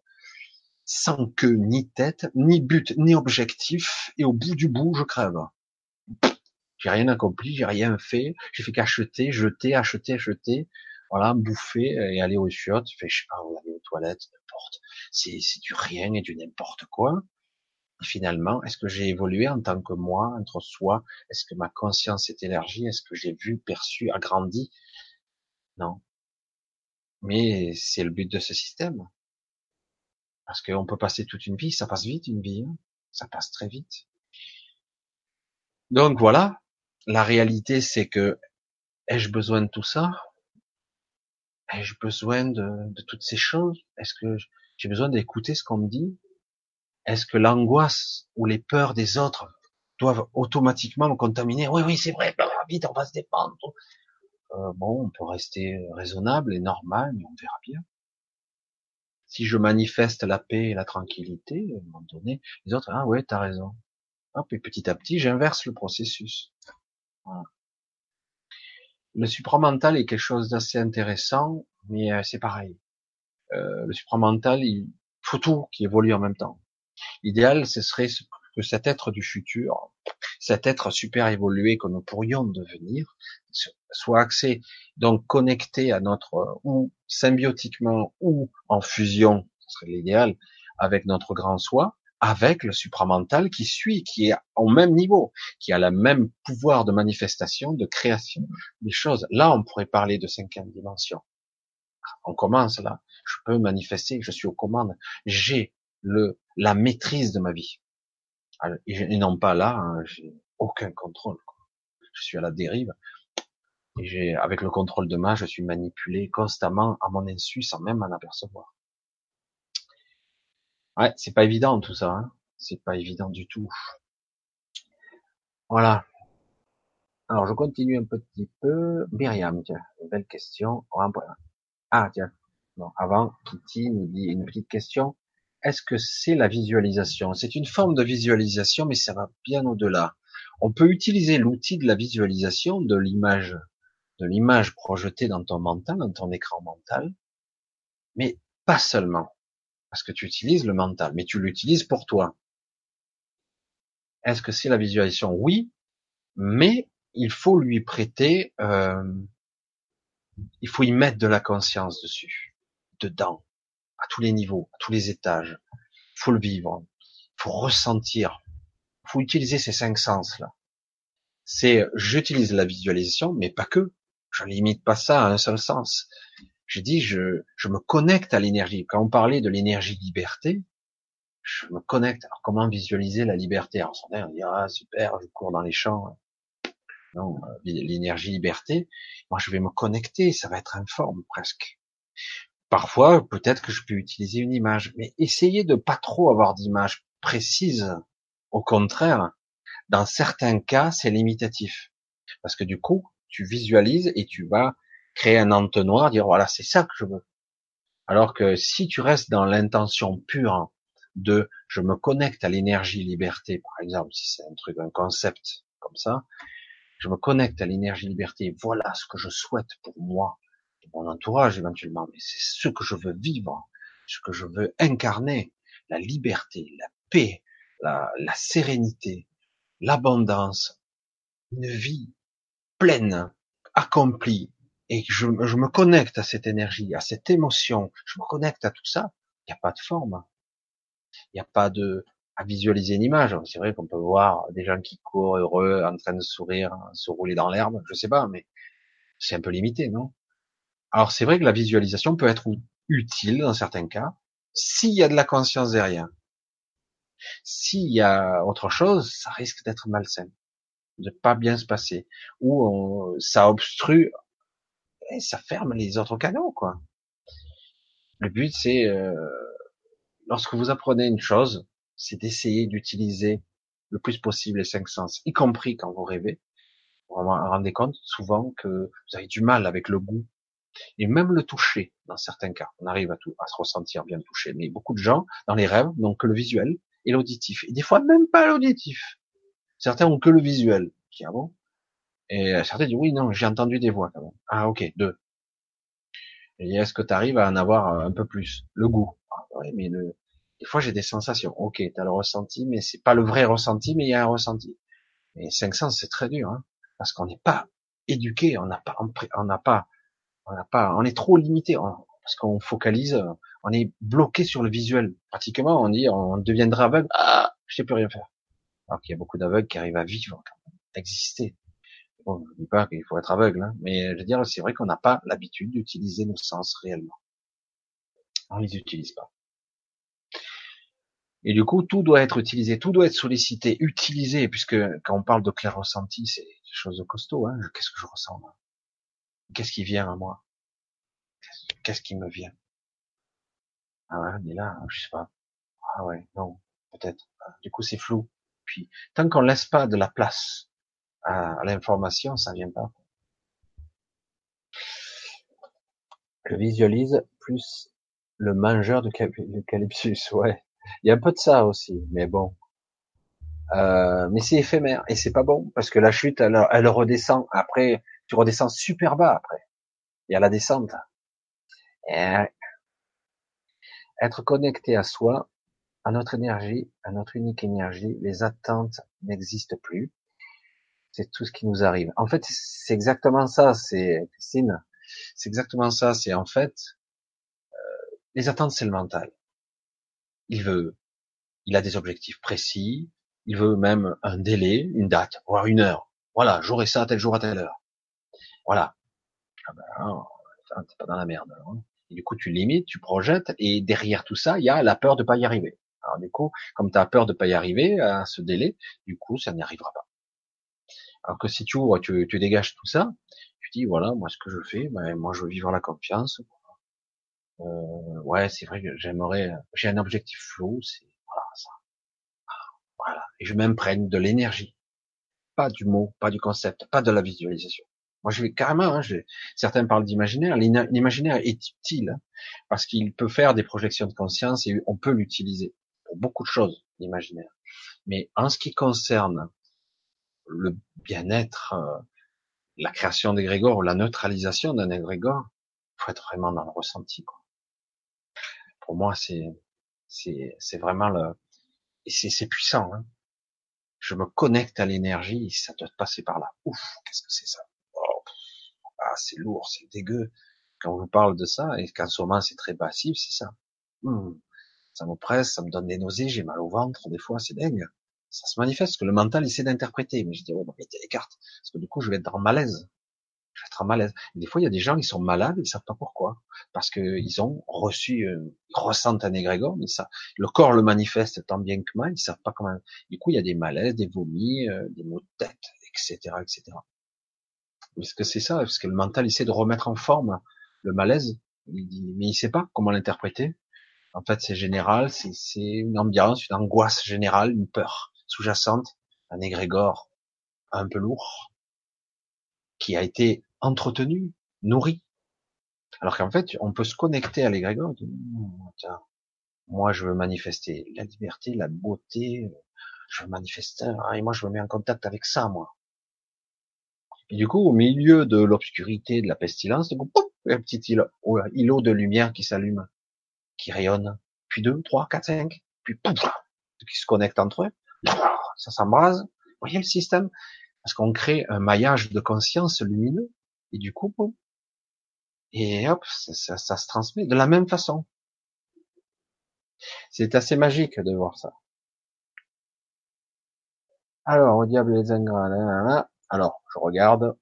sans queue ni tête, ni but, ni objectif, et au bout du bout, je crève. J'ai rien accompli, j'ai rien fait, j'ai fait qu'acheter, jeter, acheter, acheter, voilà, bouffer et aller aux chiottes, fait, je aller aux toilettes, n'importe. C'est, c'est du rien et du n'importe quoi. Finalement, est-ce que j'ai évolué en tant que moi, entre soi? Est-ce que ma conscience est élargie? Est-ce que j'ai vu, perçu, agrandi? Non. Mais c'est le but de ce système. Parce qu'on peut passer toute une vie, ça passe vite une vie, hein. ça passe très vite. Donc voilà, la réalité c'est que ai-je besoin de tout ça? Ai-je besoin de, toutes ces choses? Est-ce que j'ai besoin d'écouter ce qu'on me dit? Est-ce que l'angoisse ou les peurs des autres doivent automatiquement me contaminer? Oui, oui, c'est vrai, vite, on va se défendre. Euh, bon, on peut rester raisonnable et normal, mais on verra bien. Si je manifeste la paix et la tranquillité, à un moment donné, les autres, ah ouais, t'as raison. Hop, et petit à petit, j'inverse le processus. Le supramental est quelque chose d'assez intéressant, mais euh, c'est pareil. Euh, le supramental, il faut tout qui évolue en même temps. L'idéal, ce serait que cet être du futur, cet être super évolué que nous pourrions devenir, soit axé, donc connecté à notre, ou symbiotiquement, ou en fusion, ce serait l'idéal, avec notre grand soi, avec le supramental qui suit, qui est au même niveau, qui a le même pouvoir de manifestation, de création des choses. Là, on pourrait parler de cinquième dimension. On commence là. Je peux manifester, je suis aux commandes. J'ai le la maîtrise de ma vie. Et non pas là, hein, j'ai aucun contrôle. Je suis à la dérive. Et avec le contrôle de ma, je suis manipulé constamment à mon insu sans même m'en apercevoir. Ouais, c'est pas évident tout ça. Hein. C'est pas évident du tout. Voilà. Alors je continue un petit peu. Myriam, tiens, une belle question. Ah tiens, avant, Kitty nous dit une petite question. Est-ce que c'est la visualisation? C'est une forme de visualisation, mais ça va bien au-delà. On peut utiliser l'outil de la visualisation de l'image, de l'image projetée dans ton mental, dans ton écran mental, mais pas seulement. Parce que tu utilises le mental, mais tu l'utilises pour toi. Est-ce que c'est la visualisation? Oui, mais il faut lui prêter, euh, il faut y mettre de la conscience dessus, dedans, à tous les niveaux, à tous les étages. Il faut le vivre, il faut ressentir, il faut utiliser ces cinq sens là. C'est, j'utilise la visualisation, mais pas que. Je limite pas ça à un seul sens. Je dis, je, je me connecte à l'énergie. Quand on parlait de l'énergie liberté, je me connecte. Alors comment visualiser la liberté? Alors on dit ah super, je cours dans les champs. Non, euh, l'énergie liberté. Moi, je vais me connecter. Ça va être informe presque. Parfois, peut-être que je peux utiliser une image, mais essayez de pas trop avoir d'image précise. Au contraire, dans certains cas, c'est limitatif, parce que du coup, tu visualises et tu vas créer un entonnoir, dire voilà, c'est ça que je veux. Alors que si tu restes dans l'intention pure de je me connecte à l'énergie liberté, par exemple, si c'est un truc, un concept comme ça, je me connecte à l'énergie liberté, voilà ce que je souhaite pour moi, pour mon entourage éventuellement, mais c'est ce que je veux vivre, ce que je veux incarner, la liberté, la paix, la, la sérénité, l'abondance, une vie pleine, accomplie, et je, me connecte à cette énergie, à cette émotion, je me connecte à tout ça, il n'y a pas de forme. Il n'y a pas de à visualiser une image. C'est vrai qu'on peut voir des gens qui courent heureux, en train de sourire, se rouler dans l'herbe, je sais pas, mais c'est un peu limité, non? Alors c'est vrai que la visualisation peut être utile dans certains cas, s'il y a de la conscience derrière. S'il y a autre chose, ça risque d'être malsain, de pas bien se passer, ou ça obstrue, et ça ferme les autres canaux, quoi. Le but, c'est euh, lorsque vous apprenez une chose, c'est d'essayer d'utiliser le plus possible les cinq sens, y compris quand vous rêvez. Vous vous rendez compte souvent que vous avez du mal avec le goût et même le toucher dans certains cas. On arrive à, tout, à se ressentir bien touché, mais beaucoup de gens dans les rêves n'ont que le visuel et l'auditif, et des fois même pas l'auditif. Certains ont que le visuel. Qui ah Et certains disent oui non j'ai entendu des voix quand même. Ah ok deux. Et est-ce que tu arrives à en avoir un peu plus? Le goût. Ah, oui, mais le, des fois, j'ai des sensations. Ok, tu as le ressenti, mais c'est pas le vrai ressenti, mais il y a un ressenti. Et cinq sens, c'est très dur, hein, parce qu'on n'est pas éduqué, on n'a pas, on n'a pas, on n'a pas, on est trop limité, parce qu'on focalise, on est bloqué sur le visuel. Pratiquement, on dit, on deviendra aveugle. Ah, je sais plus rien faire. Alors qu'il y a beaucoup d'aveugles qui arrivent à vivre, à exister. Bon, je dis pas qu'il faut être aveugle, hein, mais je veux dire, c'est vrai qu'on n'a pas l'habitude d'utiliser nos sens réellement. On les utilise pas. Et du coup, tout doit être utilisé, tout doit être sollicité, utilisé, puisque quand on parle de clair ressenti, c'est des choses de costaud. Hein. Qu'est-ce que je ressens Qu'est-ce qui vient à moi? Qu'est-ce qui me vient? Ah ouais, mais là, je sais pas. Ah ouais, non, peut-être. Du coup, c'est flou. Puis, tant qu'on laisse pas de la place à, l'information, ça vient pas. Je visualise plus le mangeur de calypsus, ouais. Il y a un peu de ça aussi, mais bon. Euh, mais c'est éphémère et c'est pas bon parce que la chute, elle, elle, redescend. Après, tu redescends super bas après. Il y a la descente. Être connecté à soi, à notre énergie, à notre unique énergie, les attentes n'existent plus. C'est tout ce qui nous arrive. En fait, c'est exactement ça. C'est Christine. C'est exactement ça. C'est en fait euh, les attentes, c'est le mental il veut, il a des objectifs précis, il veut même un délai, une date, voire une heure. Voilà, j'aurai ça tel jour à telle heure. Voilà. Ah ben, t'es pas dans la merde. Hein. Et du coup, tu limites, tu projettes, et derrière tout ça, il y a la peur de pas y arriver. Alors du coup, comme tu as peur de pas y arriver à ce délai, du coup, ça n'y arrivera pas. Alors que si tu ouvres, tu, tu dégages tout ça, tu dis voilà, moi ce que je fais, ben, moi je veux vivre la confiance, euh, ouais, c'est vrai que j'aimerais, j'ai un objectif flou, c'est voilà ça. Voilà. Et je m'imprègne de l'énergie, pas du mot, pas du concept, pas de la visualisation. Moi, je vais carrément. Hein, certains parlent d'imaginaire. L'imaginaire est utile. Hein. parce qu'il peut faire des projections de conscience et on peut l'utiliser pour beaucoup de choses, l'imaginaire. Mais en ce qui concerne le bien-être, euh, la création d'égrégore ou la neutralisation d'un égrégore, faut être vraiment dans le ressenti. Quoi. Pour moi, c'est c'est vraiment le et c'est puissant. Hein. Je me connecte à l'énergie, ça doit passer par là. Ouf, qu'est-ce que c'est ça? Oh, Ah, c'est lourd, c'est dégueu. Quand on vous parle de ça, et qu'en ce moment c'est très passif, c'est ça. Hmm. Ça me presse, ça me donne des nausées, j'ai mal au ventre, des fois c'est dingue. Ça se manifeste que le mental essaie d'interpréter, mais je dis, bah, mettez les cartes, parce que du coup je vais être en malaise. Je vais être en malaise. des fois il y a des gens qui sont malades, ils savent pas pourquoi, parce que ils ont reçu, euh, ils ressentent un égrégore, mais ça, le corps le manifeste tant bien que mal, ils savent pas comment. Du coup il y a des malaises, des vomis, euh, des maux de tête, etc., etc. Est-ce que c'est ça? Parce que le mental essaie de remettre en forme le malaise, mais il sait pas comment l'interpréter. En fait, c'est général, c'est une ambiance, une angoisse générale, une peur sous-jacente, un égrégore un peu lourd, qui a été entretenu, nourri. Alors qu'en fait, on peut se connecter à l'égrégore. Moi, je veux manifester la liberté, la beauté. Je veux manifester, et moi, je me mets en contact avec ça, moi. Et du coup, au milieu de l'obscurité, de la pestilence, du coup, un petit îlot de lumière qui s'allume, qui rayonne, puis deux, trois, quatre, cinq, puis pouf, qui se connectent entre eux, ça s'embrase. Vous voyez le système Parce qu'on crée un maillage de conscience lumineux, et du coup, et hop, ça, se transmet de la même façon. C'est assez magique de voir ça. Alors, au diable les ingrats, alors, je regarde.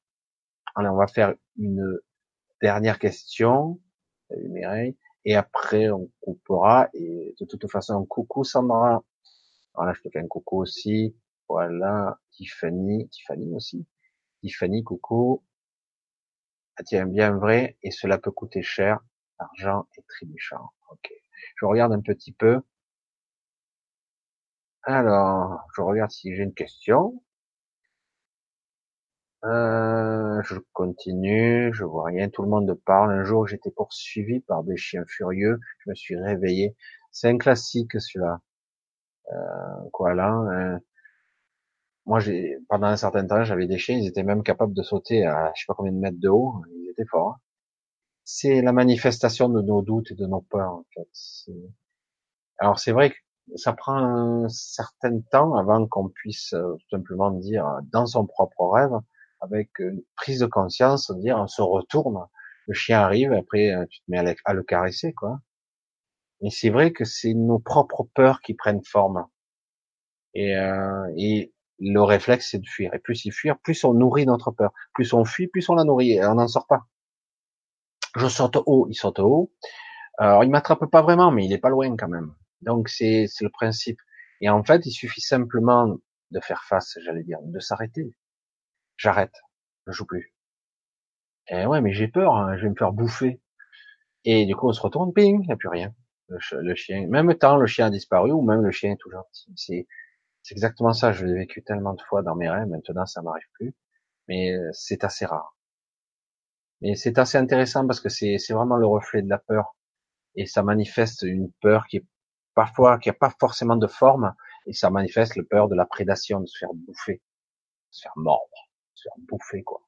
Allez, on va faire une dernière question, et après on coupera. Et de toute façon, coucou Sandra. Voilà, je te fais un coucou aussi. Voilà, Tiffany, Tiffany aussi. Tiffany, coucou. Ah, tiens, bien vrai, et cela peut coûter cher. Argent et trébuchant. Ok. Je regarde un petit peu. Alors, je regarde si j'ai une question. Euh, je continue, je vois rien, tout le monde parle. Un jour, j'étais poursuivi par des chiens furieux, je me suis réveillé. C'est un classique, celui-là. Euh, là euh, Moi, j'ai pendant un certain temps, j'avais des chiens, ils étaient même capables de sauter à je sais pas combien de mètres de haut. Ils étaient forts. Hein. C'est la manifestation de nos doutes et de nos peurs, en fait. Alors, c'est vrai que ça prend un certain temps avant qu'on puisse euh, tout simplement dire dans son propre rêve avec une prise de conscience, dire on se retourne, le chien arrive, après euh, tu te mets à le, caresser, quoi. Et c'est vrai que c'est nos propres peurs qui prennent forme. Et, euh, et le réflexe, c'est de fuir. Et plus il fuit, plus on nourrit notre peur. Plus on fuit, plus on la nourrit. Et on n'en sort pas. Je saute haut, il saute haut. Alors il m'attrape pas vraiment, mais il est pas loin quand même. Donc c'est le principe. Et en fait, il suffit simplement de faire face, j'allais dire, de s'arrêter, j'arrête, je joue plus. Et ouais, mais j'ai peur, hein, je vais me faire bouffer. Et du coup, on se retourne, ping, il n'y a plus rien. Le, chien, même temps, le chien a disparu, ou même le chien est tout gentil. C'est, c'est exactement ça, je l'ai vécu tellement de fois dans mes rêves, maintenant ça m'arrive plus. Mais euh, c'est assez rare. Et c'est assez intéressant parce que c'est, c'est vraiment le reflet de la peur. Et ça manifeste une peur qui est parfois, qui a pas forcément de forme, et ça manifeste le peur de la prédation, de se faire bouffer, de se faire mordre se faire bouffer, quoi.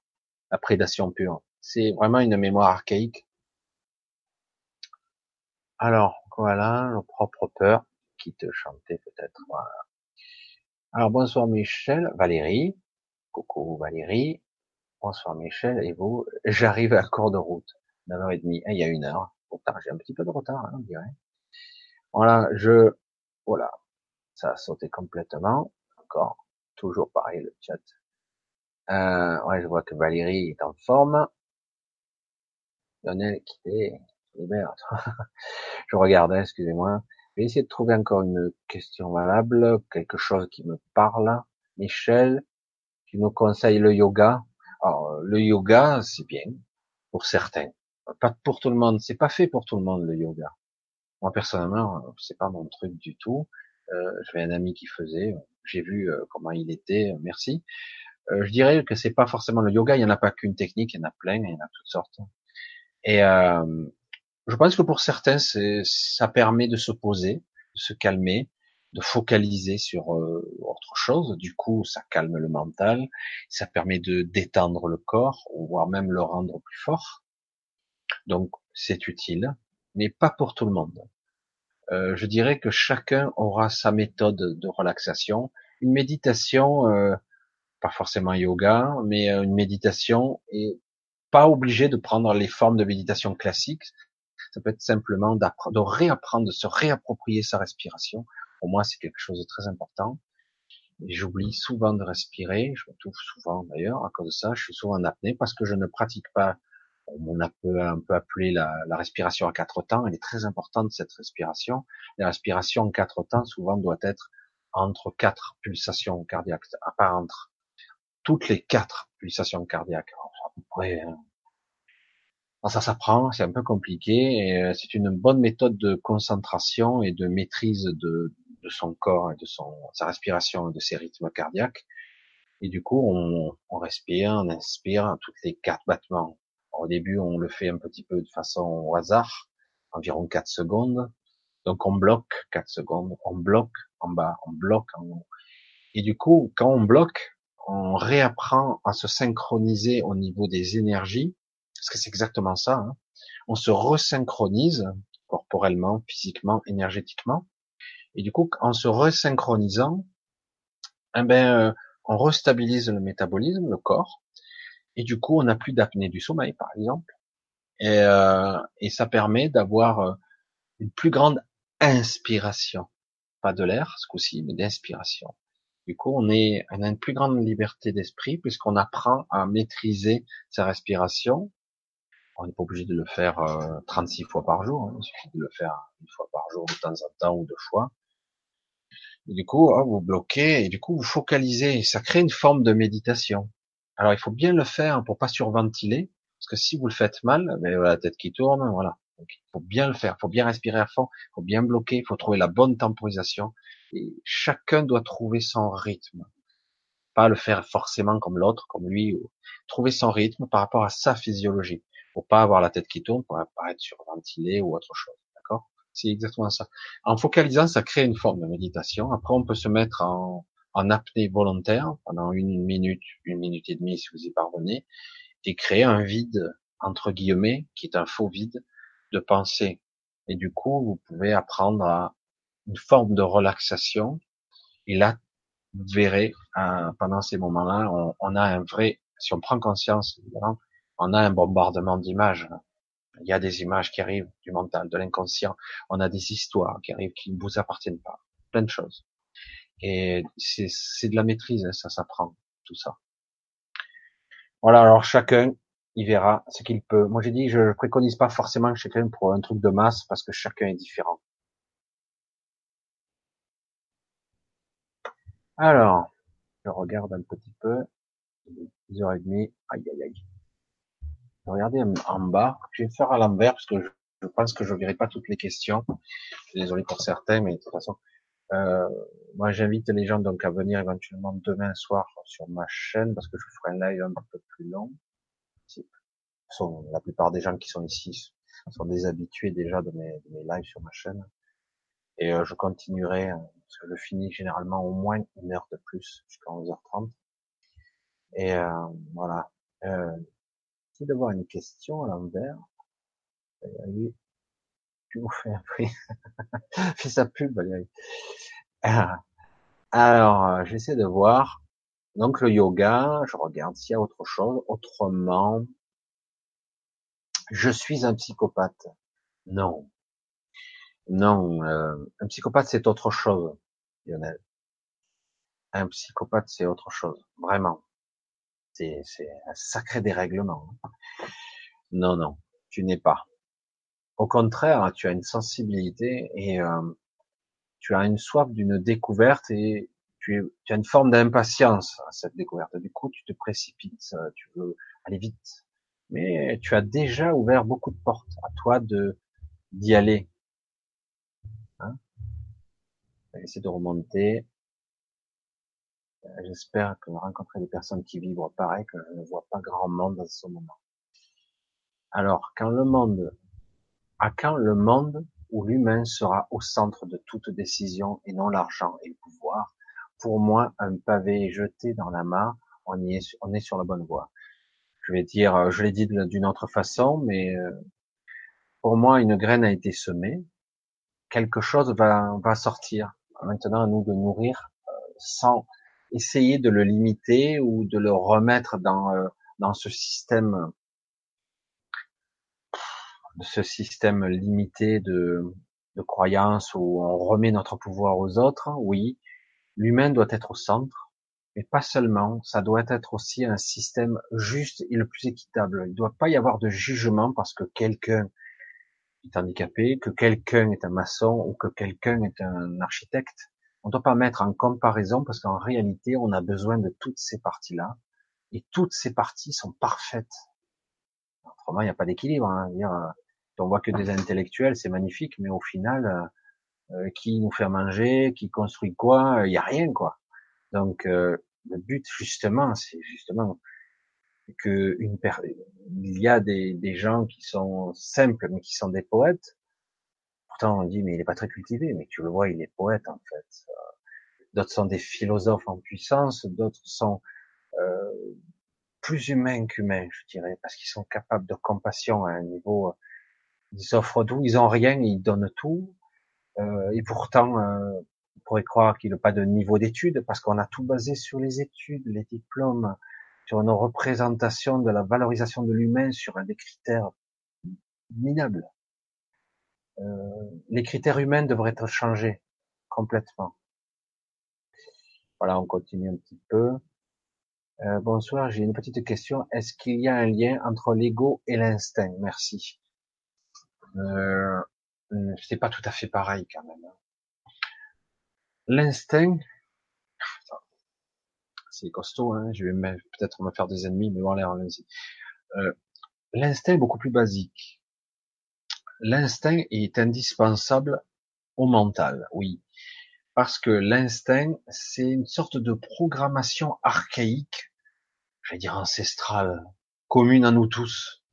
La prédation pure. C'est vraiment une mémoire archaïque. Alors, voilà, le propre peur qui te chantait peut-être. Voilà. Alors, bonsoir Michel, Valérie. Coucou Valérie. Bonsoir Michel, et vous J'arrive à court de route. 9h30, il y a une heure. J'ai un petit peu de retard, hein, on dirait. Voilà, je... Voilà. Ça a sauté complètement. Encore. Toujours pareil, le chat. Euh, ouais, je vois que Valérie est en forme. Lionel qui est, je regarde, hein, excusez-moi. Je vais essayer de trouver encore une question valable, quelque chose qui me parle. Michel, tu nous conseilles le yoga? Alors, le yoga, c'est bien pour certains, pas pour tout le monde. C'est pas fait pour tout le monde le yoga. Moi personnellement, c'est pas mon truc du tout. Euh, J'avais un ami qui faisait, j'ai vu euh, comment il était. Merci. Euh, je dirais que c'est pas forcément le yoga, il y en a pas qu'une technique, il y en a plein, il y en a toutes sortes. Et euh, Je pense que pour certains, ça permet de se poser, de se calmer, de focaliser sur euh, autre chose. Du coup, ça calme le mental, ça permet de détendre le corps, voire même le rendre plus fort. Donc, c'est utile, mais pas pour tout le monde. Euh, je dirais que chacun aura sa méthode de relaxation. Une méditation, euh, pas forcément yoga, mais euh, une méditation est pas obligé de prendre les formes de méditation classiques. Ça peut être simplement d'apprendre, de réapprendre, de se réapproprier sa respiration. Pour moi, c'est quelque chose de très important. J'oublie souvent de respirer. Je me trouve souvent d'ailleurs à cause de ça. Je suis souvent en apnée parce que je ne pratique pas. On a peu, un peu appelé la, respiration à quatre temps. Elle est très importante cette respiration. La respiration en quatre temps souvent doit être entre quatre pulsations cardiaques, à part entre toutes les quatre pulsations cardiaques. hein. Ça s'apprend, c'est un peu compliqué, et euh, c'est une bonne méthode de concentration et de maîtrise de, de son corps et de son, sa respiration et de ses rythmes cardiaques. Et du coup, on, on respire, on inspire toutes les quatre battements. Au début, on le fait un petit peu de façon au hasard, environ quatre secondes. Donc on bloque quatre secondes, on bloque en bas, on bloque en haut. Et du coup, quand on bloque, on réapprend à se synchroniser au niveau des énergies, parce que c'est exactement ça. Hein. On se resynchronise corporellement, physiquement, énergétiquement, et du coup, en se resynchronisant, eh ben, euh, on restabilise le métabolisme, le corps, et du coup, on n'a plus d'apnée du sommeil, par exemple, et, euh, et ça permet d'avoir euh, une plus grande inspiration, pas de l'air ce coup-ci, mais d'inspiration. Du coup, on, est, on a une plus grande liberté d'esprit puisqu'on apprend à maîtriser sa respiration. On n'est pas obligé de le faire 36 euh, fois par jour, hein. il suffit de le faire une fois par jour de temps en temps ou deux fois. Du coup, oh, vous bloquez et du coup vous focalisez. Ça crée une forme de méditation. Alors il faut bien le faire pour pas surventiler, parce que si vous le faites mal, ben, la tête qui tourne, voilà. il faut bien le faire, il faut bien respirer à fond, il faut bien bloquer, il faut trouver la bonne temporisation. Et chacun doit trouver son rythme. Pas le faire forcément comme l'autre, comme lui. Trouver son rythme par rapport à sa physiologie. Pour pas avoir la tête qui tourne, pour pas être surventilé ou autre chose. D'accord? C'est exactement ça. En focalisant, ça crée une forme de méditation. Après, on peut se mettre en, en apnée volontaire pendant une minute, une minute et demie si vous y parvenez, et créer un vide, entre guillemets, qui est un faux vide de pensée. Et du coup, vous pouvez apprendre à une forme de relaxation. Et là, vous verrez, euh, pendant ces moments-là, on, on, a un vrai, si on prend conscience, évidemment, on a un bombardement d'images. Il y a des images qui arrivent du mental, de l'inconscient. On a des histoires qui arrivent qui ne vous appartiennent pas. Plein de choses. Et c'est de la maîtrise, hein, ça s'apprend, tout ça. Voilà, alors chacun, il verra ce qu'il peut. Moi j'ai dit, je préconise pas forcément chacun pour un truc de masse parce que chacun est différent. Alors, je regarde un petit peu. Il est 10h30. Aïe, aïe, aïe. Regardez en bas. Je vais faire à l'envers parce que je, pense que je verrai pas toutes les questions. Désolé pour certains, mais de toute façon, euh, moi j'invite les gens donc à venir éventuellement demain soir sur ma chaîne parce que je ferai un live un peu plus long. La plupart des gens qui sont ici sont des habitués déjà de mes, de mes lives sur ma chaîne. Et euh, je continuerai euh, parce que je finis généralement au moins une heure de plus, jusqu'à 11h30. Et euh, voilà. Euh, de d'avoir une question à l'envers. Tu vous fais prix. Fais sa pub. Alors, euh, j'essaie de voir. Donc le yoga, je regarde s'il y a autre chose. Autrement, je suis un psychopathe. Non. Non, euh, un psychopathe c'est autre chose. Lionel. Un psychopathe, c'est autre chose, vraiment. C'est, un sacré dérèglement. Hein. Non, non, tu n'es pas. Au contraire, tu as une sensibilité et euh, tu as une soif d'une découverte et tu, tu, as une forme d'impatience à cette découverte. Du coup, tu te précipites, tu veux aller vite. Mais tu as déjà ouvert beaucoup de portes. À toi de d'y aller. Hein essayer de remonter. Euh, j'espère que vous rencontrez des personnes qui vivent pareil, que je ne vois pas grand monde dans ce moment. Alors, quand le monde À quand le monde où l'humain sera au centre de toute décision et non l'argent et le pouvoir Pour moi, un pavé est jeté dans la mare, on est, sur la bonne voie. Je vais dire, euh, je l'ai dit d'une autre façon, mais euh, pour moi, une graine a été semée, quelque chose va, va sortir. Maintenant, à nous de nourrir sans essayer de le limiter ou de le remettre dans dans ce système ce système limité de, de croyances où on remet notre pouvoir aux autres, oui, l'humain doit être au centre, mais pas seulement, ça doit être aussi un système juste et le plus équitable. Il ne doit pas y avoir de jugement parce que quelqu'un est handicapé, que quelqu'un est un maçon ou que quelqu'un est un architecte. On ne doit pas mettre en comparaison parce qu'en réalité, on a besoin de toutes ces parties-là et toutes ces parties sont parfaites. Autrement, il n'y a pas d'équilibre. Hein. On voit que des intellectuels, c'est magnifique, mais au final, euh, euh, qui nous fait manger, qui construit quoi, il y a rien quoi. Donc euh, le but justement, c'est justement que une il y a des gens qui sont simples mais qui sont des poètes. On dit mais il est pas très cultivé, mais tu le vois, il est poète en fait. D'autres sont des philosophes en puissance, d'autres sont euh, plus humains qu'humains, je dirais, parce qu'ils sont capables de compassion à un niveau ils offrent tout, ils ont rien, ils donnent tout. Euh, et pourtant, euh, on pourrait croire qu'il n'a pas de niveau d'études parce qu'on a tout basé sur les études, les diplômes, sur nos représentations de la valorisation de l'humain sur des critères minables. Euh, les critères humains devraient être changés complètement. Voilà, on continue un petit peu. Euh, bonsoir, j'ai une petite question. Est-ce qu'il y a un lien entre l'ego et l'instinct? Merci. Euh, c'est pas tout à fait pareil quand même. L'instinct, c'est costaud, hein, je vais peut-être me faire des ennemis, mais allez, allez-y. Euh, l'instinct est beaucoup plus basique. L'instinct est indispensable au mental, oui. Parce que l'instinct, c'est une sorte de programmation archaïque, je vais dire ancestrale, commune à nous tous.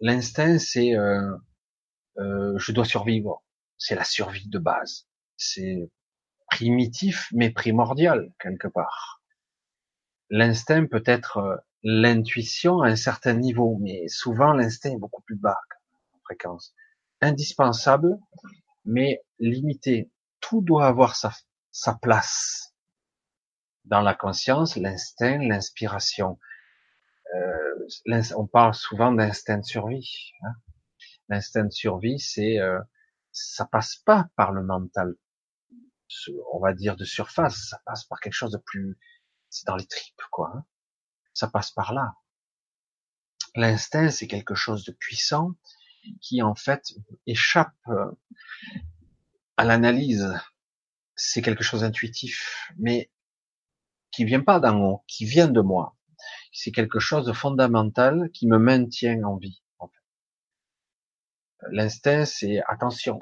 L'instinct, c'est euh, euh, je dois survivre. C'est la survie de base. C'est primitif mais primordial quelque part. L'instinct peut être euh, l'intuition à un certain niveau, mais souvent l'instinct est beaucoup plus bas Indispensable, mais limité. Tout doit avoir sa, sa place dans la conscience, l'instinct, l'inspiration. Euh, on parle souvent d'instinct de survie. Hein l'instinct de survie, c'est euh, ça passe pas par le mental, on va dire de surface, ça passe par quelque chose de plus, c'est dans les tripes quoi. Hein. Ça passe par là. L'instinct, c'est quelque chose de puissant qui en fait échappe euh, à l'analyse. C'est quelque chose d'intuitif, mais qui vient pas d'en haut, qui vient de moi. C'est quelque chose de fondamental qui me maintient en vie. L'instinct, c'est attention.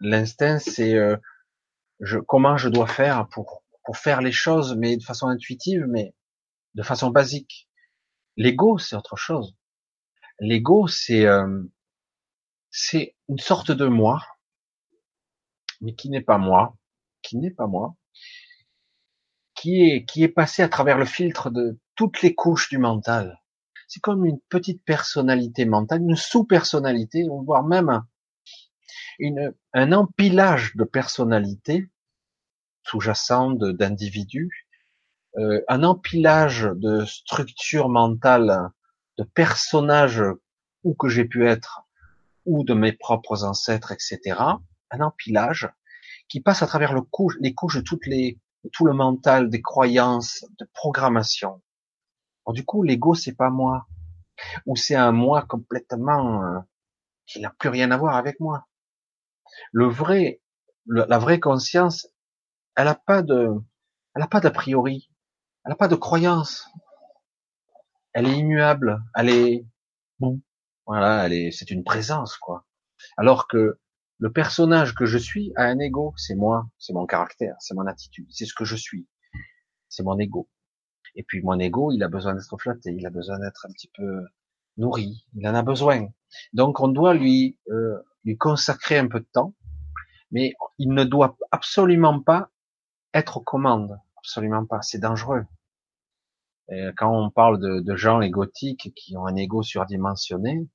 L'instinct, c'est euh, je, comment je dois faire pour, pour faire les choses, mais de façon intuitive, mais de façon basique. L'ego, c'est autre chose. L'ego, c'est euh, c'est une sorte de moi, mais qui n'est pas moi, qui n'est pas moi, qui est qui est passé à travers le filtre de toutes les couches du mental. C'est comme une petite personnalité mentale, une sous-personnalité, voire même une, un empilage de personnalités sous-jacentes d'individus, euh, un empilage de structures mentales, de personnages où que j'ai pu être, ou de mes propres ancêtres, etc. Un empilage qui passe à travers le les couches de toutes les, tout le mental, des croyances, de programmation du coup, l'ego, c'est pas moi. Ou c'est un moi complètement euh, qui n'a plus rien à voir avec moi. Le vrai, la vraie conscience, elle a pas de, elle a pas d'a priori, elle a pas de croyance. Elle est immuable, elle est bon, voilà, elle est, c'est une présence quoi. Alors que le personnage que je suis a un ego, c'est moi, c'est mon caractère, c'est mon attitude, c'est ce que je suis, c'est mon ego. Et puis mon ego, il a besoin d'être flatté, il a besoin d'être un petit peu nourrit, il en a besoin. Donc on doit lui euh, lui consacrer un peu de temps, mais il ne doit absolument pas être aux commandes, absolument pas. C'est dangereux. Quand on parle de, gens égotiques qui ont un ego surdimensionné,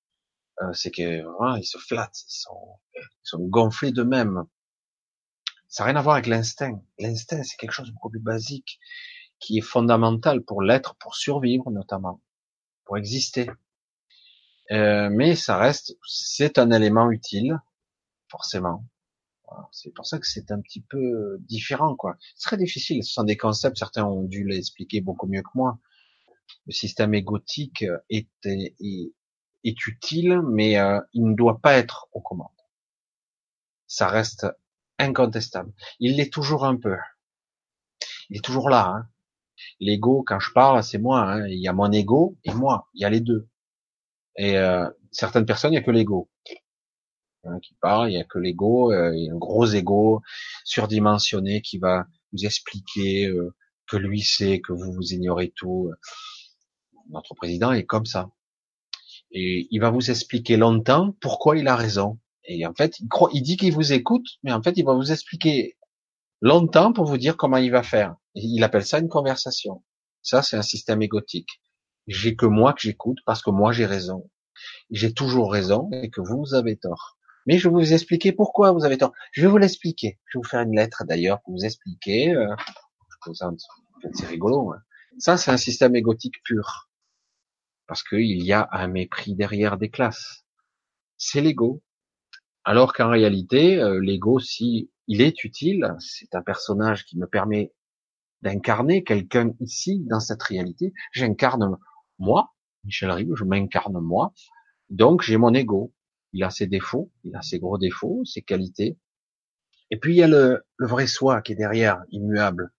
euh, c'est que voilà, ils se flattent, ils sont, ils sont gonflés d'eux-mêmes. Ça n'a rien à voir avec l'instinct. L'instinct, c'est quelque chose de beaucoup plus basique, qui est fondamental pour l'être, pour survivre notamment, pour exister. Euh, mais ça reste, c'est un élément utile, forcément. C'est pour ça que c'est un petit peu différent, quoi. C'est très difficile. Ce sont des concepts, certains ont dû l'expliquer beaucoup mieux que moi. Le système égotique est, est, est utile, mais euh, il ne doit pas être aux commandes. Ça reste incontestable. Il l'est toujours un peu. Il est toujours là. Hein. L'ego, quand je parle, c'est moi. Hein. Il y a mon ego et moi. Il y a les deux. Et euh, certaines personnes, il n'y a que l'ego hein, qui parle. Il n'y a que l'ego, euh, il y a un gros ego surdimensionné qui va vous expliquer euh, que lui sait, que vous vous ignorez tout. Notre président est comme ça. Et il va vous expliquer longtemps pourquoi il a raison. Et en fait, il, croit, il dit qu'il vous écoute, mais en fait, il va vous expliquer longtemps pour vous dire comment il va faire. il appelle ça une conversation. Ça, c'est un système égotique. J'ai que moi que j'écoute parce que moi j'ai raison. J'ai toujours raison et que vous avez tort. Mais je vais vous expliquer pourquoi vous avez tort. Je vais vous l'expliquer. Je vais vous faire une lettre d'ailleurs pour vous expliquer. Euh, c'est rigolo. Hein. Ça, c'est un système égotique pur. Parce qu'il y a un mépris derrière des classes. C'est l'ego. Alors qu'en réalité, euh, l'ego, si il est utile, c'est un personnage qui me permet d'incarner quelqu'un ici, dans cette réalité. J'incarne moi, Michel Rive, je m'incarne moi. Donc j'ai mon ego. Il a ses défauts, il a ses gros défauts, ses qualités. Et puis il y a le, vrai soi qui est derrière, immuable.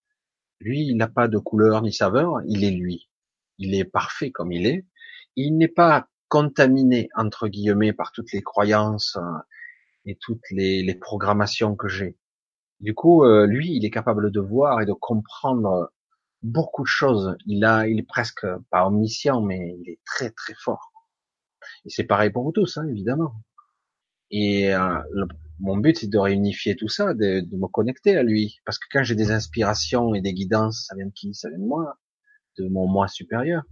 Lui, il n'a pas de couleur ni saveur, il est lui. Il est parfait comme il est. Il n'est pas contaminé, entre guillemets, par toutes les croyances euh, et toutes les, les programmations que j'ai. Du coup, euh, lui, il est capable de voir et de comprendre beaucoup de choses. Il a, il est presque pas omniscient, mais il est très très fort. Et c'est pareil pour vous tous, hein, évidemment. Et euh, mon but, c'est de réunifier tout ça, de, de, me connecter à lui. Parce que quand j'ai des inspirations et des guidances, ça vient de qui? Ça vient de moi, de mon moi supérieur.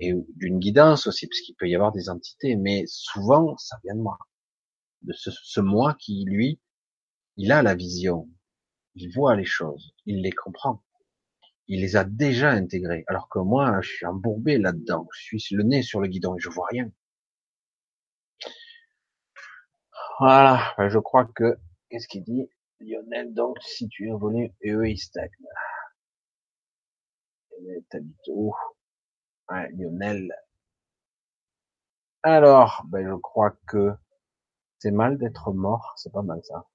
Et d'une guidance aussi, parce qu'il peut y avoir des entités, mais souvent, ça vient de moi. De ce, ce moi qui, lui, il a la vision. Il voit les choses. Il les comprend il les a déjà intégrés. Alors que moi, je suis embourbé là-dedans. Je suis le nez sur le guidon et je vois rien. Voilà, je crois que, qu'est-ce qu'il dit Lionel, donc, si tu es venu, et eux, ils stagnent. T'habites où ouais, Lionel. Alors, ben, je crois que c'est mal d'être mort, c'est pas mal ça.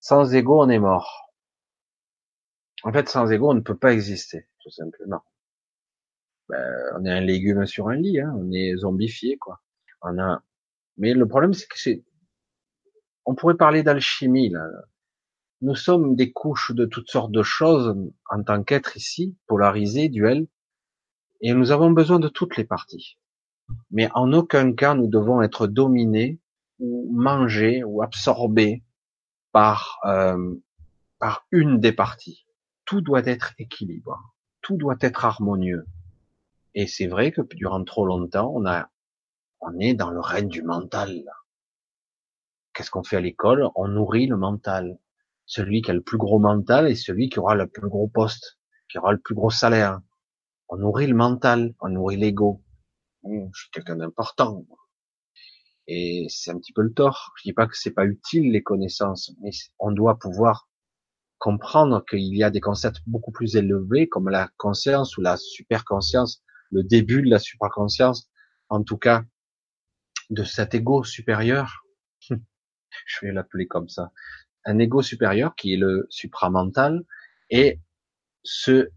Sans ego, on est mort. En fait, sans ego, on ne peut pas exister, tout simplement. Ben, on est un légume sur un lit, hein, on est zombifié, quoi. On a. Mais le problème, c'est que c'est. On pourrait parler d'alchimie là. Nous sommes des couches de toutes sortes de choses en tant qu'être ici, polarisés, duels, et nous avons besoin de toutes les parties. Mais en aucun cas nous devons être dominés ou mangés ou absorbés par euh, par une des parties tout doit être équilibre, tout doit être harmonieux. Et c'est vrai que durant trop longtemps, on a, on est dans le règne du mental. Qu'est-ce qu'on fait à l'école? On nourrit le mental. Celui qui a le plus gros mental est celui qui aura le plus gros poste, qui aura le plus gros salaire. On nourrit le mental, on nourrit l'ego. Je suis quelqu'un d'important. Et c'est un petit peu le tort. Je dis pas que c'est pas utile les connaissances, mais on doit pouvoir comprendre qu'il y a des concepts beaucoup plus élevés comme la conscience ou la superconscience, le début de la supraconscience, en tout cas de cet ego supérieur. Je vais l'appeler comme ça. Un ego supérieur qui est le supramental et ce,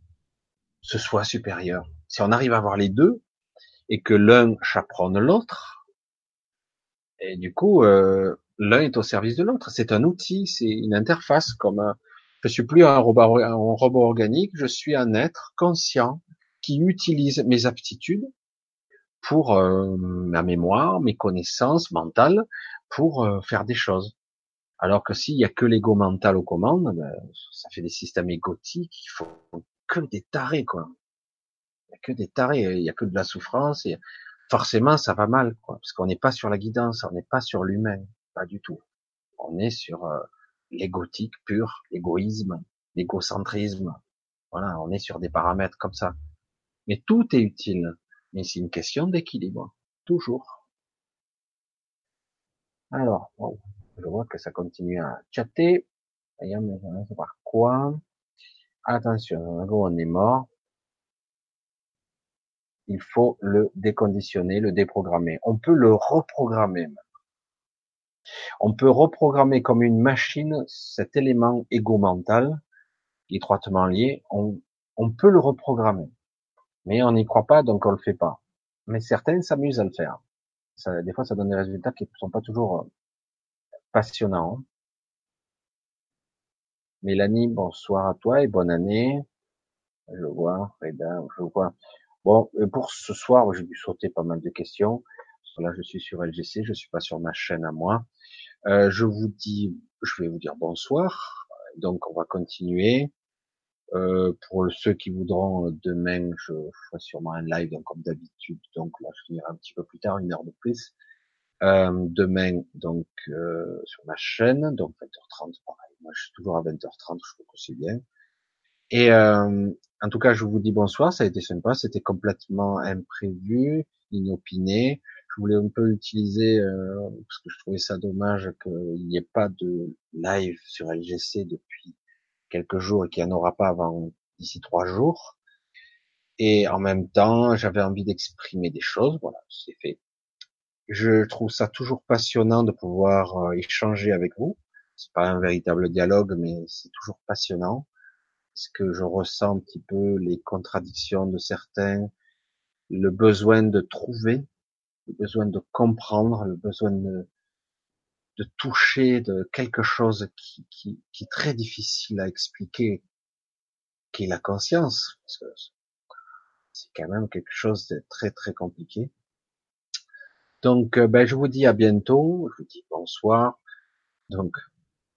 ce soi supérieur. Si on arrive à voir les deux et que l'un chaperonne l'autre, et du coup, euh, l'un est au service de l'autre. C'est un outil, c'est une interface comme un, je suis plus un robot, un robot organique, je suis un être conscient qui utilise mes aptitudes pour euh, ma mémoire, mes connaissances mentales, pour euh, faire des choses. Alors que s'il y a que l'ego mental aux commandes, ben, ça fait des systèmes égotiques, il faut que des tarés, quoi. Il y a que des tarés, il y a que de la souffrance, et forcément, ça va mal, quoi, parce qu'on n'est pas sur la guidance, on n'est pas sur l'humain, pas du tout. On est sur euh, l'égotique pur, l'égoïsme, l'égocentrisme. Voilà, on est sur des paramètres comme ça. Mais tout est utile. Mais c'est une question d'équilibre. Toujours. Alors, je vois que ça continue à chatter. on voir quoi. Attention, on est mort. Il faut le déconditionner, le déprogrammer. On peut le reprogrammer. On peut reprogrammer comme une machine cet élément égo-mental, étroitement lié. On peut le reprogrammer. Mais on n'y croit pas, donc on le fait pas. Mais certains s'amusent à le faire. Ça, des fois, ça donne des résultats qui ne sont pas toujours euh, passionnants. Mélanie, bonsoir à toi et bonne année. Je vois, Reda, je vois. Bon, pour ce soir, j'ai dû sauter pas mal de questions. Là, je suis sur LGC, je suis pas sur ma chaîne à moi. Euh, je vous dis, je vais vous dire bonsoir. Donc, on va continuer. Euh, pour ceux qui voudront, euh, demain, je ferai sûrement un live, donc, comme d'habitude. Donc là, je finirai un petit peu plus tard, une heure de plus. Euh, demain, donc, euh, sur ma chaîne, donc 20h30, pareil. Moi, je suis toujours à 20h30, je trouve que c'est bien. Et euh, en tout cas, je vous dis bonsoir, ça a été sympa, c'était complètement imprévu, inopiné. Je voulais un peu utiliser, parce que je trouvais ça dommage qu'il n'y ait pas de live sur LGC depuis quelques jours et qu'il n'y en aura pas avant d'ici trois jours. Et en même temps, j'avais envie d'exprimer des choses. Voilà, c'est fait. Je trouve ça toujours passionnant de pouvoir euh, échanger avec vous. C'est pas un véritable dialogue, mais c'est toujours passionnant. Parce que je ressens un petit peu les contradictions de certains, le besoin de trouver, le besoin de comprendre, le besoin de, de toucher de quelque chose qui, qui, qui est très difficile à expliquer, qui est la conscience, parce que c'est quand même quelque chose de très très compliqué. Donc, euh, ben, je vous dis à bientôt, je vous dis bonsoir, donc,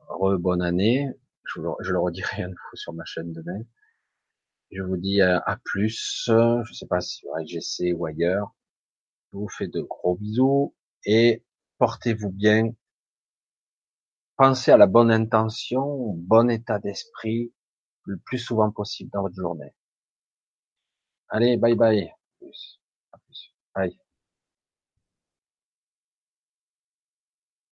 re bonne année, je, je le redirai à nouveau sur ma chaîne demain. Je vous dis à, à plus, je sais pas si sur IGC ou ailleurs. Je vous fais de gros bisous et portez-vous bien, Pensez à la bonne intention, au bon état d'esprit, le plus souvent possible dans votre journée. Allez, bye bye. À plus. À plus. Bye.